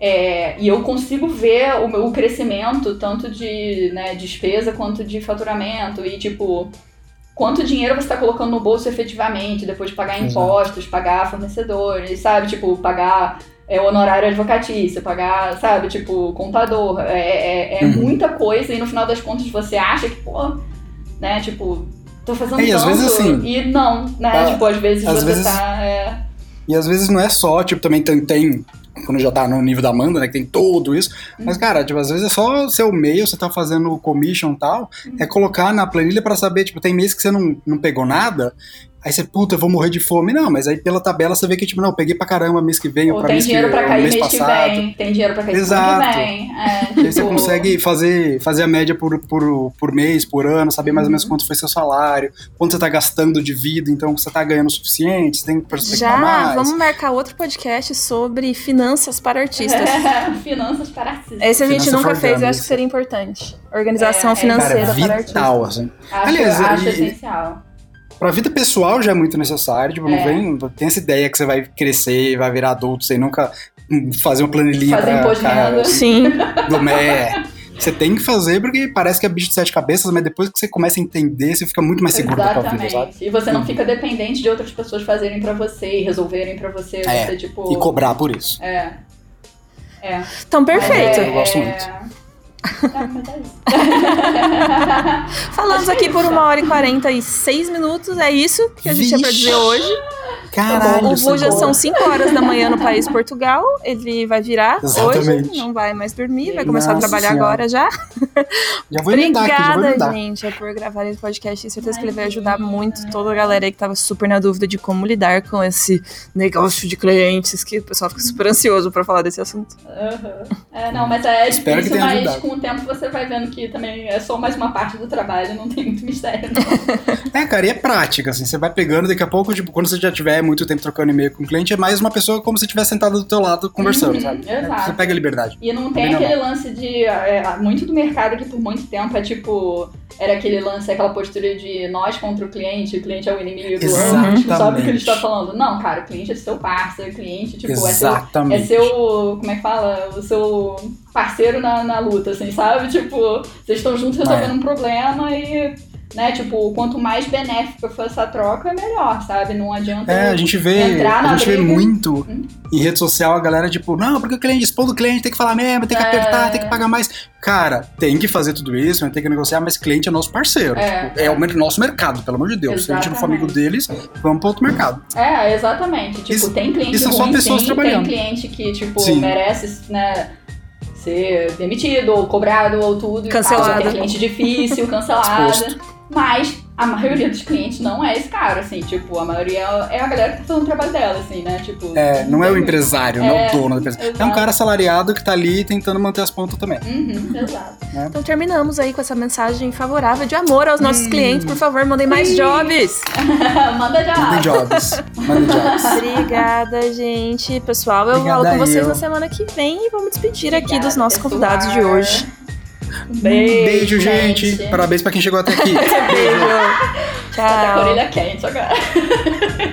é, e eu consigo ver o, meu- o crescimento, tanto de né, despesa quanto de faturamento. E, tipo, quanto dinheiro você está colocando no bolso efetivamente, depois de pagar Exato. impostos, pagar fornecedores, sabe? Tipo, pagar é, honorário advocatício, pagar, sabe? Tipo, contador. É, é, é Uhum. muita coisa e no final das contas você acha que, pô, né? Tipo, tô fazendo É, e às tanto. vezes, assim, e não, né? ah, tipo, às vezes às você vezes- tá. é, E às vezes não é só, tipo, também tem, tem quando já tá no nível da Amanda, né, que tem tudo isso. Mas, cara, tipo, às vezes é só seu meio, você tá fazendo commission e tal, é colocar na planilha pra saber, tipo, tem mês que você não, não pegou nada, aí você, puta, eu vou morrer de fome. Não, mas aí pela tabela você vê que, tipo, não, eu peguei pra caramba mês que vem, ou pra tem mês dinheiro que, pra ou cair mês mês que passado. vem, tem dinheiro pra cair mês Exato. que vem. É, Aí você tipo, consegue fazer, fazer a média por, por, por mês, por ano, saber mais ou Uhum. menos quanto foi seu salário, quanto você tá gastando de vida, então você tá ganhando o suficiente, você tem que prospectar Já, mais. vamos marcar outro podcast sobre finanças para artistas. Finanças para artistas. Esse a gente Finança nunca fez, eu acho que seria importante. Organização É, é, financeira Cara, para artistas. vital, assim. Acho, Aliás, acho e- essencial. Pra vida pessoal já é muito necessário, tipo, não É. vem, tem essa ideia que você vai crescer, vai virar adulto, sem nunca hum, fazer uma planilhinha Fazer pra, imposto de cara, renda. Sim. do MER. Você tem que fazer porque parece que é bicho de sete cabeças, mas depois que você começa a entender, você fica muito mais seguro da tua vida, sabe? Exatamente. E você não Uhum. fica dependente de outras pessoas fazerem pra você e resolverem pra você. É, Você, tipo. E cobrar por isso. É. É. Então, perfeito. Mas Eu gosto é- muito. Falamos aqui por uma hora e 46 minutos. É isso que a gente tinha pra Vixe. dizer hoje. Caralho, o é já são 5 horas da manhã no país Portugal. Ele vai virar Exatamente. hoje, não vai mais dormir, vai começar a Nossa trabalhar Senhora. agora já. Já vou emendar aqui, já vou Obrigada, gente, por gravar esse podcast. Tenho certeza que ele vai ajudar muito toda a galera aí que tava super na dúvida de como lidar com esse negócio de clientes, que o pessoal fica super ansioso pra falar desse assunto. Aham. É, não, mas é Espero que difícil, tenha mas ajudado. com o tempo você vai vendo que também é só mais uma parte do trabalho, não tem muito mistério. Não. É, cara, e é prática, assim, você vai pegando, daqui a pouco, tipo, quando você já tiver muito tempo trocando e-mail com o cliente, é mais uma pessoa como se estivesse sentada do teu lado conversando, Uhum, sabe? exato. Você pega a liberdade. E não tem aquele lance de. é, muito do mercado que por muito tempo é tipo. Era aquele lance, aquela postura de nós contra o cliente, o cliente é o inimigo, a gente não sabe o que ele está falando. Não, cara, o cliente é seu parceiro, o cliente, tipo, é seu, é Exatamente. seu. Como é que fala? O seu parceiro na, na luta, assim, sabe? Tipo, vocês estão juntos resolvendo É. um problema e. Né, tipo, quanto mais benéfica for essa troca, melhor, sabe? Não adianta. É, a gente vê, Entrar na a gente vê briga. muito Hum. em rede social a galera, tipo, não, porque o cliente expondo o cliente, tem que falar mesmo, tem que É. apertar, tem que pagar mais. Cara, tem que fazer tudo isso, tem que negociar, mas cliente é nosso parceiro. É. Tipo, é o mer- nosso mercado, pelo amor de Deus. Se a gente não for amigo deles, vamos para outro mercado. É, exatamente. Tipo, Isso- tem cliente isso são só ruim, pessoas sim, trabalhando. tem cliente que, tipo, Sim. merece, né, ser demitido, ou cobrado, ou tudo. Cancelado. Tem cliente difícil, cancelado. Mas a maioria dos clientes não é esse cara, assim, tipo, a maioria é a galera que tá fazendo o trabalho dela, assim, né? Tipo. É, não é o empresário, não é É, o dono da empresa. É um exato. cara assalariado que tá ali tentando manter as pontas também. Uhum, exato. Então terminamos aí com essa mensagem favorável de amor aos nossos clientes. Por favor, mandem mais Sim. jobs. Manda já. Mandem jobs. Mandem jobs. Obrigada, gente. Pessoal, eu Obrigada falo com vocês eu. na semana que vem e vamos despedir aqui Obrigada, dos nossos pessoal. convidados de hoje. Um Beijo, gente. Parabéns pra quem chegou até aqui. Beijo. Tá com a Tchau. orelha quente agora.